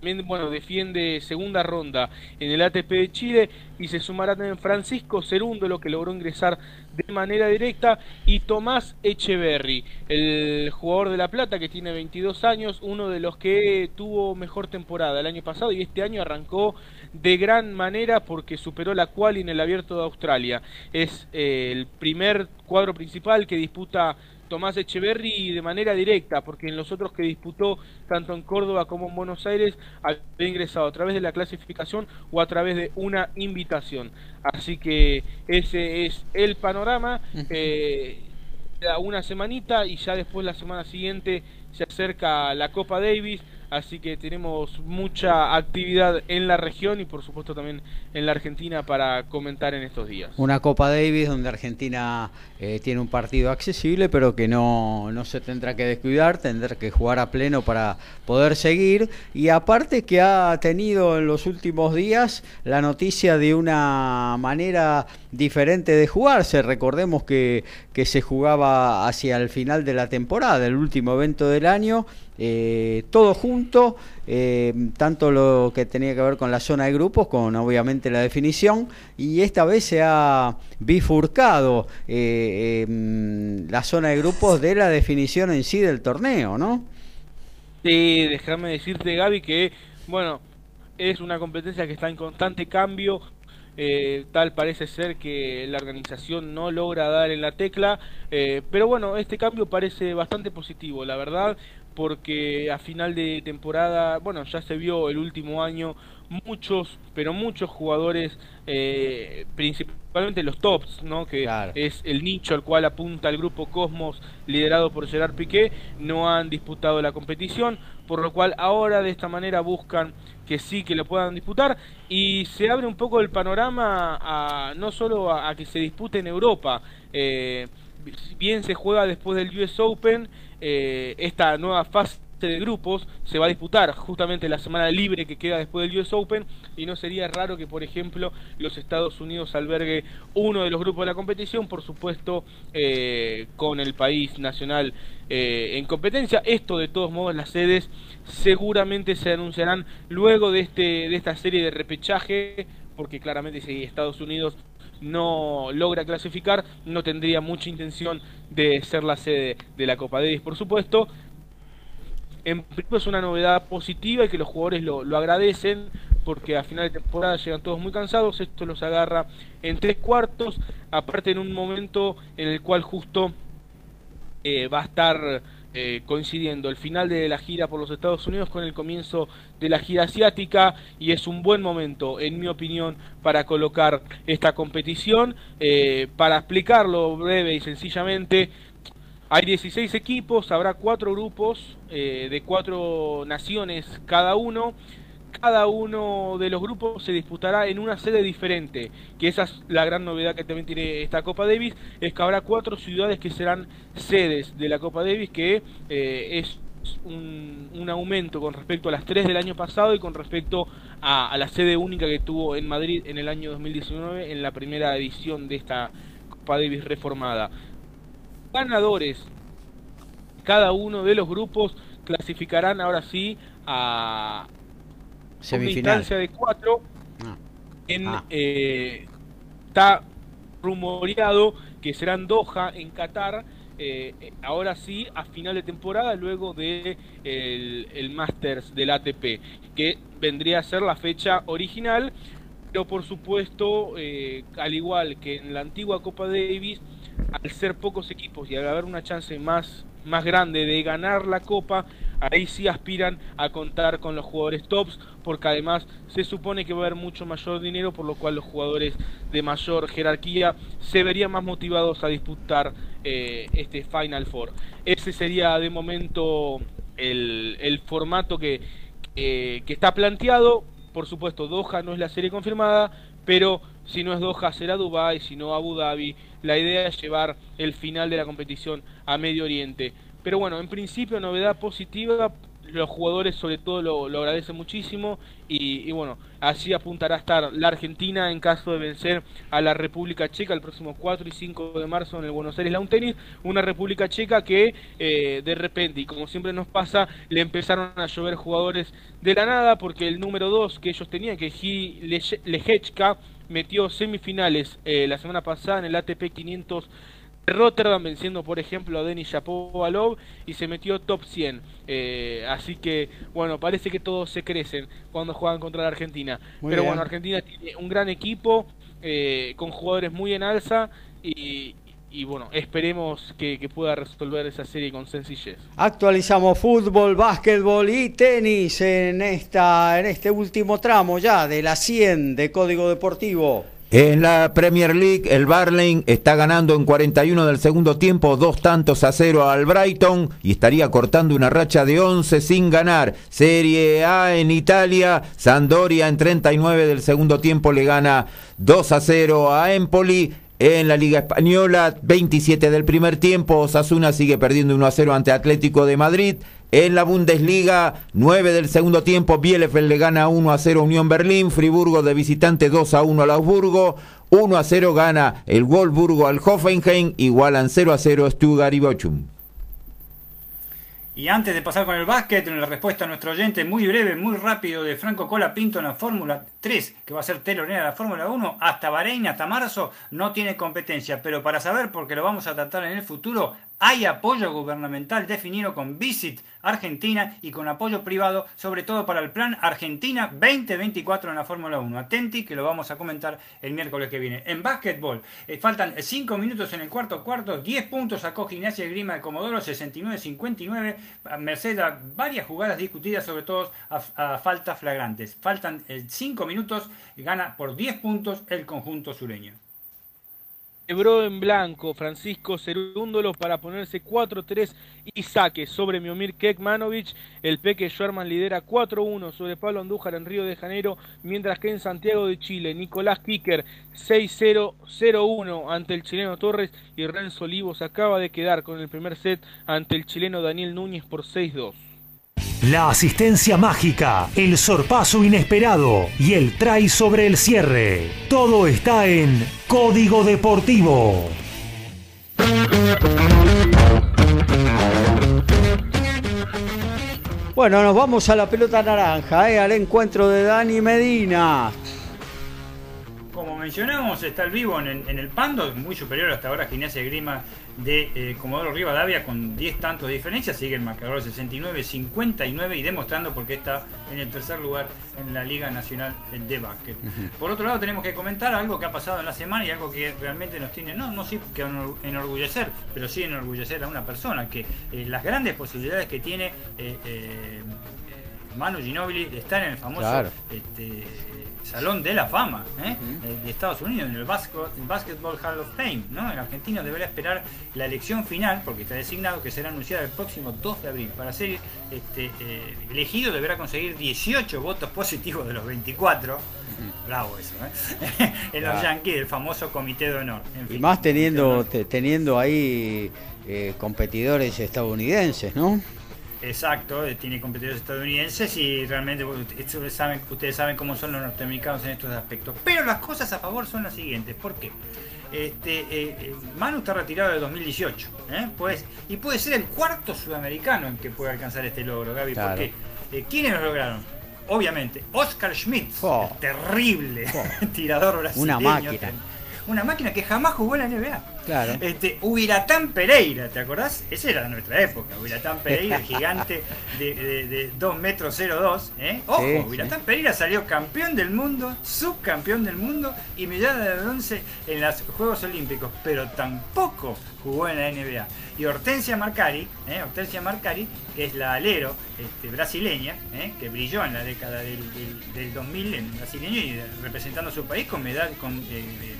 E: También, bueno, defiende segunda ronda en el ATP de Chile y se sumará también Francisco Cerúndolo que logró ingresar de manera directa y Tomás Echeverry, el jugador de La Plata que tiene 22 años, uno de los que tuvo mejor temporada el año pasado y este año arrancó de gran manera porque superó la quali en el Abierto de Australia. Es eh, el primer cuadro principal que disputa Tomás Echeverry de manera directa, porque en los otros que disputó, tanto en Córdoba como en Buenos Aires, había ingresado a través de la clasificación o a través de una invitación. Así que ese es el panorama. Eh, una semanita y ya después la semana siguiente se acerca la Copa Davis así que tenemos mucha actividad en la región y por supuesto también en la Argentina para comentar en estos días.
A: Una Copa Davis donde Argentina eh, tiene un partido accesible pero que no, no se tendrá que descuidar, tendrá que jugar a pleno para poder seguir y aparte que ha tenido en los últimos días la noticia de una manera diferente de jugarse, recordemos que, que se jugaba hacia el final de la temporada, el último evento del año eh, todo junto, eh, tanto lo que tenía que ver con la zona de grupos, con obviamente la definición, y esta vez se ha bifurcado eh, em, la zona de grupos de la definición en sí del torneo, ¿no?
E: Sí, déjame decirte, Gaby, que, bueno, es una competencia que está en constante cambio, eh, tal parece ser que la organización no logra dar en la tecla, eh, pero bueno, este cambio parece bastante positivo, la verdad, porque a final de temporada, bueno, ya se vio el último año, muchos, pero muchos jugadores, eh, principalmente los tops, ¿no? que es el nicho al cual apunta el grupo Cosmos, liderado por Gerard Piqué, no han disputado la competición, por lo cual ahora de esta manera buscan que sí que lo puedan disputar y se abre un poco el panorama a, no solo a, que se dispute en Europa, eh, bien se juega después del US Open, eh, esta nueva fase de grupos se va a disputar justamente la semana libre que queda después del US Open y no sería raro que por ejemplo los Estados Unidos albergue uno de los grupos de la competición por supuesto eh, con el país nacional en competencia. Esto de todos modos las sedes seguramente se anunciarán luego de, este, de esta serie de repechaje, porque claramente si Estados Unidos no logra clasificar, no tendría mucha intención de ser la sede de la Copa Davis, por supuesto. En principio es una novedad positiva y que los jugadores lo, lo agradecen porque a final de temporada llegan todos muy cansados, esto los agarra en tres cuartos, aparte en un momento en el cual justo eh, va a estar eh, coincidiendo el final de la gira por los Estados Unidos con el comienzo de la gira asiática y es un buen momento, en mi opinión, para colocar esta competición. Eh, para explicarlo breve y sencillamente, hay 16 equipos, habrá cuatro grupos eh, de cuatro naciones cada uno cada uno de los grupos se disputará en una sede diferente, que esa es la gran novedad que también tiene esta Copa Davis, es que habrá cuatro ciudades que serán sedes de la Copa Davis, que eh, es un, aumento con respecto a las tres del año pasado y con respecto a, la sede única que tuvo en Madrid en el año 2019 en la primera edición de esta Copa Davis reformada. Ganadores, cada uno de los grupos clasificarán ahora sí a,
A: Semifinal.
E: de cuatro.
A: Ah.
E: En,
A: ah.
E: eh, está rumoreado que serán Doha, en Qatar. Eh, ahora sí, a final de temporada, luego de el, el Masters del ATP, que vendría a ser la fecha original, pero por supuesto, eh, al igual que en la antigua Copa Davis, al ser pocos equipos y al haber una chance más, más grande de ganar la Copa, ahí sí aspiran a contar con los jugadores tops, porque además se supone que va a haber mucho mayor dinero, por lo cual los jugadores de mayor jerarquía se verían más motivados a disputar eh, este Final Four. Ese sería de momento el, formato que, que está planteado. Por supuesto, Doha no es la serie confirmada, pero si no es Doha será Dubai, si no Abu Dhabi. La idea es llevar el final de la competición a Medio Oriente. Pero bueno, en principio novedad positiva, los jugadores sobre todo lo, agradecen muchísimo y, bueno, así apuntará a estar la Argentina en caso de vencer a la República Checa el próximo 4 y 5 de marzo en el Buenos Aires Lawn Tennis, una República Checa que eh, de repente y como siempre nos pasa, le empezaron a llover jugadores de la nada porque el número 2 que ellos tenían, que G. Lejechka, metió semifinales eh, la semana pasada en el ATP 500 Rotterdam venciendo por ejemplo a Denis Shapovalov y se metió top 100 eh, así que bueno parece que todos se crecen cuando juegan contra la Argentina. Pero bueno Argentina tiene un gran equipo eh, con jugadores muy en alza y, bueno, esperemos que, pueda resolver esa serie con sencillez.
A: Actualizamos fútbol, básquetbol y tenis en, esta, en este último tramo ya de la 100 de Código Deportivo.
B: En la Premier League, el Barley está ganando en 41 del segundo tiempo, dos tantos a cero al Brighton y estaría cortando una racha de 11 sin ganar. Serie A en Italia, Sandoria en 39 del segundo tiempo le gana 2 a 0 a Empoli. En la Liga Española, 27 del primer tiempo, Osasuna sigue perdiendo 1 a 0 ante Atlético de Madrid. En la Bundesliga, 9 del segundo tiempo, Bielefeld le gana 1 a 0 Unión Berlín, Friburgo de visitante 2 a 1 al Augsburgo, 1 a 0 gana el Wolfsburgo al Hoffenheim, igualan 0 a 0 Stuttgart y Bochum.
F: Y antes de pasar con el básquet, en la respuesta a nuestro oyente muy breve, muy rápido de Franco Cola Pinto en la Fórmula 3, que va a ser telonera de la Fórmula 1, hasta Bahrein, hasta marzo, no tiene competencia. Pero para saber, porque lo vamos a tratar en el futuro, Hay apoyo gubernamental definido con Visit Argentina y con apoyo privado, sobre todo para el plan Argentina 2024 en la Fórmula 1. Atenti que lo vamos a comentar el miércoles que viene. En básquetbol, eh, faltan 5 minutos en el cuarto cuarto, 10 puntos sacó Gimnasia de Grima de Comodoro, 69-59. Mercedes, varias jugadas discutidas, sobre todo a, faltas flagrantes. Faltan 5 eh, minutos, gana por 10 puntos el conjunto sureño.
E: Quebró en blanco Francisco Cerúndolo para ponerse 4-3 y saque sobre Miomir Kekmanovic. El Peque Sherman lidera 4-1 sobre Pablo Andújar en Río de Janeiro, mientras que en Santiago de Chile Nicolás Kicker 6-0-0-1 ante el chileno Torres y Renzo Olivos acaba de quedar con el primer set ante el chileno Daniel Núñez por 6-2.
G: La asistencia mágica, el sorpaso inesperado y el try sobre el cierre. Todo está en Código Deportivo.
A: Bueno, nos vamos a la pelota naranja, eh, al encuentro de Dani Medina
F: como mencionamos, está el vivo en, el Pando, muy superior hasta ahora a Gimnasia Grima de eh, Comodoro Rivadavia con 10 tantos de diferencia, sigue el marcador 69-59 y demostrando por qué está en el tercer lugar en la Liga Nacional de Básquet. Por otro lado, tenemos que comentar algo que ha pasado en la semana y algo que realmente nos tiene, no, no sí que enorgullecer, pero sí enorgullecer a una persona, que eh, las grandes posibilidades que tiene eh, Manu Ginobili de estar en el famoso este, Salón de la Fama ¿eh? de Estados Unidos, en el Basketball Hall of Fame. ¿no? El argentino deberá esperar la elección final, porque está designado, que será anunciada el próximo 2 de abril. Para ser este, eh, elegido deberá conseguir 18 votos positivos de los 24. Bravo eso, ¿eh? en los Yankees, el famoso comité de honor.
A: y más teniendo, teniendo ahí competidores estadounidenses, ¿no?
F: Exacto, eh, tiene competidores estadounidenses y realmente ustedes saben, ustedes saben cómo son los norteamericanos en estos aspectos. Pero las cosas a favor son las siguientes. ¿Por qué? Este, eh, eh, Manu está retirado de 2018 pues, y puede ser el cuarto sudamericano en que puede alcanzar este logro, Gaby. Porque ¿quiénes lo lograron? Obviamente, Oscar Schmidt, oh. terrible oh. tirador brasileño.
A: Una máquina
F: una máquina que jamás jugó en la NBA.
A: Claro.
F: Este, Ubiratán Pereira, ¿te acordás? Ese era de nuestra época. Ubiratán Pereira, el gigante de, de, 2 metros 02. ¿eh? Ojo, Ubiratán Pereira salió campeón del mundo, subcampeón del mundo y medalla de bronce en los Juegos Olímpicos, pero tampoco jugó en la NBA. Y Hortensia Marcari, ¿eh? Hortensia Marcari, que es la alero este, brasileña, ¿eh? que brilló en la década del, del, 2000 en brasileño y representando a su país con medalla, con eh, eh,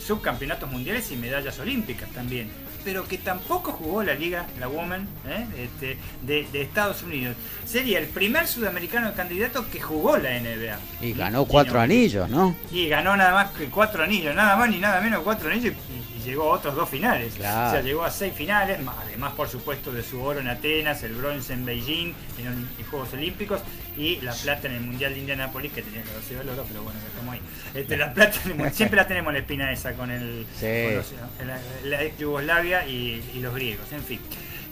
F: subcampeonatos mundiales y medallas olímpicas también, pero que tampoco jugó la liga, la Woman, ¿eh? este, de, Estados Unidos. Sería el primer sudamericano candidato que jugó la NBA.
A: Y ganó cuatro anillos, ¿no?
F: Y ganó nada más que cuatro anillos, nada más ni nada menos cuatro anillos llegó a otros dos finales. O sea, llegó a seis finales, además por supuesto de su oro en Atenas, el bronce en Beijing, en los Juegos Olímpicos y la plata en el Mundial de Indianápolis, que tenía que haber oro, pero bueno, estamos ahí. Este, la plata, siempre la tenemos la espina esa con, el, la, ex Yugoslavia y, y los griegos, en fin.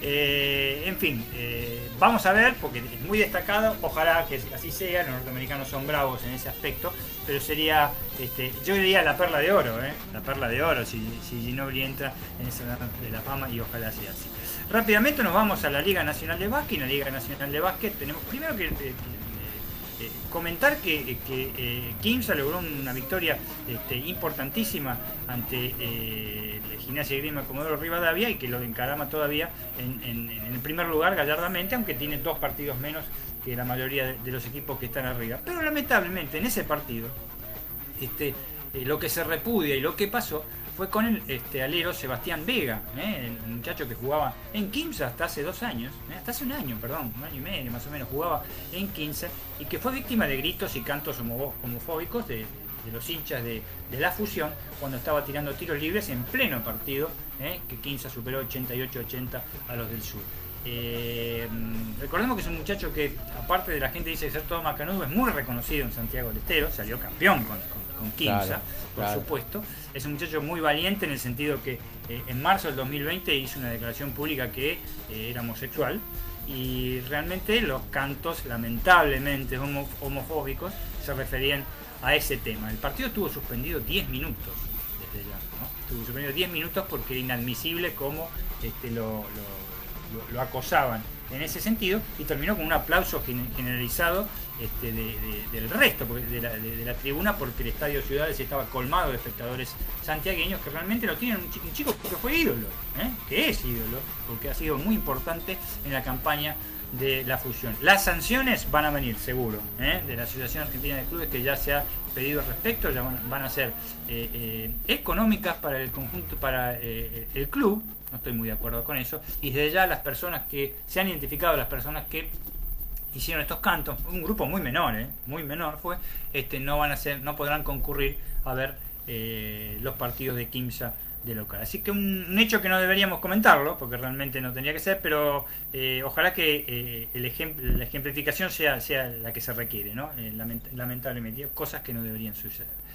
F: Eh, en fin, eh, vamos a ver, porque es muy destacado, ojalá que así sea, los norteamericanos son bravos en ese aspecto, pero sería, este, yo diría la perla de oro, ¿eh? la perla de oro, si, si Ginobili entra en esa de la fama y ojalá sea así. Rápidamente nos vamos a la Liga Nacional de Básquet, en la Liga Nacional de Básquet tenemos primero que eh, comentar que, que eh, Kimsa logró una victoria este, importantísima ante eh, Gimnasia y Grima Comodoro Rivadavia y que lo encarama todavía en, el primer lugar gallardamente, aunque tiene dos partidos menos que la mayoría de, los equipos que están arriba. Pero lamentablemente en ese partido, este, lo que se repudia y lo que pasó fue con el este, alero Sebastián Vega, ¿eh? el muchacho que jugaba en 15 hasta hace dos años, ¿eh? hasta hace un año, perdón, un año y medio más o menos, jugaba en 15 y que fue víctima de gritos y cantos homofóbicos de, los hinchas de, la fusión cuando estaba tirando tiros libres en pleno partido, ¿eh? que 15 superó 88-80 a los del sur. Recordemos que es un muchacho que, aparte de la gente dice ser todo macanudo, es muy reconocido en Santiago del Estero, salió campeón con, con, por supuesto. Es un muchacho muy valiente en el sentido que eh, en marzo del 2020 hizo una declaración pública que eh, era homosexual y realmente los cantos lamentablemente homofóbicos se referían a ese tema. El partido estuvo suspendido 10 minutos desde ya. ¿no? Estuvo suspendido 10 minutos porque era inadmisible cómo este, lo, lo, acosaban en ese sentido y terminó con un aplauso generalizado este, del resto de la, tribuna porque el Estadio Ciudades estaba colmado de espectadores santiagueños que realmente lo tienen un chico, que fue ídolo, ¿eh? que es ídolo, porque ha sido muy importante en la campaña de la fusión. Las sanciones van a venir, seguro, ¿eh? de la Asociación Argentina de Clubes que ya se ha pedido al respecto, ya van, a ser eh, económicas para el conjunto, para el club, no estoy muy de acuerdo con eso, y desde ya las personas que se han identificado, las personas que hicieron estos cantos, un grupo muy menor, ¿eh? muy menor fue, este, no van a ser, no podrán concurrir a ver eh, los partidos de Kimsa de local. Así que un, hecho que no deberíamos comentarlo, porque realmente no tendría que ser, pero eh, ojalá que el la ejemplificación sea, sea la que se requiere, ¿no? lamentablemente, cosas que no deberían suceder.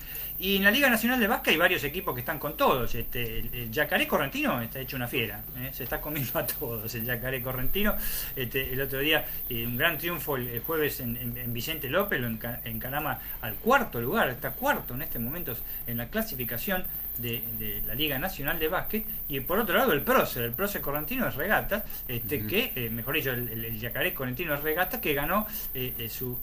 F: Y en la Liga Nacional de Vasca hay varios equipos que están con todos. Este, el, Yacaré Correntino está hecho una fiera, ¿eh? se está comiendo a todos. El Yacaré Correntino, este, el otro día, eh, un gran triunfo el, jueves en, Vicente López, lo encarama al cuarto lugar, está cuarto en este momento en la clasificación de, la Liga Nacional de Básquet. Y por otro lado, el Proce, el Proce Correntino es Regata, este, que, eh, mejor dicho, el, Yacaré Correntino es Regata, que ganó su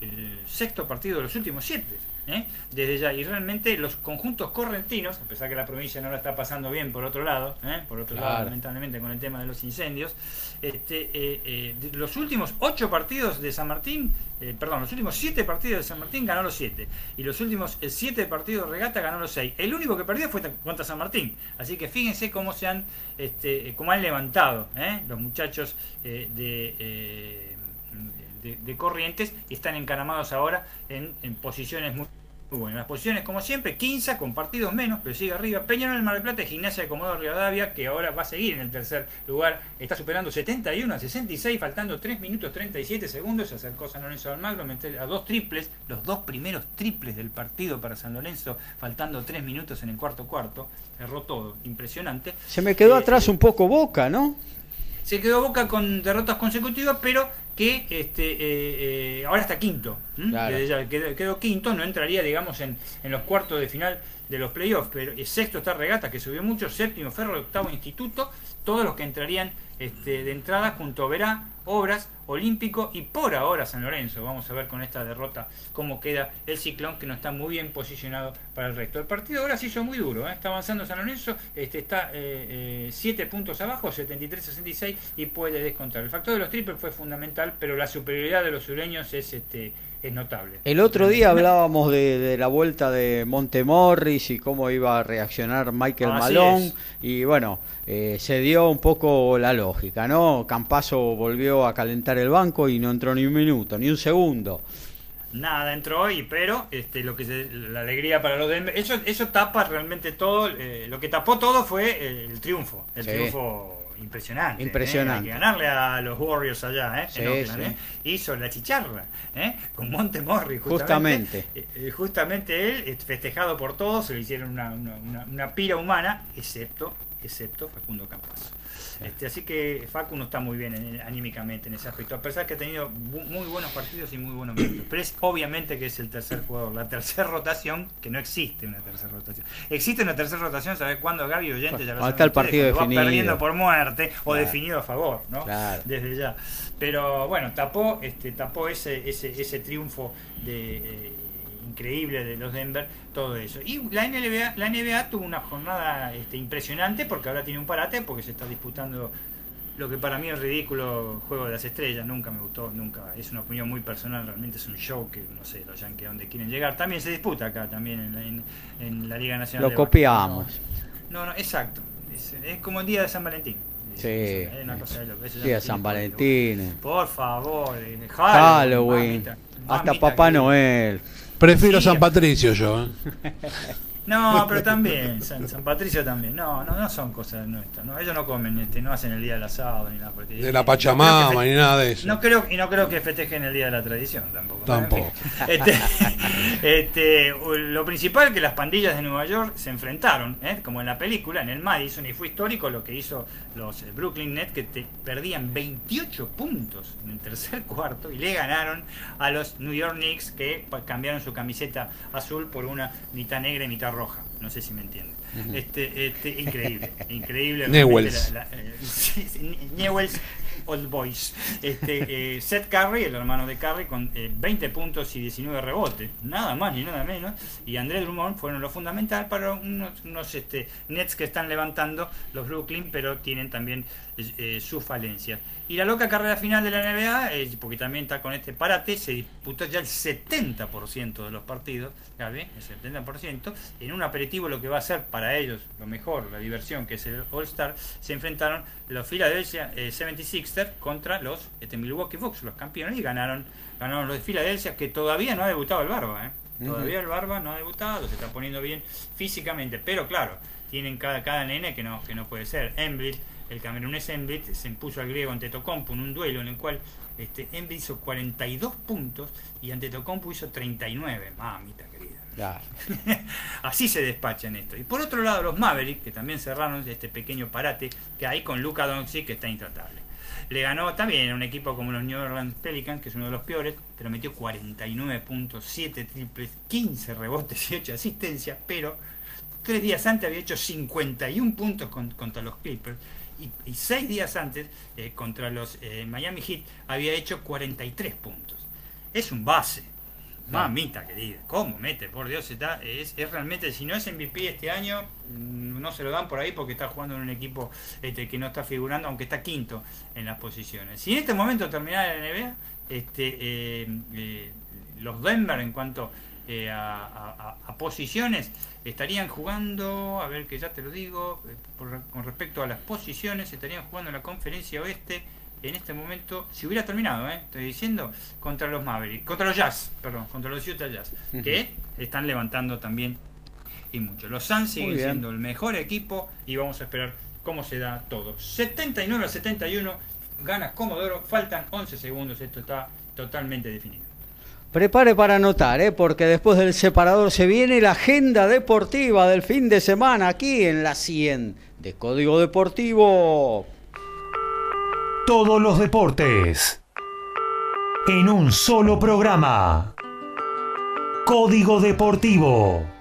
F: sexto partido de los últimos siete. ¿Eh? desde ya. Y realmente los conjuntos correntinos, a pesar que la provincia no la está pasando bien por otro lado, ¿eh? por otro lado, lamentablemente con el tema de los incendios, este, eh, los últimos ocho partidos de San Martín, perdón, los últimos siete partidos de San Martín ganó los siete. Y los últimos siete partidos de regata ganó los seis. El único que perdió fue contra San Martín. Así que fíjense cómo se han, este, cómo han levantado los muchachos de de, Corrientes y están encaramados ahora en, posiciones muy, buenas. Las posiciones, como siempre, 15 con partidos menos, pero sigue arriba. Peñarol Mar del Plata Gimnasia de Comodoro Rivadavia, que ahora va a seguir en el tercer lugar, está superando 71 a 66, faltando 3 minutos 37 segundos. Se acercó San Lorenzo del Magro a dos triples, los dos primeros triples del partido para San Lorenzo, faltando 3 minutos en el cuarto cuarto. Cerró todo, impresionante.
A: Se me quedó eh, atrás un poco Boca, ¿no?
F: Se quedó Boca con derrotas consecutivas, pero que este, eh, eh, ahora está quinto. quedó, quinto, no entraría, digamos, en, en los cuartos de final de los playoffs, pero el sexto está Regata, que subió mucho, séptimo Ferro, octavo Instituto, todos los que entrarían este, de entrada junto Verá, Obras, Olímpico y por ahora San Lorenzo. Vamos a ver con esta derrota cómo queda el ciclón que no está muy bien posicionado para el resto. El partido ahora se hizo muy duro, ¿eh? está avanzando San Lorenzo, este, está 7 eh, eh, puntos abajo, 73-66 y puede descontar. El factor de los triples fue fundamental, pero la superioridad de los sureños es este es notable.
A: El otro día hablábamos de, la vuelta de Montemorris y cómo iba a reaccionar Michael Malone y bueno, eh, se dio un poco la lógica, ¿no? Campaso volvió a calentar el banco y no entró ni un minuto, ni un segundo.
F: Nada entró hoy, pero este, lo que la alegría para los de eso eso tapa realmente todo, eh, lo que tapó todo fue el triunfo, el triunfo impresionante.
A: Impresionante.
F: ¿eh? Hay que ganarle a los Warriors allá, ¿eh? ¿eh? Hizo la chicharra, ¿eh? Con Montemorri, justamente. Justamente. justamente él, festejado por todos, se le hicieron una, una, una pira humana, excepto, excepto Facundo Campas. Este, así que Facu no está muy bien anímicamente en ese aspecto, a pesar que ha tenido muy buenos partidos y muy buenos momentos. Pero es obviamente que es el tercer jugador, la tercera rotación, que no existe una tercera rotación. Existe una tercera rotación, ¿sabes cuándo Gaby Oyente ya lo
A: sabe el partido
F: Va perdiendo por muerte o definido a favor, ¿no? Desde ya. Pero bueno, tapó, este, tapó ese, ese, ese triunfo de. Eh, increíble de los Denver, todo eso. Y la NBA, la NBA tuvo una jornada este, impresionante porque ahora tiene un parate porque se está disputando lo que para mí es ridículo Juego de las Estrellas, nunca me gustó, nunca, es una opinión muy personal, realmente es un show que no sé, los Yankees donde quieren llegar. También se disputa acá, también en, la Liga Nacional.
A: Lo copiamos.
F: No, no, exacto. Es, como el día de San Valentín.
A: Sí. Es una cosa de lo, día de San Valentín.
F: Por favor,
A: Halloween. hasta Papá Noel.
D: Prefiero San Patricio yo. ¿eh?
F: No, pero también, San, Patricio también. No, no, no son cosas nuestras. No, ellos no comen, este, no hacen el día del asado ni nada.
D: De la Pachamama ni nada de eso.
F: No creo, y no creo que festejen el día de la tradición tampoco.
D: Tampoco.
F: Este, este, lo principal que las pandillas de Nueva York se enfrentaron, ¿eh? como en la película, en el Madison, y fue histórico lo que hizo los eh, Brooklyn Nets, que te perdían 28 puntos en el tercer cuarto y le ganaron a los New York Knicks, que cambiaron su camiseta azul por una mitad negra y mitad roja. No sé si me entienden. Este, este, increíble, increíble.
D: Newells.
F: Newells Old Boys. Este, eh, Seth Curry, el hermano de Curry, con 20 eh, puntos y 19 rebotes. Nada más ni nada menos. Y Andrés Drummond fueron lo fundamental para unos, este, Nets que están levantando los Brooklyn, pero tienen también eh, sus falencias. Y la loca carrera final de la NBA, porque también está con este parate, se disputó ya el 70% de los partidos, ¿sabe? El 70%. En un aperitivo lo que va a ser para ellos lo mejor, la diversión, que es el All-Star, se enfrentaron los Philadelphia 76ers contra los este, Milwaukee Bucks, los campeones, y ganaron, ganaron los de Filadelfia, que todavía no ha debutado el Barba, ¿eh? Todavía el Barba no ha debutado, se está poniendo bien físicamente, pero claro, tienen cada, cada nene que no, que no puede ser. Embiid, el camerunés Embiid, se impuso al griego ante Tocompo en un duelo en el cual este, hizo 42 puntos y ante Tocompo hizo 39. Mamita querida. Así se despachan esto. Y por otro lado, los Mavericks, que también cerraron este pequeño parate que hay con Luca Doncic, que está intratable. Le ganó también a un equipo como los New Orleans Pelicans, que es uno de los peores, pero metió 49 puntos, 7 triples, 15 rebotes y 8 asistencias, pero tres días antes había hecho 51 puntos contra los Clippers y, seis días antes eh, contra los eh, Miami Heat había hecho 43 puntos. Es un base. Mamita querida, ¿cómo mete? Por Dios, está, es, es, realmente, si no es MVP este año, mm, no se lo dan por ahí porque está jugando en un equipo este, que no está figurando, aunque está quinto en las posiciones. Si en este momento terminara la NBA, este, eh, los Denver en cuanto a, posiciones estarían jugando, a ver que ya te lo digo, eh, con respecto a las posiciones, estarían jugando en la conferencia oeste en este momento, si hubiera terminado, eh, estoy diciendo, contra los Mavericks, contra los Jazz, perdón, contra los Utah Jazz, que están levantando también y mucho. Los Suns siguen siendo el mejor equipo y vamos a esperar cómo se da todo. 79 a 71, ganas Comodoro, faltan 11 segundos, esto está totalmente definido.
A: Prepare para anotar, ¿eh? porque después del separador se viene la agenda deportiva del fin de semana aquí en la 100 de Código Deportivo.
G: Todos los deportes en un solo programa. Código Deportivo.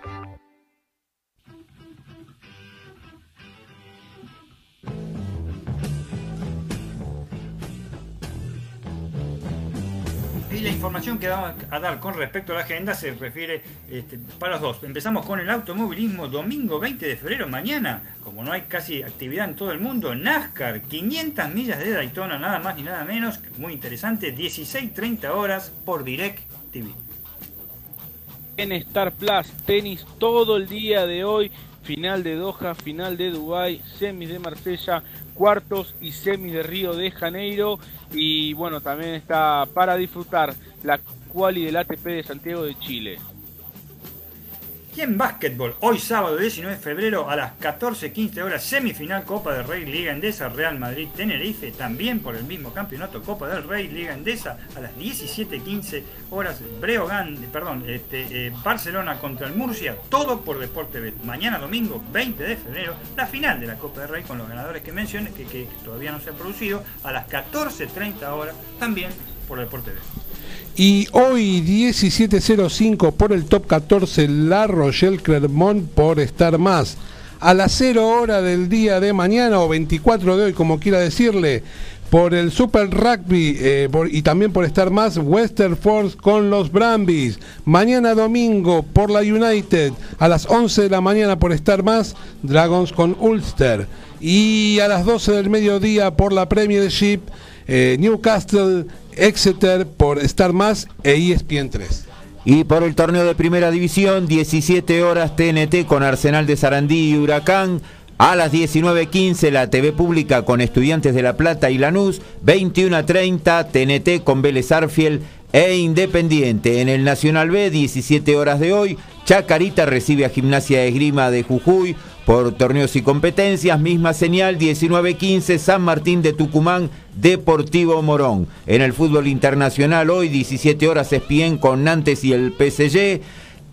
F: La información que vamos a dar con respecto a la agenda se refiere este, para los dos. Empezamos con el automovilismo domingo 20 de febrero, mañana, como no hay casi actividad en todo el mundo, NASCAR, 500 millas de Daytona, nada más ni nada menos, muy interesante, 16-30 horas por Direct TV.
E: En Star Plus, tenis todo el día de hoy, final de Doha, final de Dubai, semis de Marsella, cuartos y semis de Río de Janeiro y bueno, también está para disfrutar la quali del ATP de Santiago de Chile.
F: Y en básquetbol, hoy sábado 19 de febrero a las 14.15 horas, semifinal Copa del Rey Liga Endesa, Real Madrid Tenerife, también por el mismo campeonato Copa del Rey Liga Endesa, a las 17.15 horas, Breogán, perdón, este, eh, Barcelona contra el Murcia, todo por Deporte Bet. Mañana domingo 20 de febrero, la final de la Copa del Rey con los ganadores que mencioné, que, todavía no se ha producido, a las 14.30 horas, también por Deporte Bet.
D: Y hoy 17.05 por el top 14 La Rochelle Clermont por estar más. A las 0 hora del día de mañana o 24 de hoy, como quiera decirle, por el Super Rugby eh, y también por estar más Western Force con los Brambis. Mañana domingo por la United a las 11 de la mañana por estar más Dragons con Ulster. Y a las 12 del mediodía por la Premiership eh, Newcastle Exeter por Star Más e ESPN 3.
B: Y por el torneo de primera división, 17 horas TNT con Arsenal de Sarandí y Huracán. A las 19.15 la TV pública con Estudiantes de La Plata y Lanús. 21.30 TNT con Vélez Arfiel e Independiente. En el Nacional B, 17 horas de hoy, Chacarita recibe a Gimnasia de Esgrima de Jujuy por torneos y competencias. Misma señal, 19-15, San Martín de Tucumán, Deportivo Morón. En el fútbol internacional, hoy 17 horas Espien con Nantes y el PSG.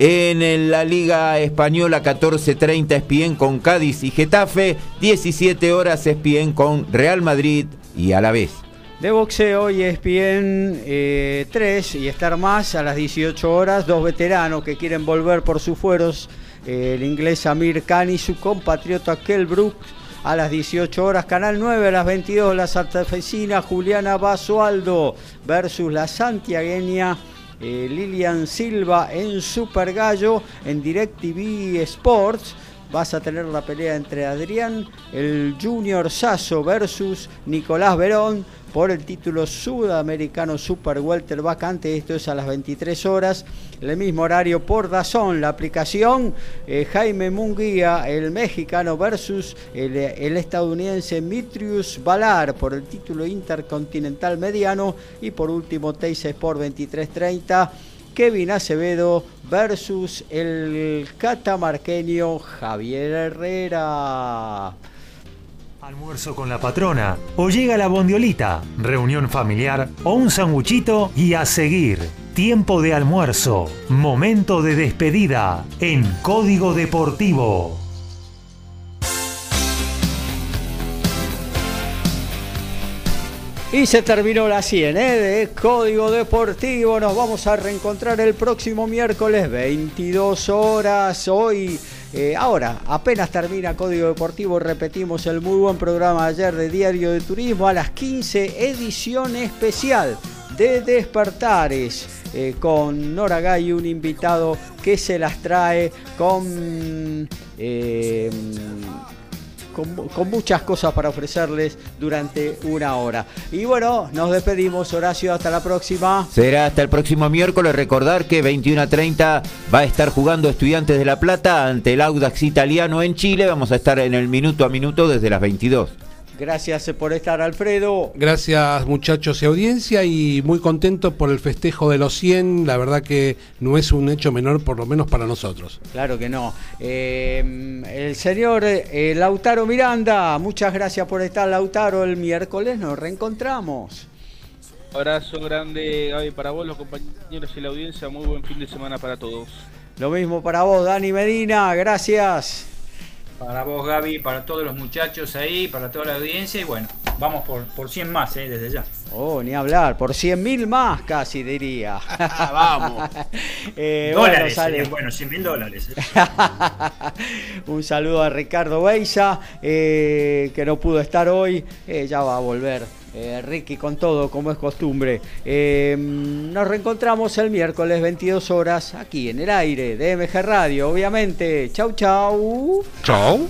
B: En la Liga Española 14.30 Espien con Cádiz y Getafe, 17 horas Espien con Real Madrid y Alavés.
A: De boxeo y ESPN eh, 3 y estar más a las 18 horas. Dos veteranos que quieren volver por sus fueros. eh, el inglés Amir Khan y su compatriota Kell Brooks a las 18 horas. Canal 9 a las 22. La santafesina Juliana Basualdo versus la santiagueña. eh, Lilian Silva en Super Gallo en DirecTV Sports vas a tener la pelea entre Adrián, el Junior Sasso versus Nicolás Verón por el título sudamericano Super Welter vacante. Esto es a las 23 horas. El mismo horario por Dazón, la aplicación eh, Jaime Munguía, el mexicano versus el, estadounidense Mitrius Valar por el título intercontinental mediano. Y por último, Teis Sport 2330. Kevin Acevedo versus el catamarqueño Javier Herrera.
G: Almuerzo con la patrona, o llega la bondiolita, reunión familiar o un sanguchito y a seguir. Tiempo de almuerzo, momento de despedida en Código Deportivo.
A: Y se terminó la 100 ¿eh? de Código Deportivo. Nos vamos a reencontrar el próximo miércoles, 22 horas. Hoy, eh, ahora, apenas termina Código Deportivo, repetimos el muy buen programa ayer de Diario de Turismo a las 15, edición especial de Despertares. eh, con Nora Gay, un invitado que se las trae con. Con, con muchas cosas para ofrecerles durante una hora. Y bueno, nos despedimos, Horacio, hasta la próxima.
B: Será hasta el próximo miércoles. Recordar que 21 a 30 va a estar jugando Estudiantes de La Plata ante el Audax italiano en Chile. Vamos a estar en el minuto a minuto desde las 22.
A: Gracias por estar, Alfredo.
D: Gracias muchachos y audiencia y muy contento por el festejo de los 100. La verdad que no es un hecho menor, por lo menos para nosotros.
A: Claro que no. Eh, el señor eh, Lautaro Miranda, muchas gracias por estar, Lautaro. El miércoles nos reencontramos.
E: Abrazo grande, Gaby, para vos, los compañeros y la audiencia. Muy buen fin de semana para todos.
A: Lo mismo para vos, Dani Medina. Gracias.
F: Para vos, Gaby, para todos los muchachos ahí, para toda la audiencia. Y bueno, vamos por, por 100 más, ¿eh? desde ya.
A: Oh, ni hablar, por 100 mil más casi diría.
F: Vamos.
A: Eh, bueno,
F: dólares,
A: sale.
F: serían, bueno, 100 mil dólares.
A: Un saludo a Ricardo Beisa, eh, que no pudo estar hoy, eh, ya va a volver. Eh, Ricky con todo, como es costumbre. Eh, nos reencontramos el miércoles 22 horas aquí en el aire de MG Radio, obviamente. Chau, chau.
D: Chau.